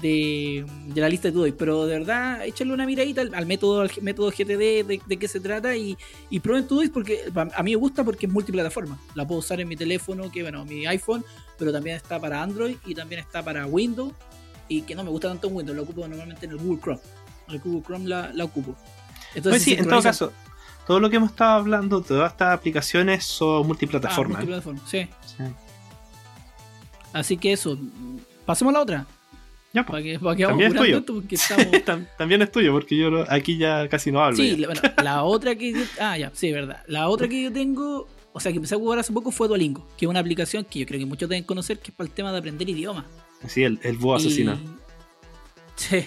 De, de la lista de todo. Pero de verdad, échale una miradita al, al método, al método GTD, de, de qué se trata y, y prueben Todoist porque a mí me gusta porque es multiplataforma. La puedo usar en mi teléfono, que bueno, mi iPhone, pero también está para Android y también está para Windows. Y que no me gusta tanto en Windows, lo ocupo normalmente en el Google Chrome. En el Google Chrome la, la ocupo. Pues sí, en todo caso, todo lo que hemos estado hablando, todas estas aplicaciones son Ah, multiplataformas. multiplataforma, sí. Sí. Así que eso. Pasemos a la otra. Ya, pues. Para que, para que vamos También es tuyo. estamos. *laughs* También es tuyo, porque yo aquí ya casi no hablo. Sí, la, bueno, la otra que yo, ah, ya, sí, verdad. La otra que yo tengo, o sea, que empecé a jugar hace poco fue Duolingo, que es una aplicación que yo creo que muchos deben conocer, que es para el tema de aprender idiomas. Sí, el, el búho asesino. Y- Sí.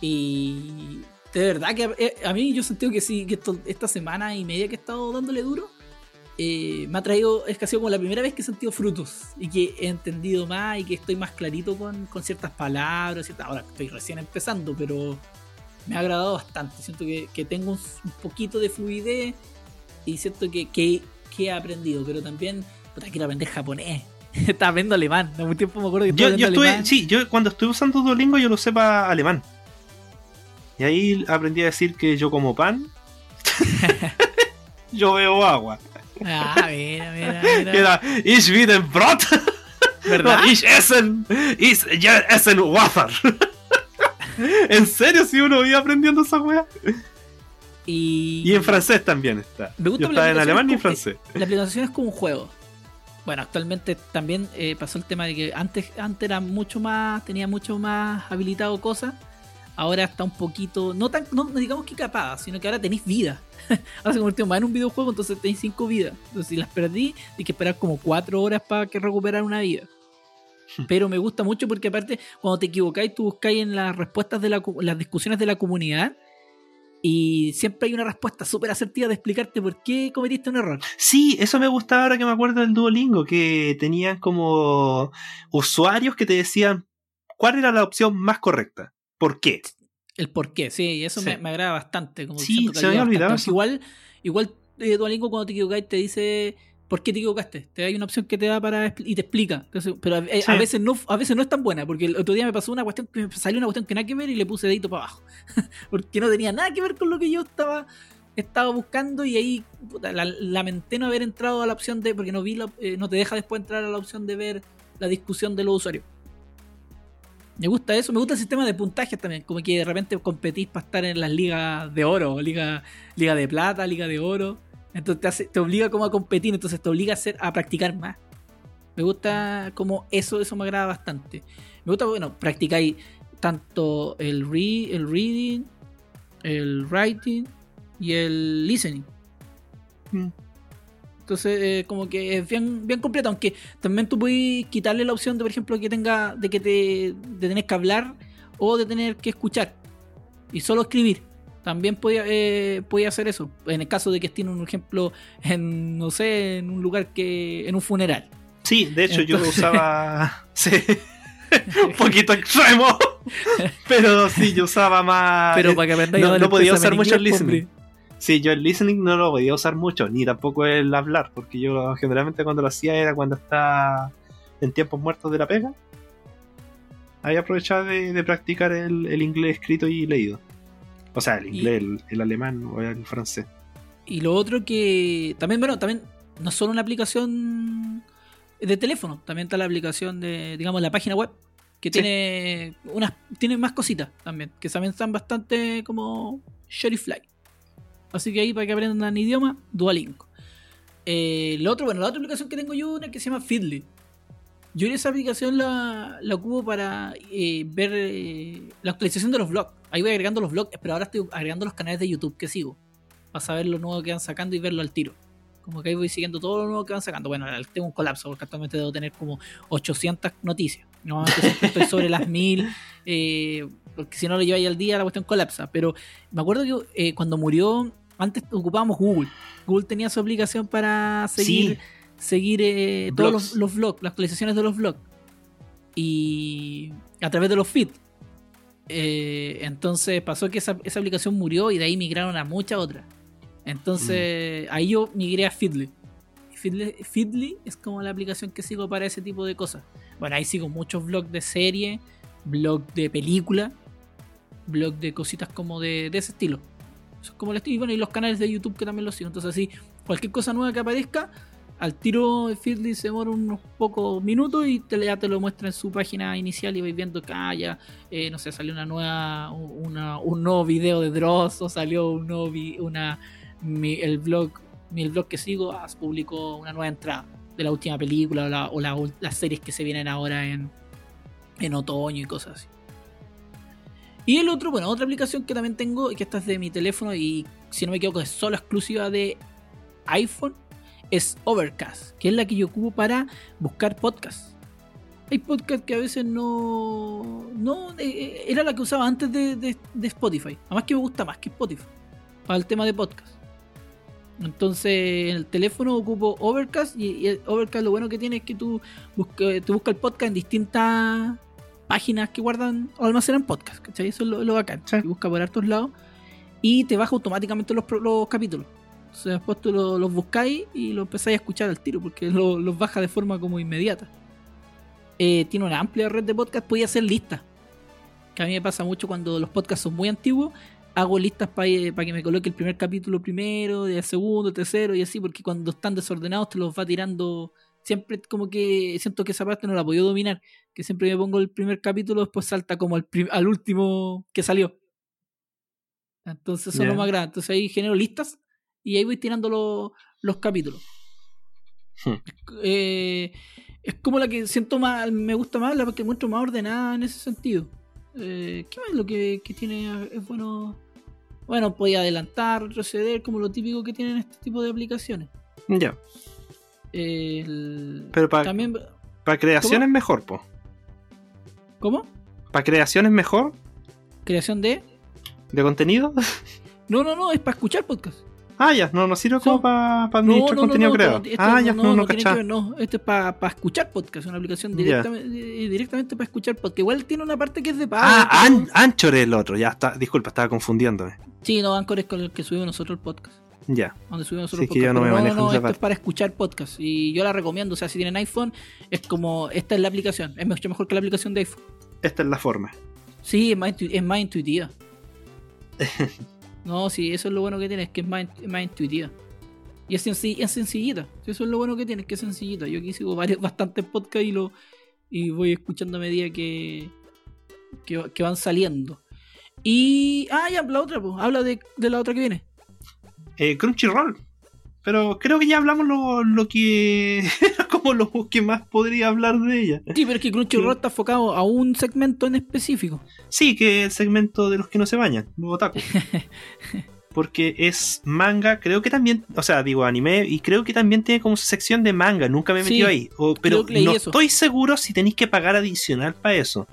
Y de verdad que eh, a mí yo he sentido que sí, que esto- esta semana y media que he estado dándole duro, eh, me ha traído, es que ha sido como la primera vez que he sentido frutos y que he entendido más y que estoy más clarito con, con ciertas palabras. Ciertas, ahora estoy recién empezando, pero me ha agradado bastante. Siento que, que tengo un, un poquito de fluidez y siento que, que, que he aprendido, pero también puta, quiero aprender japonés. *laughs* Estaba aprendiendo alemán. En un tiempo me acuerdo que Yo, yo estuve, alemán. sí, yo cuando estuve usando Duolingo yo lo sé para alemán. Y ahí aprendí a decir que yo como pan, *laughs* *laughs* yo veo agua. Ah, mira, mira, mira. *laughs* Era Ich will Brot, ¿Verdad? *laughs* ich essen, ich ja, essen Wasser. *laughs* en serio, si uno iba aprendiendo esa wea. Y, Y en francés también está. Me gusta Yo estaba en alemán y en francés. la aplicación es como un juego. Bueno, actualmente también eh, pasó el tema de que antes, antes era mucho más, tenía mucho más habilitado cosas. Ahora está un poquito, no tan, no digamos que capada, sino que ahora tenéis vida. *laughs* ahora se convirtió más en un videojuego, entonces tenéis cinco vidas. Entonces si las perdí, hay que esperar como cuatro horas para que recuperar una vida. Pero me gusta mucho porque aparte, cuando te equivocáis, tú buscáis en las respuestas de la, las discusiones de la comunidad y siempre hay una respuesta súper asertiva de explicarte por qué cometiste un error. Sí, eso me gustaba ahora que me acuerdo del Duolingo, que tenían como usuarios que te decían cuál era la opción más correcta. ¿Por qué? El por qué, sí, y eso Sí. Me, me agrada bastante. Como Sí, que se me había olvidado eso. Igual, igual eh, Duolingo cuando te equivocáis te dice por qué te equivocaste. Te da una opción que te da para y te explica. Entonces, pero a, eh, a veces no, a veces no es tan buena, porque el otro día me pasó una cuestión que me salió una cuestión que nada que ver y le puse dedito para abajo. *laughs* porque no tenía nada que ver con lo que yo estaba estaba buscando y ahí puta, la- lamenté no haber entrado a la opción de porque no vi la- eh, no te deja después entrar a la opción de ver la discusión de los usuarios. Me gusta eso, me gusta el sistema de puntajes también, como que de repente competís para estar en las ligas de oro, liga, liga de plata, liga de oro. Entonces te, obliga como a competir, entonces te obliga a, hacer, a practicar más. Me gusta como eso, eso me agrada bastante. Me gusta, bueno, practicáis tanto el, re- el reading, el writing y el listening. Mm. Entonces, eh, como que es bien, bien completo, aunque también tú puedes quitarle la opción de, por ejemplo, que tenga, de que te, de tener que hablar o de tener que escuchar y solo escribir. También podía, eh, podía hacer eso. En el caso de que esté en un ejemplo, en, no sé, en un lugar que, en un funeral. Sí, de hecho yo usaba... *laughs* Sí. Un poquito extremo. *laughs* Pero sí, yo usaba más... Pero eh, para que aprendáis no- no podía usar mucho el inglés, listening. Sí, yo el listening no lo podía usar mucho, ni tampoco el hablar, porque yo generalmente cuando lo hacía era cuando está en tiempos muertos de la pega. Ahí aprovechaba de, de practicar el, el inglés escrito y leído. O sea, el inglés, el, el alemán o el francés. Y lo otro que también, bueno, también no es solo una aplicación de teléfono, también está la aplicación de, digamos, la página web, que Sí. tiene unas tiene más cositas también, que también están bastante como Fly. Así que ahí para que aprendan idioma, Duolingo. Eh, lo otro, bueno, la otra aplicación que tengo yo una que se llama Feedly. Yo esa aplicación la, la ocupo para eh, ver eh, la actualización de los vlogs. Ahí voy agregando los vlogs, pero ahora estoy agregando los canales de YouTube que sigo. Para saber lo nuevo que van sacando y verlo al tiro. Como que ahí voy siguiendo todo lo nuevo que van sacando. Bueno, tengo un colapso porque actualmente debo tener como 800 noticias. Normalmente siempre estoy *laughs* sobre las 1000. eh, porque si no lo lleváis al día, la cuestión colapsa. Pero me acuerdo que eh, cuando murió, antes ocupábamos Google. Google tenía su aplicación para seguir, Sí. seguir eh, todos Blogs. los, los vlogs, las actualizaciones de los vlogs. Y a través de los feeds. Eh, entonces pasó que esa, esa aplicación murió y de ahí migraron a muchas otras. Entonces ahí yo migré a Feedly. Feedly. Feedly es como la aplicación que sigo para ese tipo de cosas. Bueno, ahí sigo muchos vlogs de serie, blog de película, blog de cositas como de, de ese estilo. Como. Y bueno, y los canales de YouTube que también los sigo. Entonces así, cualquier cosa nueva que aparezca, al tiro Feedly se demora unos pocos minutos y ya te lo muestra en su página inicial y vais viendo que ah, ya, eh, no sé, salió una nueva, un nuevo video de Dross o salió un nuevo vi- una, mi- el blog, mi, blog que sigo ah, publicó una nueva entrada de la última película o, las series que se vienen ahora en, en otoño y cosas así. Y el otro, bueno, otra aplicación que también tengo, que esta es de mi teléfono y si no me equivoco es solo exclusiva de iPhone, es Overcast, que es la que yo ocupo para buscar podcasts. Hay podcasts que a veces no. no eh, era la que usaba antes de, de- Spotify. Además que me gusta más que Spotify. Para el tema de podcast. Entonces en el teléfono ocupo Overcast y, y Overcast lo bueno que tiene es que tú buscas el podcast en distintas páginas que guardan o almacenan podcast. ¿cachai? Eso es lo, lo bacán. Sí. Busca por hartos lados y te baja automáticamente los, los capítulos. Entonces después tú lo- los buscáis y los empezáis a escuchar al tiro porque lo- los baja de forma como inmediata. Eh, tiene una amplia red de podcast, podía hacer listas. Que a mí me pasa mucho cuando los podcasts son muy antiguos. Hago listas para que me coloque el primer capítulo primero, el segundo, el tercero y así, porque cuando están desordenados te los va tirando. Siempre como que siento que esa parte no la podía dominar. Que siempre me pongo el primer capítulo, después salta como al, al último que salió. Entonces son Ya. lo más grande. Entonces ahí genero listas y ahí voy tirando los- los capítulos. Hmm. Eh, es como la que siento más, me gusta más, la que encuentro más ordenada en ese sentido. Eh, ¿Qué más es lo que, que tiene? Es bueno. Bueno, podía adelantar, retroceder, como lo típico que tienen este tipo de aplicaciones. Ya. El- Pero para También. creación ¿Cómo? es mejor, po. ¿Cómo? Para creación es mejor Creación de. de contenido. *laughs* No, no, no, es para escuchar podcast. Ah, ya, no, no sirve como para No, administrar no, no, contenido no, creado. ah, ya, no, no, tiene que cachá. ver, no, esto es para escuchar podcast, una aplicación directamente, eh, directamente para escuchar podcast. Igual tiene una parte que es de pago. Ah, An- Anchor es el otro, ya está, disculpa, estaba confundiéndome. Sí, no, Anchor es con el que subimos nosotros el podcast. Ya. Donde subimos Sí, nosotros es que yo podcast. no me en esa esto es para escuchar podcast. Y yo la recomiendo. O sea, si tienen iPhone, es como. Esta es la aplicación. Es mucho mejor que la aplicación de iPhone. Esta es la forma. Sí, es más, intu- es más intuitiva. *laughs* no, sí, eso es lo bueno que tiene, es que es más, es más intuitiva. Y es, es sencillita. Sí, Eso es lo bueno que tiene, es que es sencillita. Yo aquí sigo varios, *laughs* bastantes podcasts y, lo, y voy escuchando a medida que, que, que van saliendo. Y. Ah, ya, la otra, pues. Habla de, de la otra que viene. Eh, Crunchyroll. Pero creo que ya hablamos lo, lo que. *laughs* como lo que más podría hablar de ella. Sí, pero es que Crunchyroll está enfocado a un segmento en específico. Sí, que el segmento de los que no se bañan, los otaku. *laughs* Porque es manga, creo que también, o sea, digo anime, y creo que también tiene como su sección de manga, nunca me he Sí, metido ahí. O- pero no eso. estoy seguro si tenéis que pagar adicional para eso.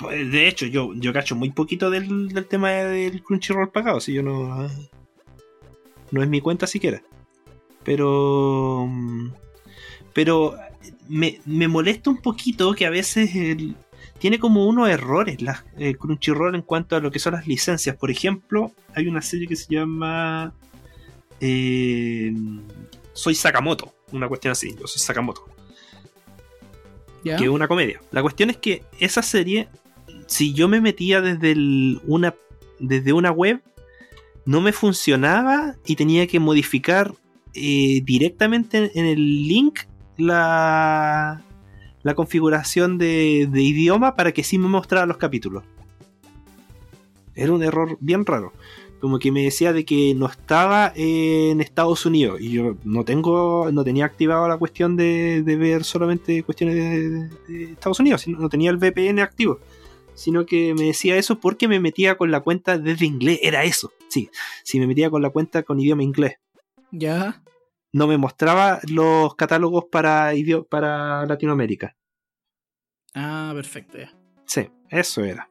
Pues, de hecho, yo, yo cacho muy poquito del, del tema del Crunchyroll pagado, si yo no. No es mi cuenta siquiera. Pero. Pero me, me molesta un poquito que a veces el- tiene como unos errores la, eh, Crunchyroll en cuanto a lo que son las licencias. Por ejemplo, hay una serie que se llama eh, Soy Sakamoto, una cuestión así, yo soy Sakamoto, que es una comedia. La cuestión es que esa serie, si yo me metía desde el- una desde una web, no me funcionaba y tenía que modificar eh, directamente en el link la, la configuración de, de idioma para que sí me mostrara los capítulos. Era un error bien raro. Como que me decía de que no estaba en Estados Unidos. Y yo no tengo. no tenía activado la cuestión de, de ver solamente cuestiones de, de- Estados Unidos. No tenía el VPN activo. Sino que me decía eso porque me metía con la cuenta desde inglés. Era eso. Sí. Si me metía con la cuenta con idioma inglés Ya. no me mostraba los catálogos para, para Latinoamérica. Ah, perfecto, ya. Sí, eso era.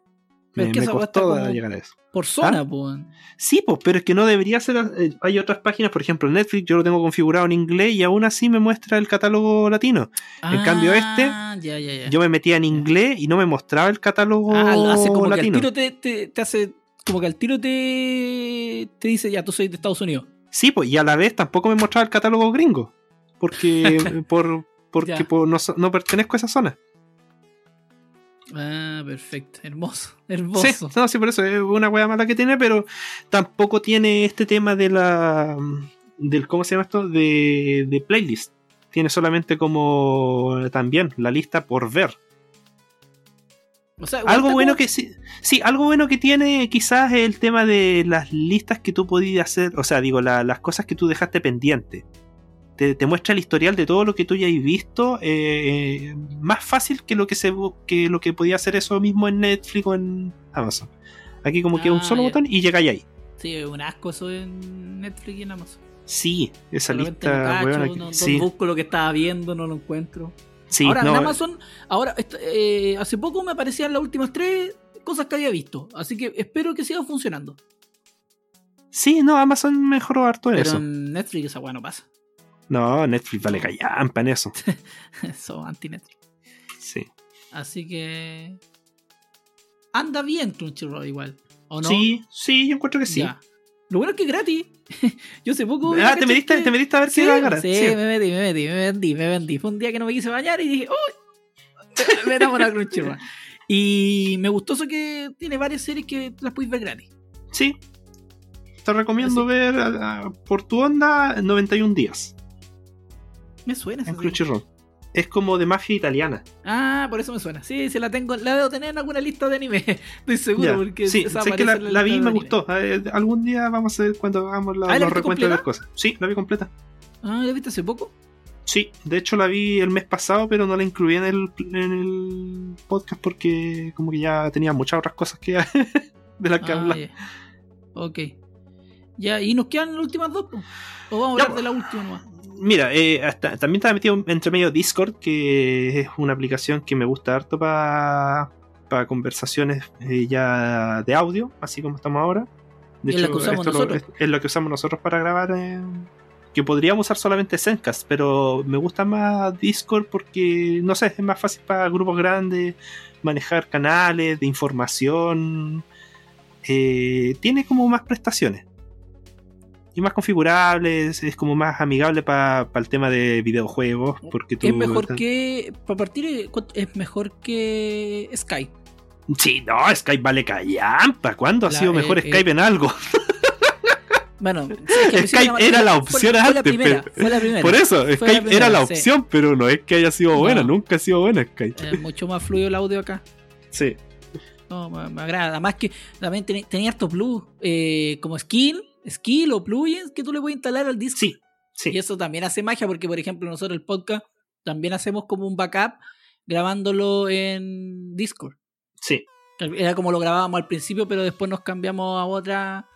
Pero Me, es que me costó llegar a eso. Por zona, pues. Sí, pues, pero es que no debería ser. eh, hay otras páginas, por ejemplo, Netflix, yo lo tengo configurado en inglés y aún así me muestra el catálogo latino. En cambio, este, Ah, Ya, ya, ya. Yo me metía en inglés y no me mostraba el catálogo Ah, hace como que al latino. tiro te, te, te hace. Como que al tiro te, te dice, ya, tú soy de Estados Unidos. Sí, pues, y a la vez tampoco me mostraba el catálogo gringo. Porque, *laughs* por, porque por- no, no pertenezco a esa zona. Ah, perfecto. Hermoso. *laughs* Sí, Hermoso. no, sí, por eso es una wea mala que tiene, pero tampoco tiene este tema de la. del ¿Cómo se llama esto? De, de playlist. Tiene solamente como también la lista por ver. O sea, Algo bueno como- que sí. Sí, algo bueno que tiene quizás el tema de las listas que tú podías hacer. O sea, digo, la- las cosas que tú dejaste pendiente. Te, te muestra el historial de todo lo que tú ya has visto. eh, más fácil que lo que se que lo que podía hacer eso mismo en Netflix o en Amazon. Aquí como que un Ah, solo ya. botón y llegáis ahí. Sí, un asco eso en Netflix y en Amazon. Sí, esa lista. cacho, no, sí, busco lo que estaba viendo, no lo encuentro. sí, ahora no, en Amazon, ahora eh, hace poco me aparecían las últimas tres cosas que había visto. Así que espero que siga funcionando. sí, no, Amazon mejoró harto Pero eso. en Netflix esa weá no pasa. No, Netflix vale callampa en eso. *laughs* Eso, anti-Netflix. Sí. Así que. Anda bien Crunchyroll igual. ¿O no? Sí, sí, yo encuentro que sí. Ya. Lo bueno es que es gratis. *laughs* Yo hace poco. Ah, te metiste, que- te metiste a ver Sí, qué iba a ganar. sí, Sí. me metí, me metí, me vendí, me vendí. Fue un día que no me quise bañar y dije, ¡Uy! Metamos *laughs* a Crunchyroll. Y me gustó eso que tiene varias series que las puedes ver gratis. Sí. Te recomiendo Así. ver ah, por tu onda 91 días Me suena en. Crunchyroll. Es como de mafia italiana. Ah, por eso me suena. Sí, sí la tengo, la debo tener en alguna lista de anime. *laughs* Estoy seguro Ya. porque sí, esa sé que la, vi y me gustó. Eh, algún día vamos a ver cuando hagamos la- Ah, ¿la los recuentos de las cosas. Sí, la vi completa. Ah, ¿la viste hace poco? Sí, de hecho la vi el mes pasado, pero no la incluí en el, en el podcast porque como que ya tenía muchas otras cosas que *laughs* de las que Ah, hablar. ya. Ok. Ya, y nos quedan las últimas dos. O vamos a Ya, hablar de la última nomás. Mira, eh, hasta- también estaba metido entre medio Discord, que es una aplicación que me gusta harto para conversaciones eh, ya de audio, así como estamos ahora. De Y es lo- es lo que usamos nosotros para grabar. eh, que podríamos usar solamente Zencast, pero me gusta más Discord porque, no sé, es más fácil para grupos grandes, manejar canales de información. eh, tiene como más prestaciones y más configurables, es como más amigable para el tema de videojuegos. Porque tú Es mejor que. Para partir, ¿cuánto- es mejor que Skype. Sí, no, Skype vale callampa. ¿Cuándo ha La- sido mejor eh, Skype en algo? *laughs* Bueno, Skype era la opción fue, fue la antes, primera, pero- fue la primera. Por eso, la Skype primera, era la sí. opción, pero no es que haya sido buena, No. nunca ha sido buena Skype. Es mucho más fluido el audio acá. Sí, No, me, me agrada. Además que también tenía, tenía plus, eh, como skill, skill o plugins que tú le puedes instalar al disco. sí, sí. Y eso también hace magia porque, por ejemplo, nosotros el podcast también hacemos como un backup grabándolo en Discord. sí. Era como lo grabábamos al principio, pero después nos cambiamos a otra.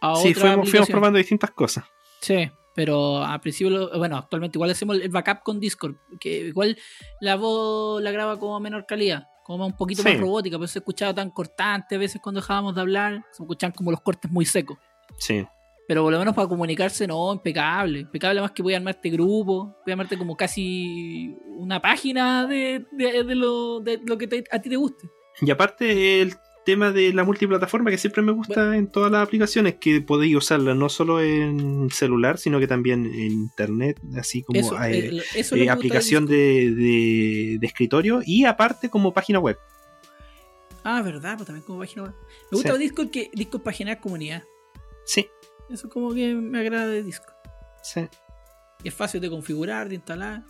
A Sí, otra fuimos, fuimos probando distintas cosas. Sí, pero al principio, lo- bueno, actualmente igual hacemos el backup con Discord, que igual la voz la graba como a menor calidad, como un poquito Sí. más robótica, pero se escuchaba tan cortante a veces cuando dejábamos de hablar, se escuchaban como los cortes muy secos. Sí. Pero por lo menos para comunicarse, no, impecable. Impecable más que voy a armarte grupo, voy a armarte como casi una página de, de, de lo, de lo que te- a ti te guste. Y aparte el tema de la multiplataforma que siempre me gusta en todas las aplicaciones, que podéis usarla no solo en celular, sino que también en internet, así como Eso, eh, eh, eso eh, aplicación de, de- de escritorio y aparte como página web. Ah, verdad, pues también como página web. Me gusta Sí. Discord que Discord para generar comunidad. Sí, Eso como que me agrada de Discord. sí. Y es fácil de configurar, de instalar.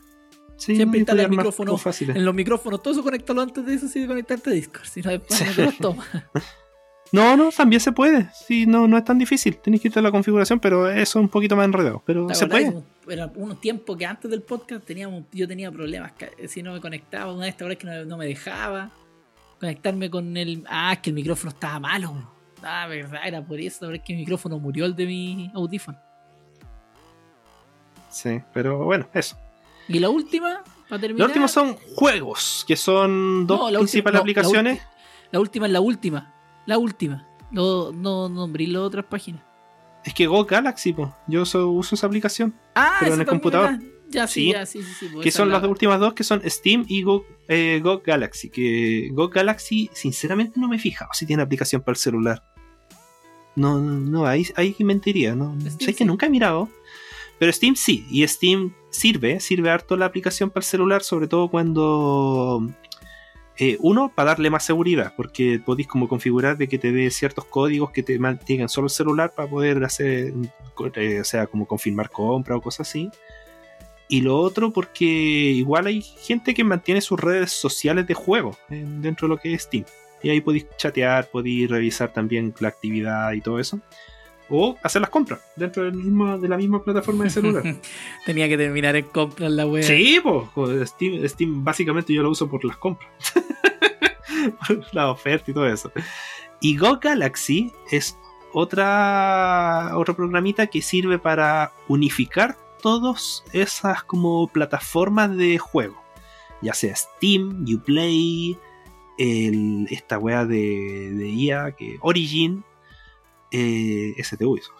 sí Siempre instala el micrófono. En los micrófonos, todo eso conectalo antes de eso, sí, de conectarte a Discord. Si no, después Sí. no te los *laughs* toma. No, no, también se puede. Sí, no, no es tan difícil. Tienes que irte a la configuración, pero eso es un poquito más enredado. Pero ¿Te se puede. Era unos tiempos que antes del podcast teníamos, yo tenía problemas. Si no me conectaba, una vez esta hora que no, no me dejaba conectarme con el. Ah, es que el micrófono estaba malo. Ah, verdad, era por eso. Ahora es que el micrófono murió el de mi audífono. Sí, pero bueno, eso. Y la última, para terminar. Los últimos son juegos, que son dos No, la principales última- no, la aplicaciones. La última es la última. La última. No, no nombré las otras páginas. Es que Go Galaxy, po. yo so- uso esa aplicación. Ah, Pero en el computador. ¿verdad? Ya, sí, Sí. ya, sí, sí. sí, pues que son las la- últimas dos, que son Steam y Go, eh, Go Galaxy. Que Go Galaxy, sinceramente, no me he fijado si tiene aplicación para el celular. No, no, ahí, ahí mentiría. No, Steam sé que sí. nunca he mirado. Pero Steam sí, y Steam sirve, sirve harto la aplicación para el celular, sobre todo cuando. eh, uno, para darle más seguridad, porque podéis como configurar de que te dé ciertos códigos que te mantengan solo el celular para poder hacer, eh, o sea, como confirmar compra o cosas así. Y lo otro porque igual hay gente que mantiene sus redes sociales de juego eh, dentro de lo que es Steam. Y ahí podéis chatear, podéis revisar también la actividad y todo eso. O hacer las compras dentro del mismo, de la misma plataforma de celular. *laughs* Tenía que terminar en compras la web. sí, pues Steam, Steam básicamente yo lo uso por las compras. *laughs* por la oferta y todo eso. Y Go Galaxy es otra otro programita que sirve para unificar todas esas como plataformas de juego. Ya sea Steam, Uplay, el, esta wea de, de IA, que Origin, eh, ST Ubisoft.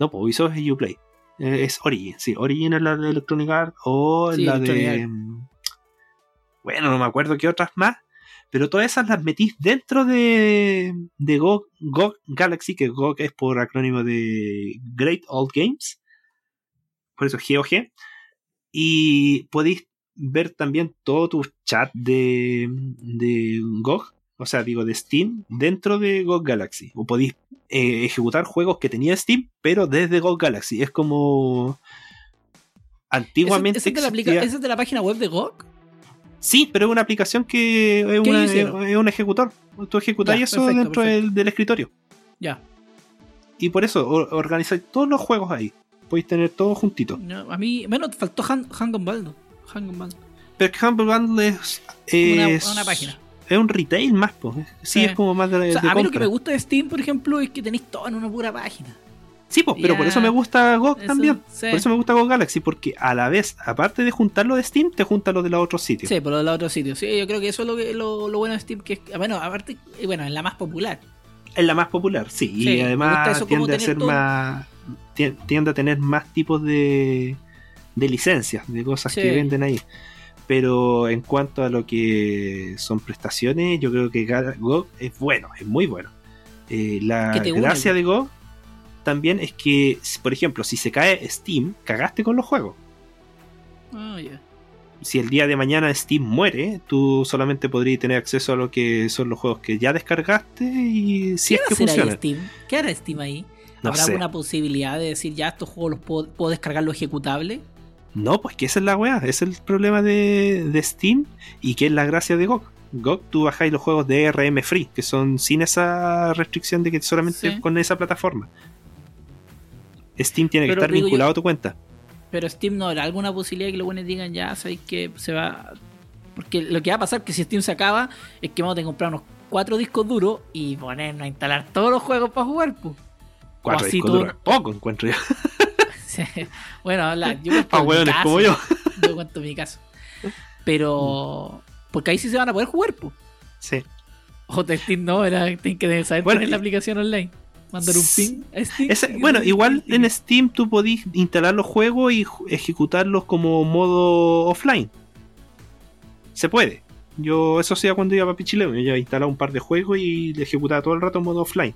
No, pues Ubisoft es Uplay. Eh, es Origin, sí. Origin es la de Electronic Arts o Sí, la de... Mm, Bueno, no me acuerdo qué otras más. Pero todas esas las metís dentro de, de Go, Go Galaxy, que Go es por acrónimo de Great Old Games. Por eso GOG. Y podéis ver también todo tu chat de, de GOG, o sea, digo de Steam, dentro de GOG Galaxy. O podéis eh, ejecutar juegos que tenía Steam, pero desde GOG Galaxy. Es como. Antiguamente. ¿Esa es, de la es de página web de GOG? Sí, pero es una aplicación que es, es un ejecutor. Tú ejecutáis Ya, eso perfecto, dentro perfecto. Del, del escritorio. Ya. Y por eso or- organizáis todos los juegos ahí. Podéis tener todo juntito. No, a mí, bueno, faltó Han- Hang on Baldo. Hang on. Pero que Humble Bundle es, es, una página. es un retail más, pues. Sí, Sí. es como más de, O sea, de a mí lo que me gusta de Steam, por ejemplo, es que tenéis todo en una pura página. Sí, pues, pero por eso me gusta GOG Eso, también. sí. Por eso me gusta GOG Galaxy, porque a la vez, aparte de juntarlo de Steam, te junta lo de los otros sitios. Sí, por lo de los otros sitios. Sí, yo creo que eso es lo, que, lo, lo bueno de Steam, que es, bueno, aparte, bueno, es la más popular. Es la más popular, sí. Sí, y además tiende a ser todo- más. Tien- Tiende a tener más tipos de, de licencias, de cosas Sí. que venden ahí. Pero en cuanto a lo que son prestaciones, yo creo que GOG es bueno, es muy bueno. Eh, la gracia de GOG también es que, por ejemplo, si se cae Steam, cagaste con los juegos. Ya. Si el día de mañana Steam muere, tú solamente podrías tener acceso a lo que son los juegos que ya descargaste y si ¿Qué es que funciona. Steam? ¿Qué hará Steam ahí? No ¿Habrá sé. alguna posibilidad de decir ya estos juegos los puedo, puedo descargar los ejecutables? No, pues que esa es la weá, es el problema de, de Steam y que es la gracia de GOG. GOG, tú bajáis los juegos de RM Free, que son sin esa restricción de que solamente Sí. con esa plataforma. Steam tiene que Pero estar digo yo- vinculado a tu cuenta. Pero Steam no habrá alguna posibilidad que los buenos digan ya, sabéis que se va. Porque lo que va a pasar que si Steam se acaba es que vamos a tener que comprar unos cuatro discos duros y ponernos a instalar todos los juegos para jugar, pues. Cuatro así discos todo- duros es poco, encuentro yo. *laughs* Sí. Bueno, la, yo cuento mi hueones caso, como yo. *laughs* Yo cuento mi caso. Pero. Porque ahí sí se van a poder jugar, pues. Sí. O de Steam no, era, tienen que saber Bueno, poner la aplicación online. Mandar un ping a Steam. Bueno, igual en Steam tú podís instalar los juegos y ejecutarlos como modo offline. se puede. Yo eso hacía cuando iba a Pichileo, yo instalaba un par de juegos y le ejecutaba todo el rato en modo offline.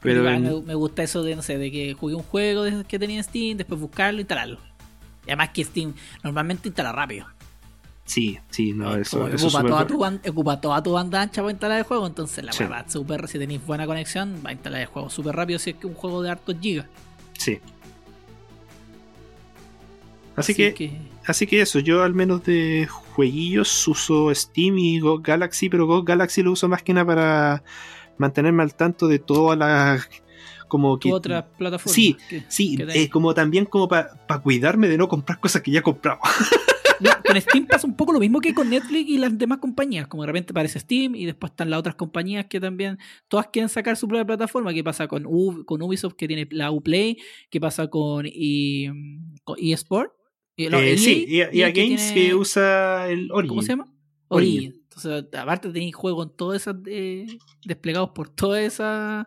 Pero Pero igual en- me, me gusta eso de, no sé, de que jugué un juego que tenía en Steam, después buscarlo, instalarlo. Y además que Steam normalmente instala rápido. sí, sí, no, Eh, eso, eso es ocupa, toda tu ban- ocupa toda tu banda ancha para instalar el juego, entonces la Sí. verdad, súper, si tenéis buena conexión, va a instalar el juego súper rápido si es que un juego de hartos gigas. Sí. Así, que, así que eso, yo al menos de jueguillos uso Steam y GOG Galaxy, pero GOG Galaxy lo uso más que nada para mantenerme al tanto de todas las como que ¿Qué otras plataformas? Sí, que- sí, que eh, como también como para cuidarme de no comprar cosas que ya he comprado. *laughs* Con Steam pasa un poco lo mismo que con Netflix y las demás compañías. Como de repente aparece Steam y después están las otras compañías que también todas quieren sacar su propia plataforma. ¿Qué pasa con, U- con Ubisoft que tiene la Uplay? ¿Qué pasa con, e, con eSport? No, Eh, EA, sí, y, y a Games tiene- que usa el Origin. ¿Cómo se llama? Origin. Origin. Entonces, aparte tenéis juegos en todas esas eh, desplegados por todas esas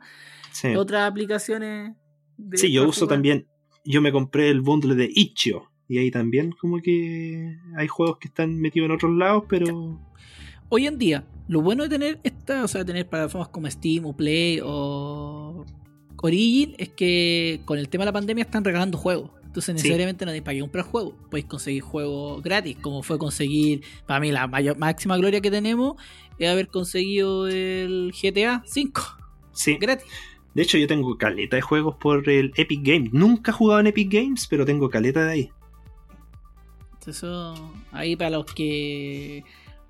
Sí. otras aplicaciones. de- Sí, yo uso jugar. también. Yo me compré el bundle de Itch.io. Y ahí también, como que hay juegos que están metidos en otros lados, pero. Hoy en día, lo bueno de tener esta, o sea, tener plataformas como Steam o Play o Origin es que con el tema de la pandemia están regalando juegos. Entonces necesariamente no tenéis para qué comprar juegos. Podéis conseguir juegos gratis, como fue conseguir, para mí la mayor, máxima gloria que tenemos es haber conseguido el GTA 5 Sí. gratis. De hecho, yo tengo caleta de juegos por el Epic Games. Nunca he jugado en Epic Games, pero tengo caleta de ahí. Eso ahí para los que...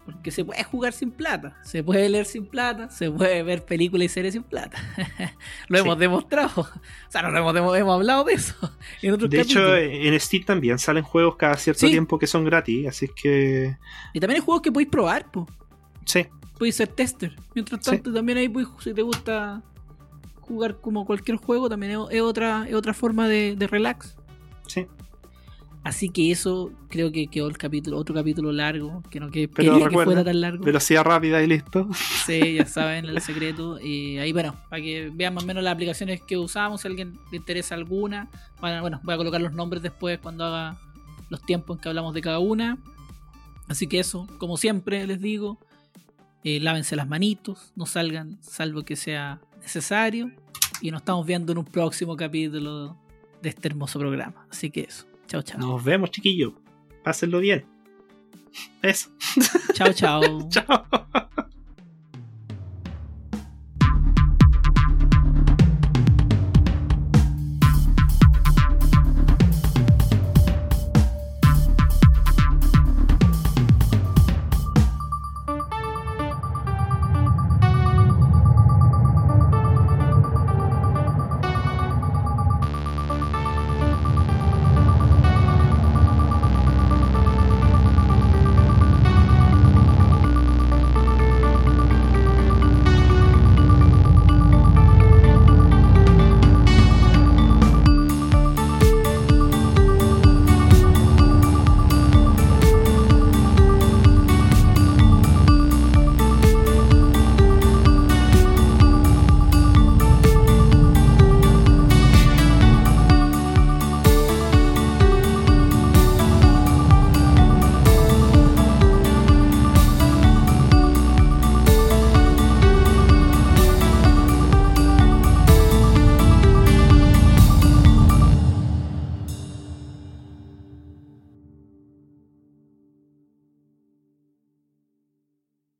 Porque se puede jugar sin plata, se puede leer sin plata, se puede ver películas y series sin plata. *laughs* lo Sí. hemos demostrado. *laughs* O sea, no lo hemos, hablado de eso. *laughs* En otros De hecho, en Steam también salen juegos cada cierto Sí. tiempo que son gratis, así que. Y también hay juegos que podéis probar, pues. Sí, Podéis ser tester. Mientras Sí. tanto, también ahí podéis, si te gusta jugar como cualquier juego, también es, es otra, es otra forma de, de relax. sí. Así que eso creo que quedó el capítulo, otro capítulo largo, que no que Pero quería que fuera tan largo. Velocidad rápida y listo. Sí, ya saben el secreto. Y *laughs* ahí, bueno, para que vean más o menos las aplicaciones que usamos, si a alguien le interesa alguna. Bueno, bueno, voy a colocar los nombres después cuando haga los tiempos en que hablamos de cada una. Así que eso, como siempre les digo, eh, lávense las manitos, no salgan salvo que sea necesario. Y nos estamos viendo en un próximo capítulo de este hermoso programa. Así que eso, chao, chao. Nos vemos, chiquillos. Pásenlo bien. Eso. Chao, chao. *laughs* Chao.